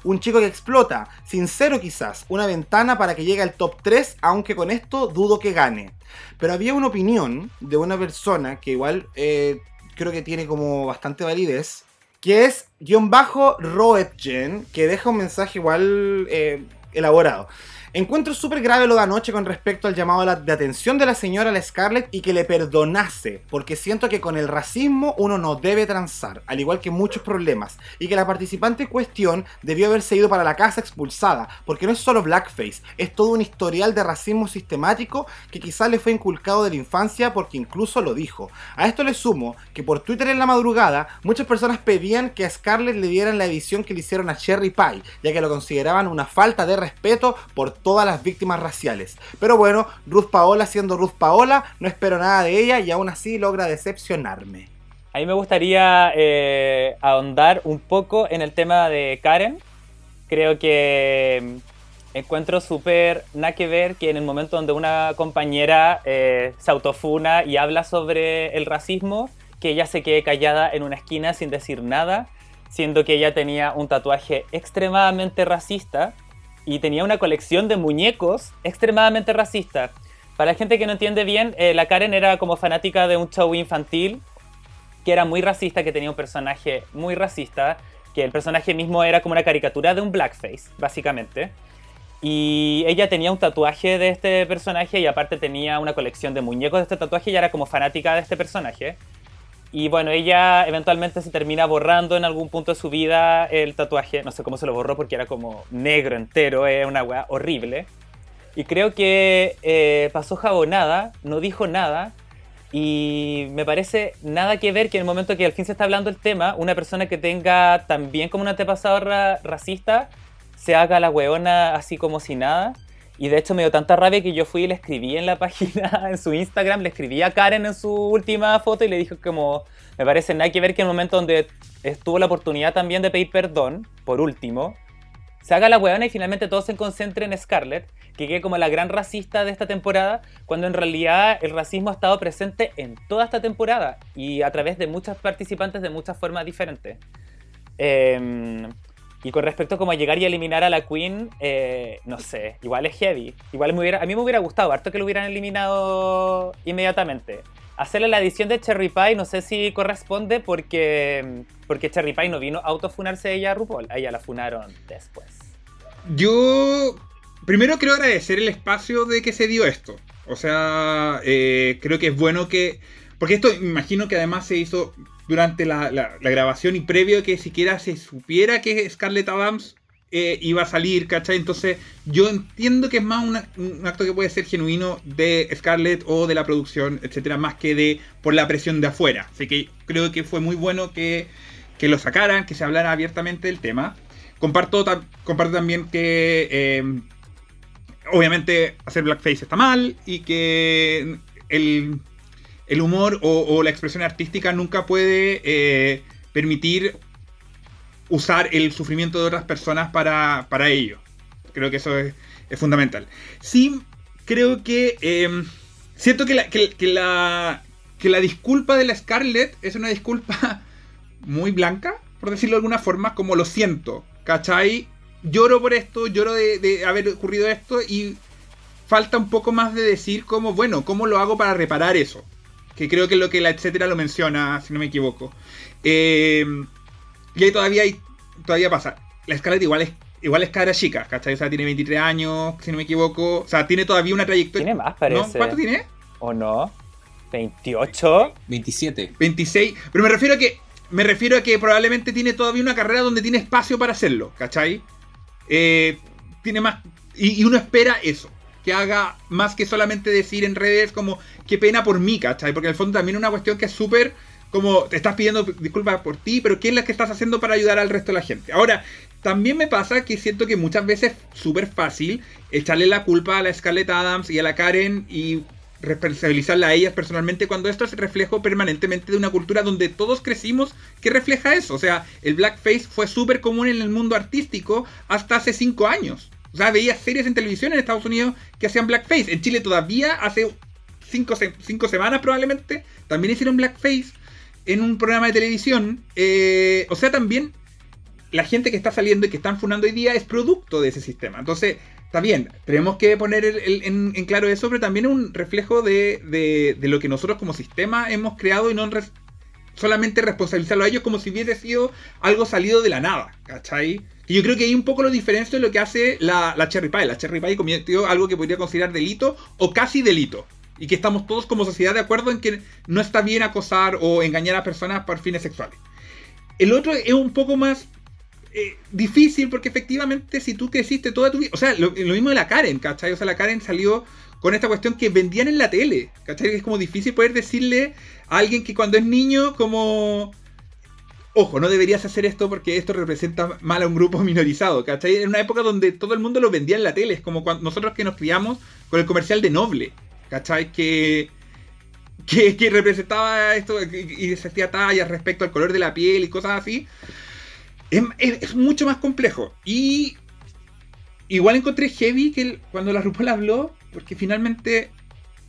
Un chico que explota, sincero quizás, una ventana para que llegue al top 3, aunque con esto dudo que gane. Pero había una opinión de una persona que igual eh, creo que tiene como bastante validez, que es guion bajo Roetgen, que deja un mensaje igual eh, elaborado. Encuentro súper grave lo de anoche con respecto al llamado de atención de la señora la Scarlett y que le perdonase, porque siento que con el racismo uno no debe transar, al igual que muchos problemas, y que la participante en cuestión debió haberse ido para la casa expulsada, porque no es solo blackface, es todo un historial de racismo sistemático que quizás le fue inculcado de la infancia porque incluso lo dijo. A esto le sumo que por Twitter en la madrugada muchas personas pedían que a Scarlett le dieran la edición que le hicieron a Cherry Pie, ya que lo consideraban una falta de respeto por todas las víctimas raciales. Pero bueno, Ruth Paola siendo Ruth Paola, no espero nada de ella y aún así logra decepcionarme. A mí me gustaría eh, ahondar un poco en el tema de Karen. Creo que mm, encuentro súper nada que ver que en el momento donde una compañera eh, se autofuna y habla sobre el racismo, que ella se quede callada en una esquina sin decir nada, siendo que ella tenía un tatuaje extremadamente racista y tenía una colección de muñecos extremadamente racista. Para la gente que no entiende bien, eh, la Karen era como fanática de un show infantil que era muy racista, que tenía un personaje muy racista, que el personaje mismo era como una caricatura de un blackface, básicamente. Y ella tenía un tatuaje de este personaje y aparte tenía una colección de muñecos de este tatuaje y era como fanática de este personaje. Y bueno, ella eventualmente se termina borrando en algún punto de su vida el tatuaje. No sé cómo se lo borró porque era como negro entero, era una weá horrible. Y creo que eh, pasó jabonada, no dijo nada. Y me parece nada que ver que en el momento que al fin se está hablando el tema, una persona que tenga también como un antepasado ra- racista se haga la weona así como si nada. Y de hecho me dio tanta rabia que yo fui y le escribí en la página, en su Instagram, le escribí a Karen en su última foto y le dije como, me parece nada que ver que en el momento donde estuvo la oportunidad también de pedir perdón, por último, se haga la weona y finalmente todos se concentren en Scarlett, que quede como la gran racista de esta temporada, cuando en realidad el racismo ha estado presente en toda esta temporada y a través de muchas participantes de muchas formas diferentes. Eh, y con respecto como a llegar y eliminar a la Queen, eh, no sé, igual es heavy. Igual me hubiera, a mí me hubiera gustado harto que lo hubieran eliminado inmediatamente. Hacerle la edición de Cherry Pie no sé si corresponde porque, porque Cherry Pie no vino a autofunarse ella a RuPaul, a ella la funaron después. Yo primero quiero agradecer el espacio de que se dio esto. O sea, eh, creo que es bueno que... Porque esto imagino que además se hizo durante la, la- grabación y previo a que siquiera se supiera que Scarlett Adams eh, iba a salir, ¿cachai? Entonces yo entiendo que es más una- un acto que puede ser genuino de Scarlett o de la producción, etcétera, más que de por la presión de afuera. Así que creo que fue muy bueno que, que lo sacaran, que se hablara abiertamente del tema. Comparto, comparto también que eh, obviamente hacer blackface está mal y que el, el humor o, la expresión artística nunca puede eh, permitir usar el sufrimiento de otras personas para, para ello. Creo que eso es, fundamental. Sí, creo que... eh, siento que la, que la, que la disculpa de la Scarlett es una disculpa muy blanca, por decirlo de alguna forma, como lo siento, ¿cachai? Lloro por esto, lloro de, de haber ocurrido esto y falta un poco más de decir como, bueno, ¿cómo lo hago para reparar eso? Que creo que es lo que la etcétera lo menciona, si no me equivoco. Eh, y ahí todavía hay, todavía pasa. La Scarlett igual es, igual es cara chica, ¿cachai? O sea, tiene 23 años, si no me equivoco. O sea, tiene todavía una trayectoria. Tiene más, ¿No? parece. ¿Cuánto tiene? ¿O no? ¿28? 27. 26. Pero me refiero a que. Me refiero a que probablemente tiene todavía una carrera donde tiene espacio para hacerlo, ¿cachai? Eh, tiene más. Y, y uno espera eso. Que haga más que solamente decir en redes como qué pena por mí, ¿cachai? Porque en el fondo también es una cuestión que es súper como te estás pidiendo disculpas por ti, pero ¿qué es lo que estás haciendo para ayudar al resto de la gente? Ahora, también me pasa que siento que muchas veces es súper fácil echarle la culpa a la Scarlett Adams y a la Karen y responsabilizarla a ellas personalmente cuando esto es reflejo permanentemente de una cultura donde todos crecimos que refleja eso. O sea, el blackface fue súper común en el mundo artístico hasta hace cinco años. O sea, veía series en televisión en Estados Unidos que hacían blackface. En Chile todavía hace cinco, se- cinco semanas probablemente también hicieron blackface en un programa de televisión. Eh, o sea, también la gente que está saliendo y que están fundando hoy día es producto de ese sistema. Entonces, está bien, tenemos que poner en, claro eso, pero también es un reflejo de, lo que nosotros como sistema hemos creado y no solamente responsabilizarlo a ellos como si hubiese sido algo salido de la nada, ¿cachai? Y yo creo que hay un poco lo diferencia de lo que hace la, la Cherry Pie. La Cherry Pie cometió algo que podría considerar delito o casi delito. Y que estamos todos como sociedad de acuerdo en que no está bien acosar o engañar a personas por fines sexuales. El otro es un poco más eh, difícil porque efectivamente si tú creciste toda tu vida, o sea, lo, lo mismo de la Karen, ¿cachai? O sea, la Karen salió con esta cuestión que vendían en la tele, ¿cachai? Es como difícil poder decirle a alguien que cuando es niño como... Ojo, no deberías hacer esto porque esto representa mal a un grupo minorizado, ¿cachai? En una época donde todo el mundo lo vendía en la tele, es como cuando nosotros que nos criamos con el comercial de Noble, ¿cachai? Que, que, representaba esto y, y desafía tallas respecto al color de la piel y cosas así. Es, mucho más complejo. Y igual encontré heavy que cuando la RuPaul habló, porque finalmente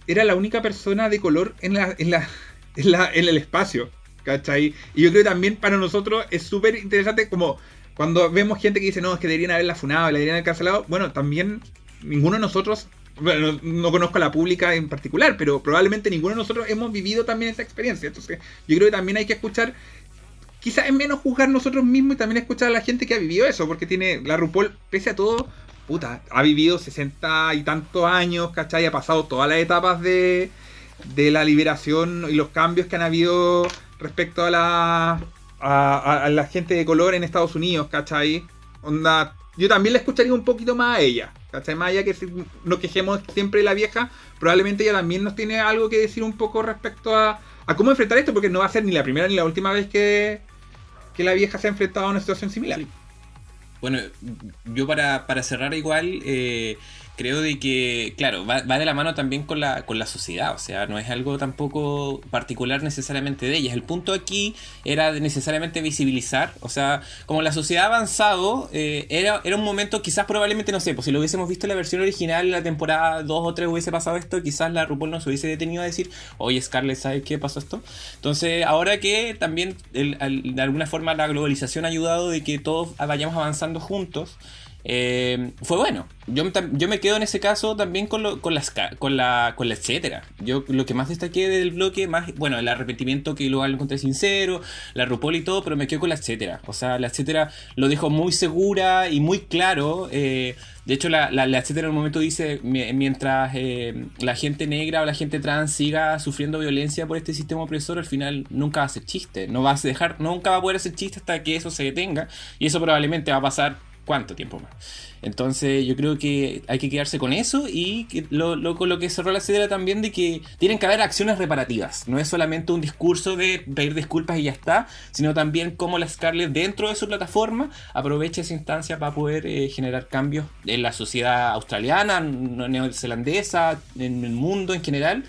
era la única persona de color en, la, en, la, en, la- en el espacio. ¿Cachai? Y yo creo que también para nosotros es súper interesante como cuando vemos gente que dice, no, es que deberían haberla funado, la deberían haber cancelado. Bueno, también ninguno de nosotros, bueno, no, no conozco a la pública en particular, pero probablemente ninguno de nosotros hemos vivido también esa experiencia. Entonces, yo creo que también hay que escuchar quizás es menos juzgar nosotros mismos y también escuchar a la gente que ha vivido eso, porque tiene la RuPaul, pese a todo, puta, ha vivido 60 y tantos años, ¿cachai? Ha pasado todas las etapas de, de la liberación y los cambios que han habido respecto a la, a, la gente de color en Estados Unidos, ¿cachai? Onda, yo también la escucharía un poquito más a ella, ¿cachai? Más allá que si nos quejemos siempre de la vieja, probablemente ella también nos tiene algo que decir un poco respecto a, a cómo enfrentar esto, porque no va a ser ni la primera ni la última vez que, que la vieja se ha enfrentado a una situación similar. Bueno, yo para, para cerrar igual, eh, creo de que, claro, va, va de la mano también con la, con la sociedad, o sea, no es algo tampoco particular necesariamente de ellas. El punto aquí era de necesariamente visibilizar, o sea, como la sociedad ha avanzado, eh, era, era un momento, quizás probablemente, no sé, pues si lo hubiésemos visto en la versión original, la temporada 2 o 3 hubiese pasado esto, quizás la RuPaul no se hubiese detenido a decir, oye Scarlett, ¿sabes qué pasó esto? Entonces, ahora que también el- al- de alguna forma la globalización ha ayudado de que todos vayamos avanzando juntos, eh, fue bueno. Yo, yo, me quedo en ese caso también con, lo, con, las, con, la, con la etcétera. Yo lo que más destaqué del bloque, más, bueno, el arrepentimiento que luego lo encontré sincero, la RuPaul y todo, pero me quedo con la etcétera. O sea, la etcétera lo dejó muy segura y muy claro. Eh, de hecho, la, la, etcétera en un momento dice, mientras eh, la gente negra o la gente trans siga sufriendo violencia por este sistema opresor, al final nunca va a ser chiste. No va a dejar, nunca va a poder hacer chiste hasta que eso se detenga. Y eso probablemente va a pasar cuánto tiempo más. Entonces yo creo que hay que quedarse con eso y lo, con lo que cerró la cedera también de que tienen que haber acciones reparativas. No es solamente un discurso de pedir disculpas y ya está, sino también cómo la Scarlett dentro de su plataforma aprovecha esa instancia para poder eh, generar cambios en la sociedad australiana, neozelandesa, en el mundo en general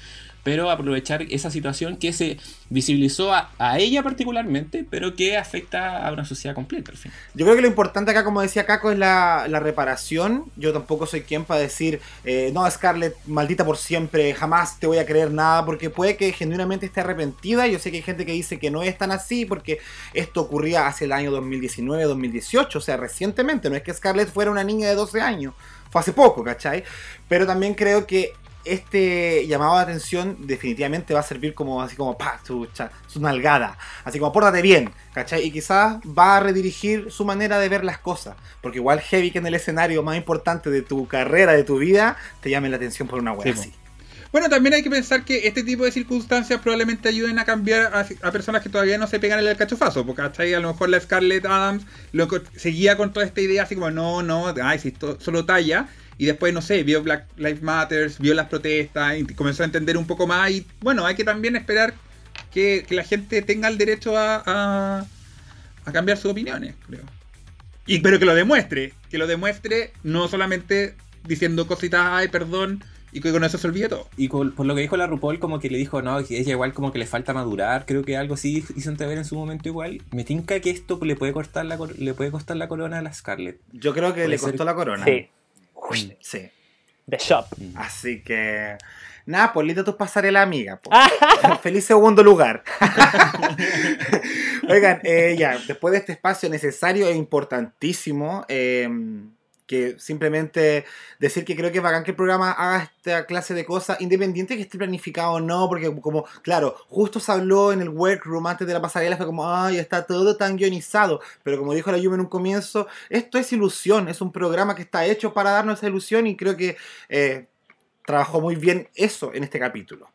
pero aprovechar esa situación que se visibilizó a, ella particularmente, pero que afecta a una sociedad completa al fin. Yo creo que lo importante acá, como decía Caco, es la, reparación. Yo tampoco soy quien para decir, eh, no, Scarlett, maldita por siempre, jamás te voy a creer nada, porque puede que genuinamente esté arrepentida. Yo sé que hay gente que dice que no es tan así, porque esto ocurría hace el año 2019, 2018, o sea, recientemente. No es que Scarlett fuera una niña de 12 años, fue hace poco, ¿cachai? Pero también creo que este llamado de atención definitivamente va a servir como así como pa, su, su nalgada, así como pórtate bien, ¿cachai? Y quizás va a redirigir su manera de ver las cosas, porque igual heavy que en el escenario más importante de tu carrera, de tu vida, te llame la atención por una wea así. Bueno, también hay que pensar que este tipo de circunstancias probablemente ayuden a cambiar a, personas que todavía no se pegan el cachofazo, porque ¿cachai? a lo mejor la Scarlett Adams lo, seguía con toda esta idea así como, no, no, ay, si solo talla, y después, no sé, vio Black Lives Matter, vio las protestas y comenzó a entender un poco más. Y bueno, hay que también esperar que, la gente tenga el derecho a, a, cambiar sus opiniones, creo. Y, pero que lo demuestre, que lo demuestre no solamente diciendo cositas, ay, perdón, y que con eso se olvide todo. Y por lo que dijo la RuPaul, como que le dijo, no, que ella igual como que le falta madurar, creo que algo así hizo entrever en su momento igual. Me tinca que esto le puede costar la, le puede costar la corona a la Scarlett. Yo creo que le costó la corona. Sí. Sí. The Shop. Así que. Nada, pues pasaré tus pasarelas amiga. Feliz segundo lugar. Oigan, eh, ya, después de este espacio necesario e importantísimo, eh, que simplemente decir que creo que es bacán que el programa haga esta clase de cosas, independiente que esté planificado o no, porque como, claro, justo se habló en el workroom antes de la pasarela, fue como, ay, está todo tan guionizado, pero como dijo la Yumi en un comienzo, esto es ilusión, es un programa que está hecho para darnos esa ilusión y creo que eh, trabajó muy bien eso en este capítulo.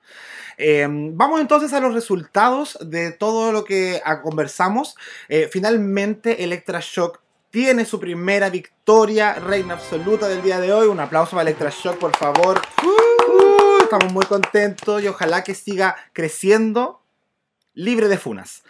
Eh, vamos entonces a los resultados de todo lo que conversamos. Eh, finalmente, Electra Shock tiene su primera victoria, reina absoluta del día de hoy. Un aplauso para Electrashock, por favor. Uh, estamos muy contentos y ojalá que siga creciendo libre de funas.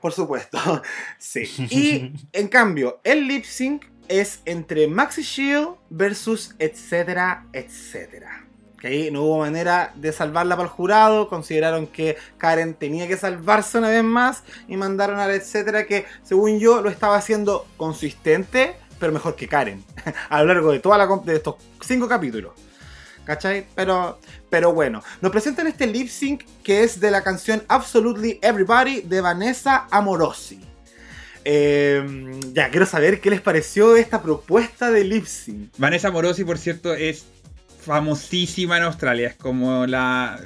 Por supuesto. Sí. Y en cambio, el lip sync es entre Maxi Shield versus etcétera, etcétera ahí no hubo manera de salvarla para el jurado, consideraron que Karen tenía que salvarse una vez más y mandaron a la etcétera que según yo lo estaba haciendo consistente, pero mejor que Karen, a lo largo de, toda la, estos cinco capítulos. ¿Cachai? Pero, pero bueno, nos presentan este lip sync que es de la canción Absolutely Everybody de Vanessa Amorosi. Em, ya, quiero saber qué les pareció esta propuesta de lip sync. Vanessa Amorosi, por cierto, es famosísima en Australia. Es como la.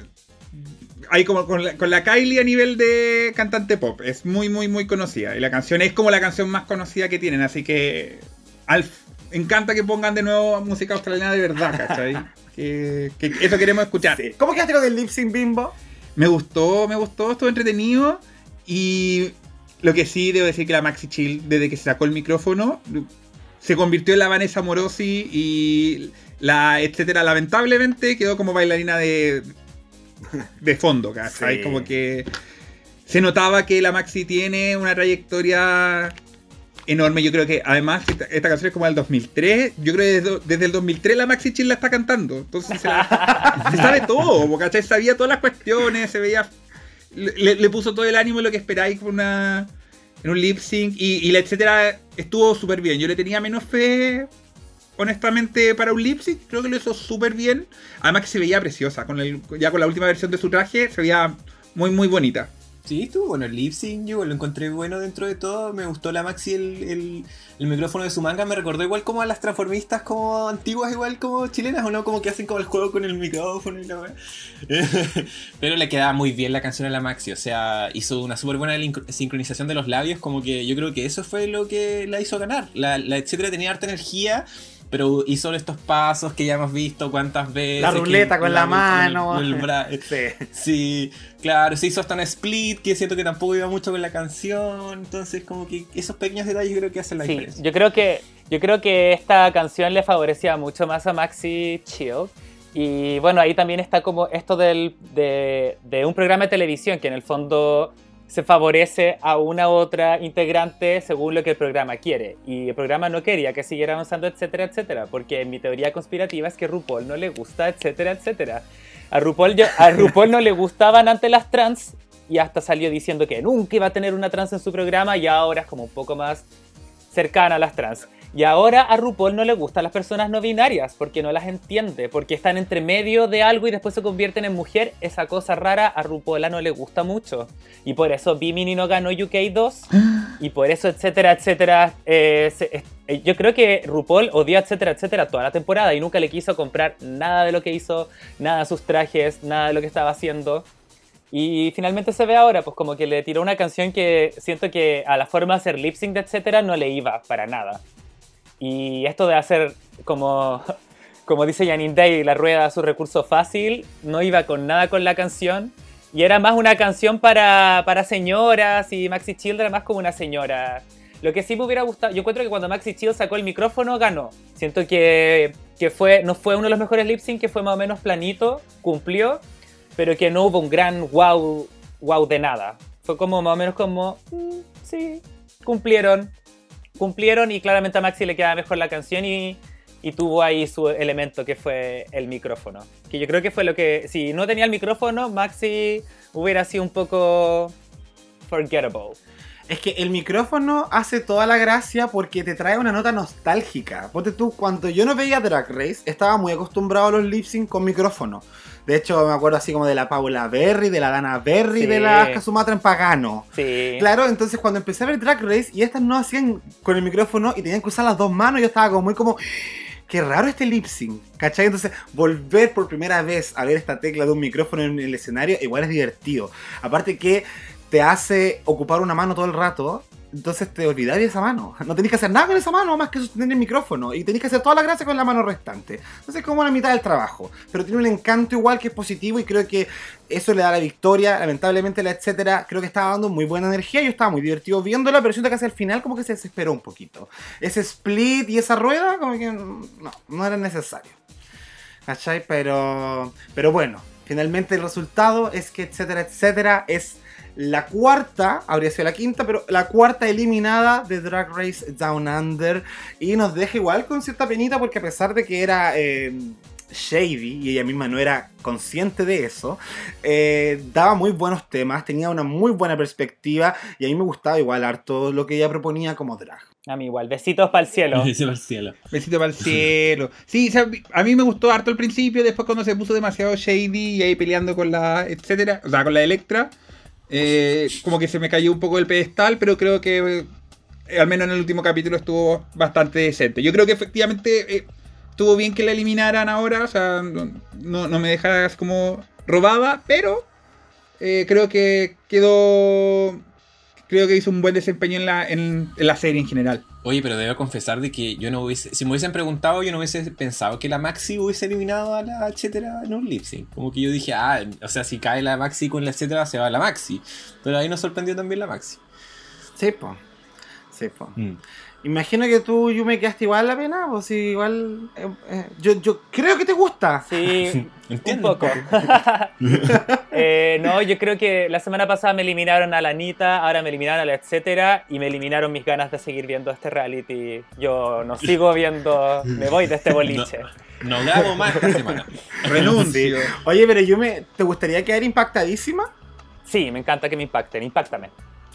Hay como con la, Kylie a nivel de cantante pop. Es muy, muy, muy conocida. Y la canción es como la canción más conocida que tienen. Así que. Alf, encanta que pongan de nuevo música australiana de verdad, ¿cachai? que, eso queremos escuchar. ¿Cómo quedaste con el lip sync bimbo? Me gustó, me gustó, estuvo entretenido. Y lo que sí debo decir que la Maxi Chill, desde que se sacó el micrófono, se convirtió en la Vanessa Morosi y la etcétera, lamentablemente quedó como bailarina de, de fondo, ¿cachai? Como que se notaba que la Maxi tiene una trayectoria enorme. Yo creo que además esta, canción es como del 2003. Yo creo que desde, el 2003 la Maxi Chill la está cantando. Entonces se, sabe todo, ¿cachai? Sabía todas las cuestiones, se veía. Le, puso todo el ánimo lo que esperáis con una. En un lip sync y, y la etcétera estuvo súper bien. Yo le tenía menos fe honestamente, para un lip creo que lo hizo súper bien. Además que se veía preciosa. Con ya con la última versión de su traje, se veía muy, muy bonita. Sí, estuvo bueno el lip yo lo encontré bueno dentro de todo. Me gustó la Maxi, el, el, micrófono de su manga. Me recordó igual como a las transformistas como antiguas, igual como chilenas, o no, como que hacen como el juego con el micrófono y la. Pero le quedaba muy bien la canción a la Maxi, o sea, hizo una súper buena sincronización de los labios. Como que yo creo que eso fue lo que la hizo ganar. La, la etcétera tenía harta energía. Pero hizo estos pasos que ya hemos visto cuántas veces. La que ruleta con la mano. el bra- Sí. Sí, claro, se hizo hasta un split que siento que tampoco iba mucho con la canción. Entonces, como que esos pequeños detalles creo que hacen la Sí, diferencia. yo creo que yo creo que esta canción le favorecía mucho más a Maxi Chill. Y bueno, ahí también está como esto del, de, de un programa de televisión que en el fondo se favorece a una u otra integrante según lo que el programa quiere. Y el programa no quería que siguiera avanzando, etcétera, etcétera. Porque mi teoría conspirativa es que RuPaul no le gusta, etcétera, etcétera. A RuPaul, a RuPaul no le gustaban antes las trans y hasta salió diciendo que nunca iba a tener una trans en su programa y ahora es como un poco más cercana a las trans. Y ahora a RuPaul no le gustan las personas no binarias porque no las entiende, porque están entre medio de algo y después se convierten en mujer. Esa cosa rara a RuPaul no le gusta mucho. Y por eso Bimini no ganó UK 2 y por eso, etcétera, etcétera. eh, se- eh, yo creo que RuPaul odió, etcétera, etcétera, toda la temporada y nunca le quiso comprar nada de lo que hizo, nada de sus trajes, nada de lo que estaba haciendo. Y finalmente se ve ahora, pues como que le tiró una canción que siento que a la forma de hacer lip sync, etcétera, no le iba para nada. Y esto de hacer como, como dice Janine Day, la rueda a su recurso fácil, no iba con nada con la canción. Y era más una canción para, para señoras y Maxi Chill era más como una señora. Lo que sí me hubiera gustado, yo encuentro que cuando Maxi Chill sacó el micrófono ganó. Siento que, que fue, no fue uno de los mejores lip sync, que fue más o menos planito, cumplió, pero que no hubo un gran wow, wow de nada. Fue como más o menos como, "Mm, sí, cumplieron, cumplieron y claramente a Maxi le queda mejor la canción y, y tuvo ahí su elemento que fue el micrófono. Que yo creo que fue lo que, si no tenía el micrófono, Maxi hubiera sido un poco forgettable. Es que el micrófono hace toda la gracia porque te trae una nota nostálgica. Ponte tú, cuando yo no veía Drag Race, estaba muy acostumbrado a los lip sync con micrófono. De hecho, me acuerdo así como de la Paula Berry, de la Dana Berry, Sí. de la Aska Sumatra en Pagano. Sí. Claro, entonces cuando empecé a ver Drag Race y estas no hacían con el micrófono y tenían que usar las dos manos, yo estaba como muy como, qué raro este lip sync, ¿cachai? Entonces volver por primera vez a ver esta tecla de un micrófono en el escenario igual es divertido. Aparte que te hace ocupar una mano todo el rato. Entonces te olvidás de esa mano. No tenés que hacer nada con esa mano más que sostener el micrófono. Y tenés que hacer toda la gracia con la mano restante. Entonces es como la mitad del trabajo. Pero tiene un encanto igual que es positivo y creo que eso le da la victoria. Lamentablemente la etcétera creo que estaba dando muy buena energía. Yo estaba muy divertido viéndola, pero siento que hacia el final como que se desesperó un poquito. Ese split y esa rueda como que no, no era necesario. ¿Cachai? Pero, pero bueno, finalmente el resultado es que etcétera, etcétera es la cuarta, habría sido la quinta, pero la cuarta eliminada de Drag Race Down Under. Y nos deja igual con cierta penita porque a pesar de que era eh, shady y ella misma no era consciente de eso, eh, daba muy buenos temas, tenía una muy buena perspectiva y a mí me gustaba igual harto lo que ella proponía como drag. A mí igual. Besitos para el cielo. Ese va al cielo. Besito para el cielo. Sí, o sea, a mí me gustó harto al principio, después cuando se puso demasiado shady y ahí peleando con la etcétera, o sea, con la Electra, eh, como que se me cayó un poco el pedestal, pero creo que eh, al menos en el último capítulo estuvo bastante decente. Yo creo que efectivamente eh, estuvo bien que la eliminaran ahora, o sea, no, no- me dejas como robada, pero eh, creo que quedó... Creo que hizo un buen desempeño en la, en- en la serie en general. Oye, pero debo confesar de que yo no hubiese, si me hubiesen preguntado, yo no hubiese pensado que la Maxi hubiese eliminado a la etcétera en un lip sync. Como que yo dije, ah, o sea, si cae la Maxi con la etcétera, se va la Maxi. Pero ahí nos sorprendió también la Maxi. Sí, po. Sí, po. Mm. Imagino que tú, Yume, quedaste igual la pena, pues si igual... eh, eh, yo, yo creo que te gusta. Sí, un Entiendo. poco. Eh, no, yo creo que la semana pasada me eliminaron a la Anita, ahora me eliminaron a la etcétera y me eliminaron mis ganas de seguir viendo este reality. Yo no sigo viendo, me voy de este boliche. No grabo más esta semana. Renuncio. Oye, pero Yume, ¿te gustaría quedar impactadísima? Sí, me encanta que me impacten, impactame.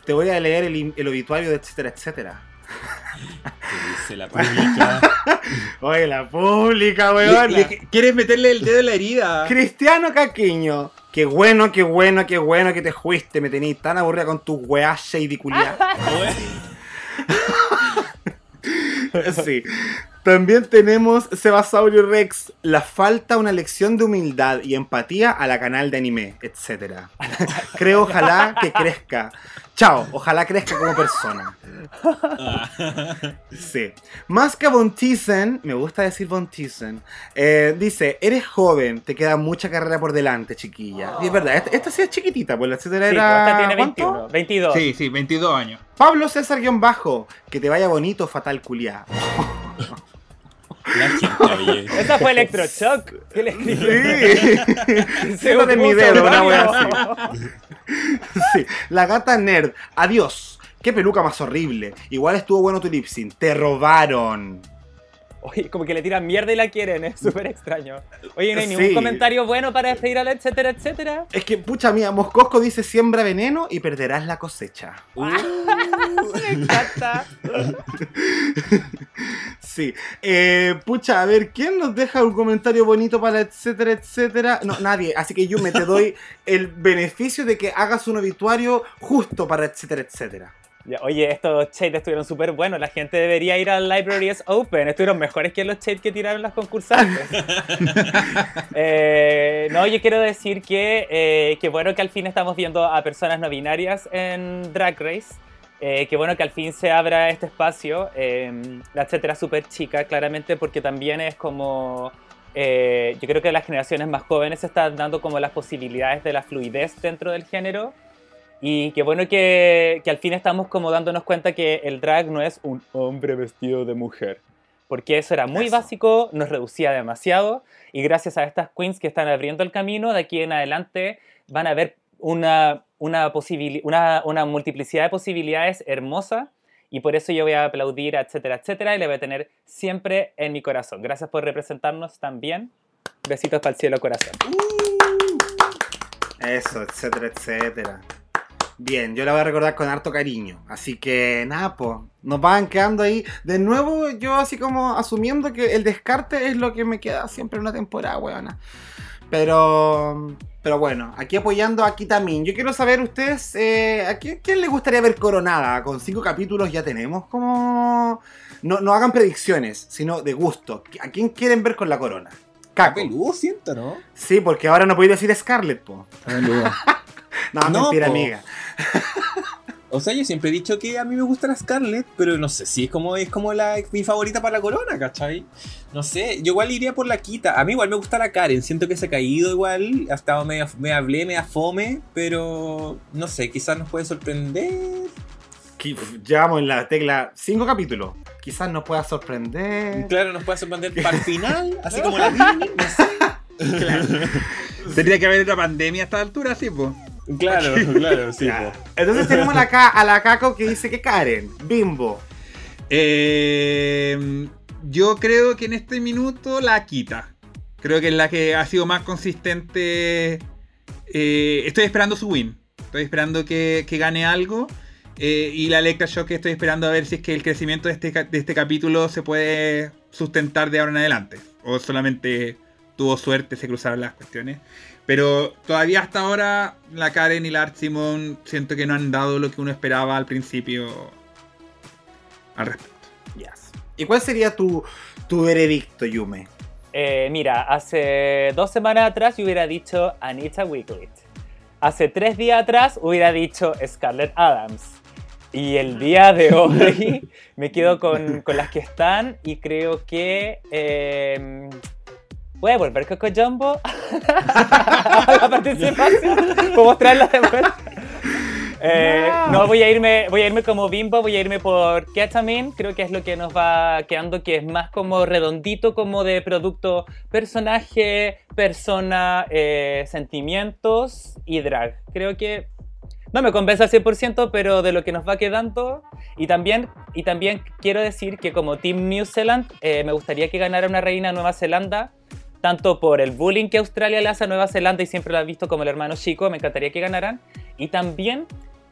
Te voy a leer el, el obituario de etcétera, etcétera. ¿Qué dice la pública? Oye, la pública, weón. ¿Quieres meterle el dedo en la herida? Cristiano Caquiño. Qué bueno, qué bueno, qué bueno que te fuiste. Me tenías tan aburrida con tus weas culiadas. Sí. También tenemos Sebasaurio Rex. La falta una lección de humildad y empatía a la canal de anime, etc. Creo ojalá que crezca. Chao, ojalá crezca como persona. Sí. Más que Von Thyssen, me gusta decir Von Thyssen, eh, dice, eres joven, te queda mucha carrera por delante, chiquilla. Y es verdad, esta, esta sí es chiquitita, pues la etcétera Sí, era... esta tiene ¿cuánto? 21, 22. Sí, sí, 22 años. Pablo César guion bajo, que te vaya bonito, fatal culiá. Esa fue Electroshock. ¿Qué le escribió? Sí. En mi dedo, una Mario. wea así. Sí. La gata nerd, adiós. Qué peluca más horrible. Igual estuvo bueno tu lip sync. Te robaron. Oye, como que le tiran mierda y la quieren, es súper extraño. Oye, no hay ningún Sí. comentario bueno para despedir a la etcétera, etcétera. Es que, pucha mía, Moscosco dice siembra veneno y perderás la cosecha. Me encanta. Sí. Eh, pucha, a ver, ¿quién nos deja un comentario bonito para etcétera, etcétera? No, nadie. Así que yo me te doy el beneficio de que hagas un obituario justo para etcétera, etcétera. Ya, oye, estos shades estuvieron súper buenos. La gente debería ir al Library is Open. Estuvieron mejores que los shades que tiraron las concursantes. Eh, no, yo quiero decir que, eh, que bueno que al fin estamos viendo a personas no binarias en Drag Race. Eh, que bueno que al fin se abra este espacio. eh, la etcétera súper chica, claramente, porque también es como. eh, yo creo que las generaciones más jóvenes se están dando como las posibilidades de la fluidez dentro del género. Y qué bueno que, que al fin estamos como dándonos cuenta que el drag no es un hombre vestido de mujer. Porque eso era muy Eso. básico, nos reducía demasiado. Y gracias a estas queens que están abriendo el camino, de aquí en adelante van a haber una, una, una, una multiplicidad de posibilidades hermosa. Y por eso yo voy a aplaudir, etcétera, etcétera. Y le voy a tener siempre en mi corazón. Gracias por representarnos también. Besitos para el cielo, corazón. Eso, etcétera, etcétera. Bien, yo la voy a recordar con harto cariño. Así que nada, pues, nos van quedando ahí. De nuevo, yo así como asumiendo que el descarte es lo que me queda siempre en una temporada, weona. Pero, pero bueno, aquí apoyando a Kitamin. Yo quiero saber ustedes, eh, ¿a quién, quién les gustaría ver coronada? Con cinco capítulos ya tenemos como... No, no hagan predicciones, sino de gusto. ¿A quién quieren ver con la corona? Caco. Peludo siento, ¿no? Sí, porque ahora no podéis decir Scarlett, po. No, No, mentira, po. amiga. O sea, yo siempre he dicho que a mí me gusta la Scarlett, pero no sé si es como es como la mi favorita para la corona, ¿cachai? No sé, yo igual iría por la Quita. A mí igual me gusta la Karen, siento que se ha caído igual, ha estado media, media hablé, media fome, pero no sé, quizás nos puede sorprender. Llevamos en la tecla cinco capítulos. Quizás nos pueda sorprender. Claro, nos puede sorprender para el final, así como la Disney, no sé. Tendría que haber otra pandemia a esta altura, sí, pues. Claro, claro, sí. Po. Entonces tenemos la a la Caco que dice que Karen, Bimbo. Eh, yo creo que en este minuto la quita. Creo que es la que ha sido más consistente. Eh, estoy esperando su win. Estoy esperando que, que gane algo. Eh, y la Electra Shock estoy esperando a ver si es que el crecimiento de este, de este capítulo se puede sustentar de ahora en adelante. O solamente tuvo suerte, se cruzaron las cuestiones. Pero todavía hasta ahora la Karen y la Art Simon siento que no han dado lo que uno esperaba al principio al respecto. Yes. ¿Y cuál sería tu, tu veredicto, Yume? Eh, mira, hace dos semanas atrás yo hubiera dicho Anita Wiglet. Hace tres días atrás hubiera dicho Scarlett Adams. Y el día de hoy me quedo con, con las que están y creo que... Eh, ¿Voy a volver Coco Jumbo a la participación? ¿Puedo mostrarla de vuelta? Eh, no, voy a irme, voy a irme como Bimbo, voy a irme por Ketamine, creo que es lo que nos va quedando, que es más como redondito, como de producto personaje, persona, eh, sentimientos y drag. Creo que no me convence al 100%, pero de lo que nos va quedando. Y también, y también quiero decir que como Team New Zealand, eh, me gustaría que ganara una reina Nueva Zelanda, tanto por el bullying que Australia le hace a Nueva Zelanda y siempre lo ha visto como el hermano chico, me encantaría que ganaran. Y también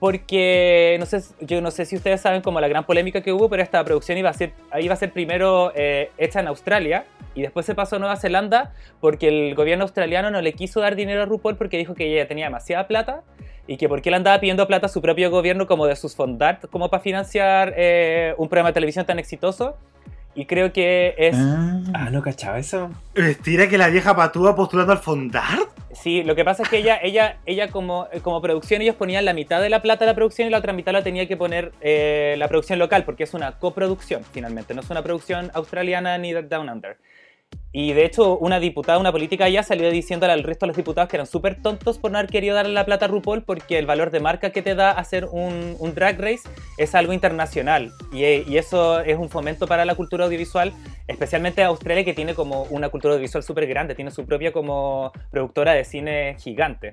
porque no sé, yo no sé si ustedes saben como la gran polémica que hubo, pero esta producción iba a ser, iba a ser primero eh, hecha en Australia y después se pasó a Nueva Zelanda porque el gobierno australiano no le quiso dar dinero a RuPaul porque dijo que ella tenía demasiada plata y que porque él andaba pidiendo plata a su propio gobierno como de sus fondart como para financiar eh, un programa de televisión tan exitoso. Y creo que es... Ah, no cachaba eso. ¿Tira que la vieja patúa postulando al Fondart? Sí, lo que pasa es que ella, ella, ella como, como producción, ellos ponían la mitad de la plata de la producción y la otra mitad la tenía que poner eh, la producción local, porque es una coproducción, finalmente, no es una producción australiana ni de Down Under. Y de hecho, una diputada, una política ya salió diciéndole al resto de los diputados que eran súper tontos por no haber querido darle la plata a RuPaul porque el valor de marca que te da hacer un, un drag race es algo internacional. Y, y, eso es un fomento para la cultura audiovisual, especialmente Australia que tiene como una cultura audiovisual súper grande, tiene su propia como productora de cine gigante.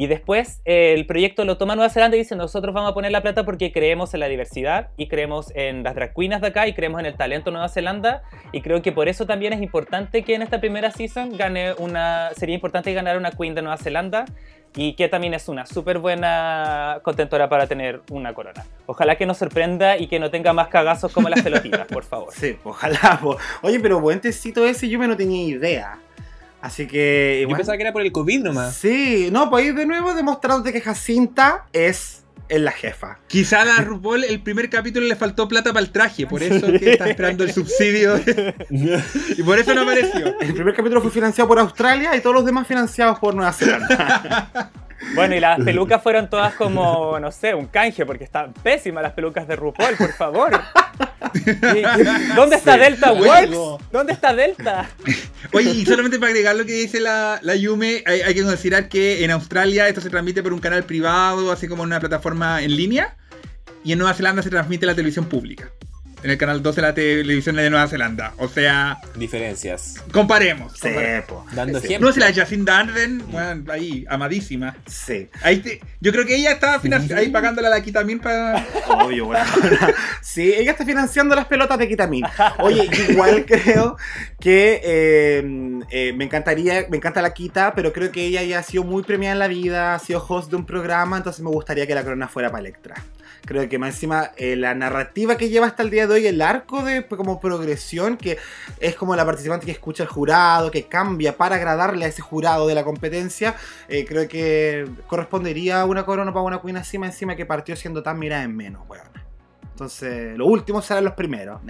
Y después eh, el proyecto lo toma Nueva Zelanda y dice, nosotros vamos a poner la plata porque creemos en la diversidad y creemos en las drag queens de acá y creemos en el talento de Nueva Zelanda. Y creo que por eso también es importante que en esta primera season gane una... Sería importante ganar una queen de Nueva Zelanda y que también es una súper buena contentora para tener una corona. Ojalá que nos sorprenda y que no tenga más cagazos como las pelotitas, por favor. Sí, ojalá. Oye, pero buen tecito ese yo me no tenía idea. Así que. Igual, Yo pensaba que era por el COVID nomás. Sí, no, pues ahí de nuevo demostrándote que Jacinta es, es la jefa. Quizá a RuPaul el primer capítulo le faltó plata para el traje, por eso que está esperando el subsidio. y por eso no apareció. El primer capítulo fue financiado por Australia y todos los demás financiados por Nueva Zelanda. Bueno, y las pelucas fueron todas como, no sé, un canje, porque están pésimas las pelucas de RuPaul, por favor. ¿Dónde está sí, Delta Works? ¿Dónde está Delta? Oye, y solamente para agregar lo que dice la, la Yume, hay, hay, que considerar que en Australia esto se transmite por un canal privado, así como en una plataforma en línea, y en Nueva Zelanda se transmite la televisión pública en el canal 2 de la televisión de Nueva Zelanda. O sea. Diferencias. Comparemos. Sí, comparemos. po. Dando Sí. ejemplo. No, si la Jacinda Arden, bueno, ahí, amadísima. Sí, Ahí te- yo creo que ella estaba ahí pagándole a la Kitamin para. obvio, bueno. Sí, ella está financiando las pelotas de Kitamin. Oye, igual creo que eh, eh, me encantaría, me encanta la Kita, pero creo que ella ya ha sido muy premiada en la vida, ha sido host de un programa, entonces me gustaría que la corona fuera para Electra. Creo que más encima eh, la narrativa que lleva hasta el día de hoy, el arco de pues, como progresión, que es como la participante que escucha al jurado, que cambia para agradarle a ese jurado de la competencia, eh, creo que correspondería a una corona para una queen encima, encima que partió siendo tan mirada en menos, weón. Entonces, los últimos serán los primeros.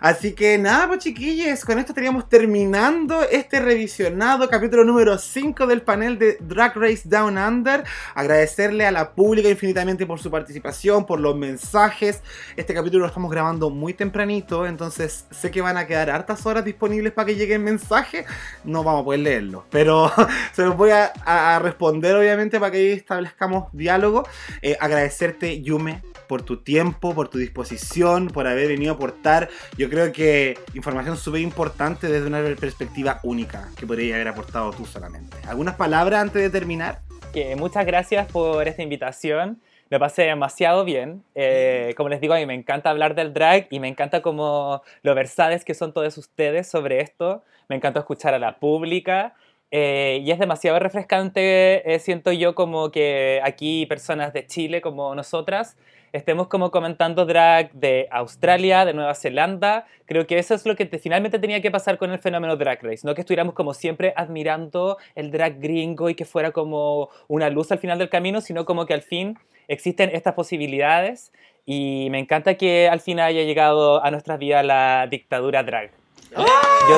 Así que nada, pues chiquillos, con esto estaríamos terminando este revisionado capítulo número 5 del panel de Drag Race Down Under. Agradecerle a la pública infinitamente por su participación, por los mensajes. Este capítulo lo estamos grabando muy tempranito, entonces sé que van a quedar hartas horas disponibles para que lleguen mensajes. No vamos a poder leerlos, pero se los voy a, responder obviamente para que establezcamos diálogo. Eh, agradecerte, Yume, por tu tiempo, por tu disposición, por haber venido a aportar. Yo creo que información súper importante desde una perspectiva única que podrías haber aportado tú solamente. ¿Algunas palabras antes de terminar? Que muchas gracias por esta invitación. Lo pasé demasiado bien. Eh, como les digo, a mí me encanta hablar del drag y me encanta como lo versades que son todos ustedes sobre esto. Me encanta escuchar a la pública. Eh, y es demasiado refrescante, eh, siento yo, como que aquí personas de Chile como nosotras estemos como comentando drag de Australia, de Nueva Zelanda. Creo que eso es lo que te- finalmente tenía que pasar con el fenómeno Drag Race, no que estuviéramos como siempre admirando el drag gringo y que fuera como una luz al final del camino, sino como que al fin existen estas posibilidades y me encanta que al fin haya llegado a nuestras vidas la dictadura drag. Yo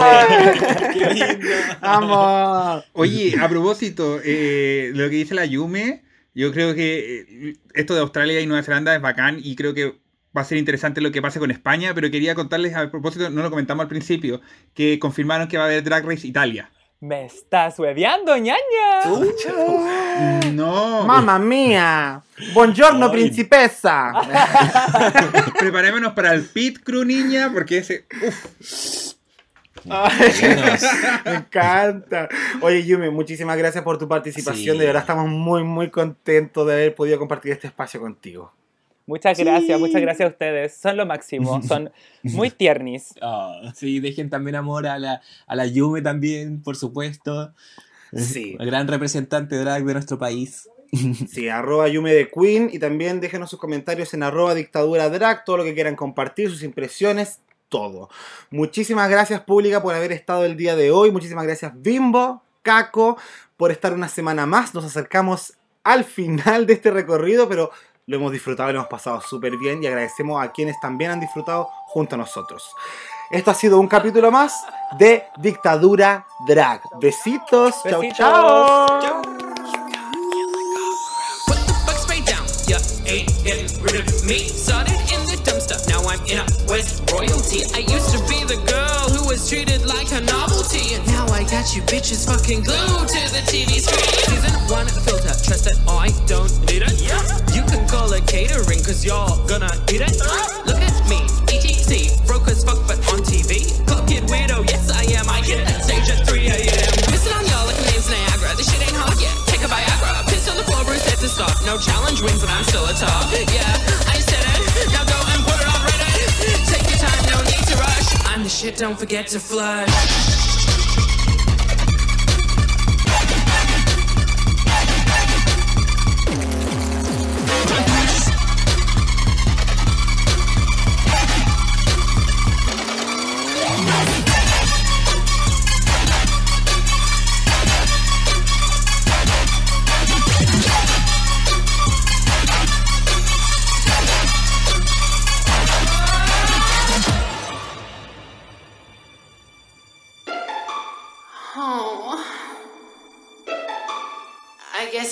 de- Qué lindo. ¡Vamos! Oye, a propósito, eh, lo que dice la Yume, yo creo que eh, esto de Australia y Nueva Zelanda es bacán y creo que va a ser interesante lo que pase con España, pero quería contarles a propósito, no lo comentamos al principio, que confirmaron que va a haber Drag Race Italia. Me estás hueveando, ñaña. No, ¡Mamma mía! ¡Buongiorno, Ay. principessa! preparémonos para el pit crew, niña, porque ese... Uf, Menos. Me encanta. Oye, Yumi, muchísimas gracias por tu participación. Sí. De verdad estamos muy, muy contentos de haber podido compartir este espacio contigo. Muchas gracias, muchas gracias a ustedes. Son lo máximo, son muy tiernis. Ah, sí, dejen también amor a la, a la Yume también, por supuesto. Sí. La gran representante drag de nuestro país. Sí, arroba Yume de Queen y también déjenos sus comentarios en arroba dictadura drag, todo lo que quieran compartir, sus impresiones, todo. Muchísimas gracias pública por haber estado el día de hoy, muchísimas gracias Bimbo, Caco, por estar una semana más. Nos acercamos al final de este recorrido, pero lo hemos disfrutado y lo hemos pasado súper bien y agradecemos a quienes también han disfrutado junto a nosotros. Esto ha sido un capítulo más de Dictadura Drag. Besitos, chau Besitos. chau. Royalty. I used to be the girl who was treated like a novelty, and now I got you bitches fucking glued to the TV screen. Season one filter, trust that I don't need it. Yeah. You can call it catering, cause you're gonna eat it. Look at me, ETC, broke as fuck, but on TV. Club kid weirdo, yes I am, I hit that stage at 3 a.m. Missing on y'all like name's Niagara. This shit ain't hot yet. Take a Viagra. Piss on the floor, Bruce hit to stop. No challenge wins, and I'm still a top. Yeah, the shit, don't forget to flush.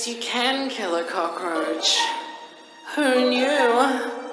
You can kill a cockroach. Who knew?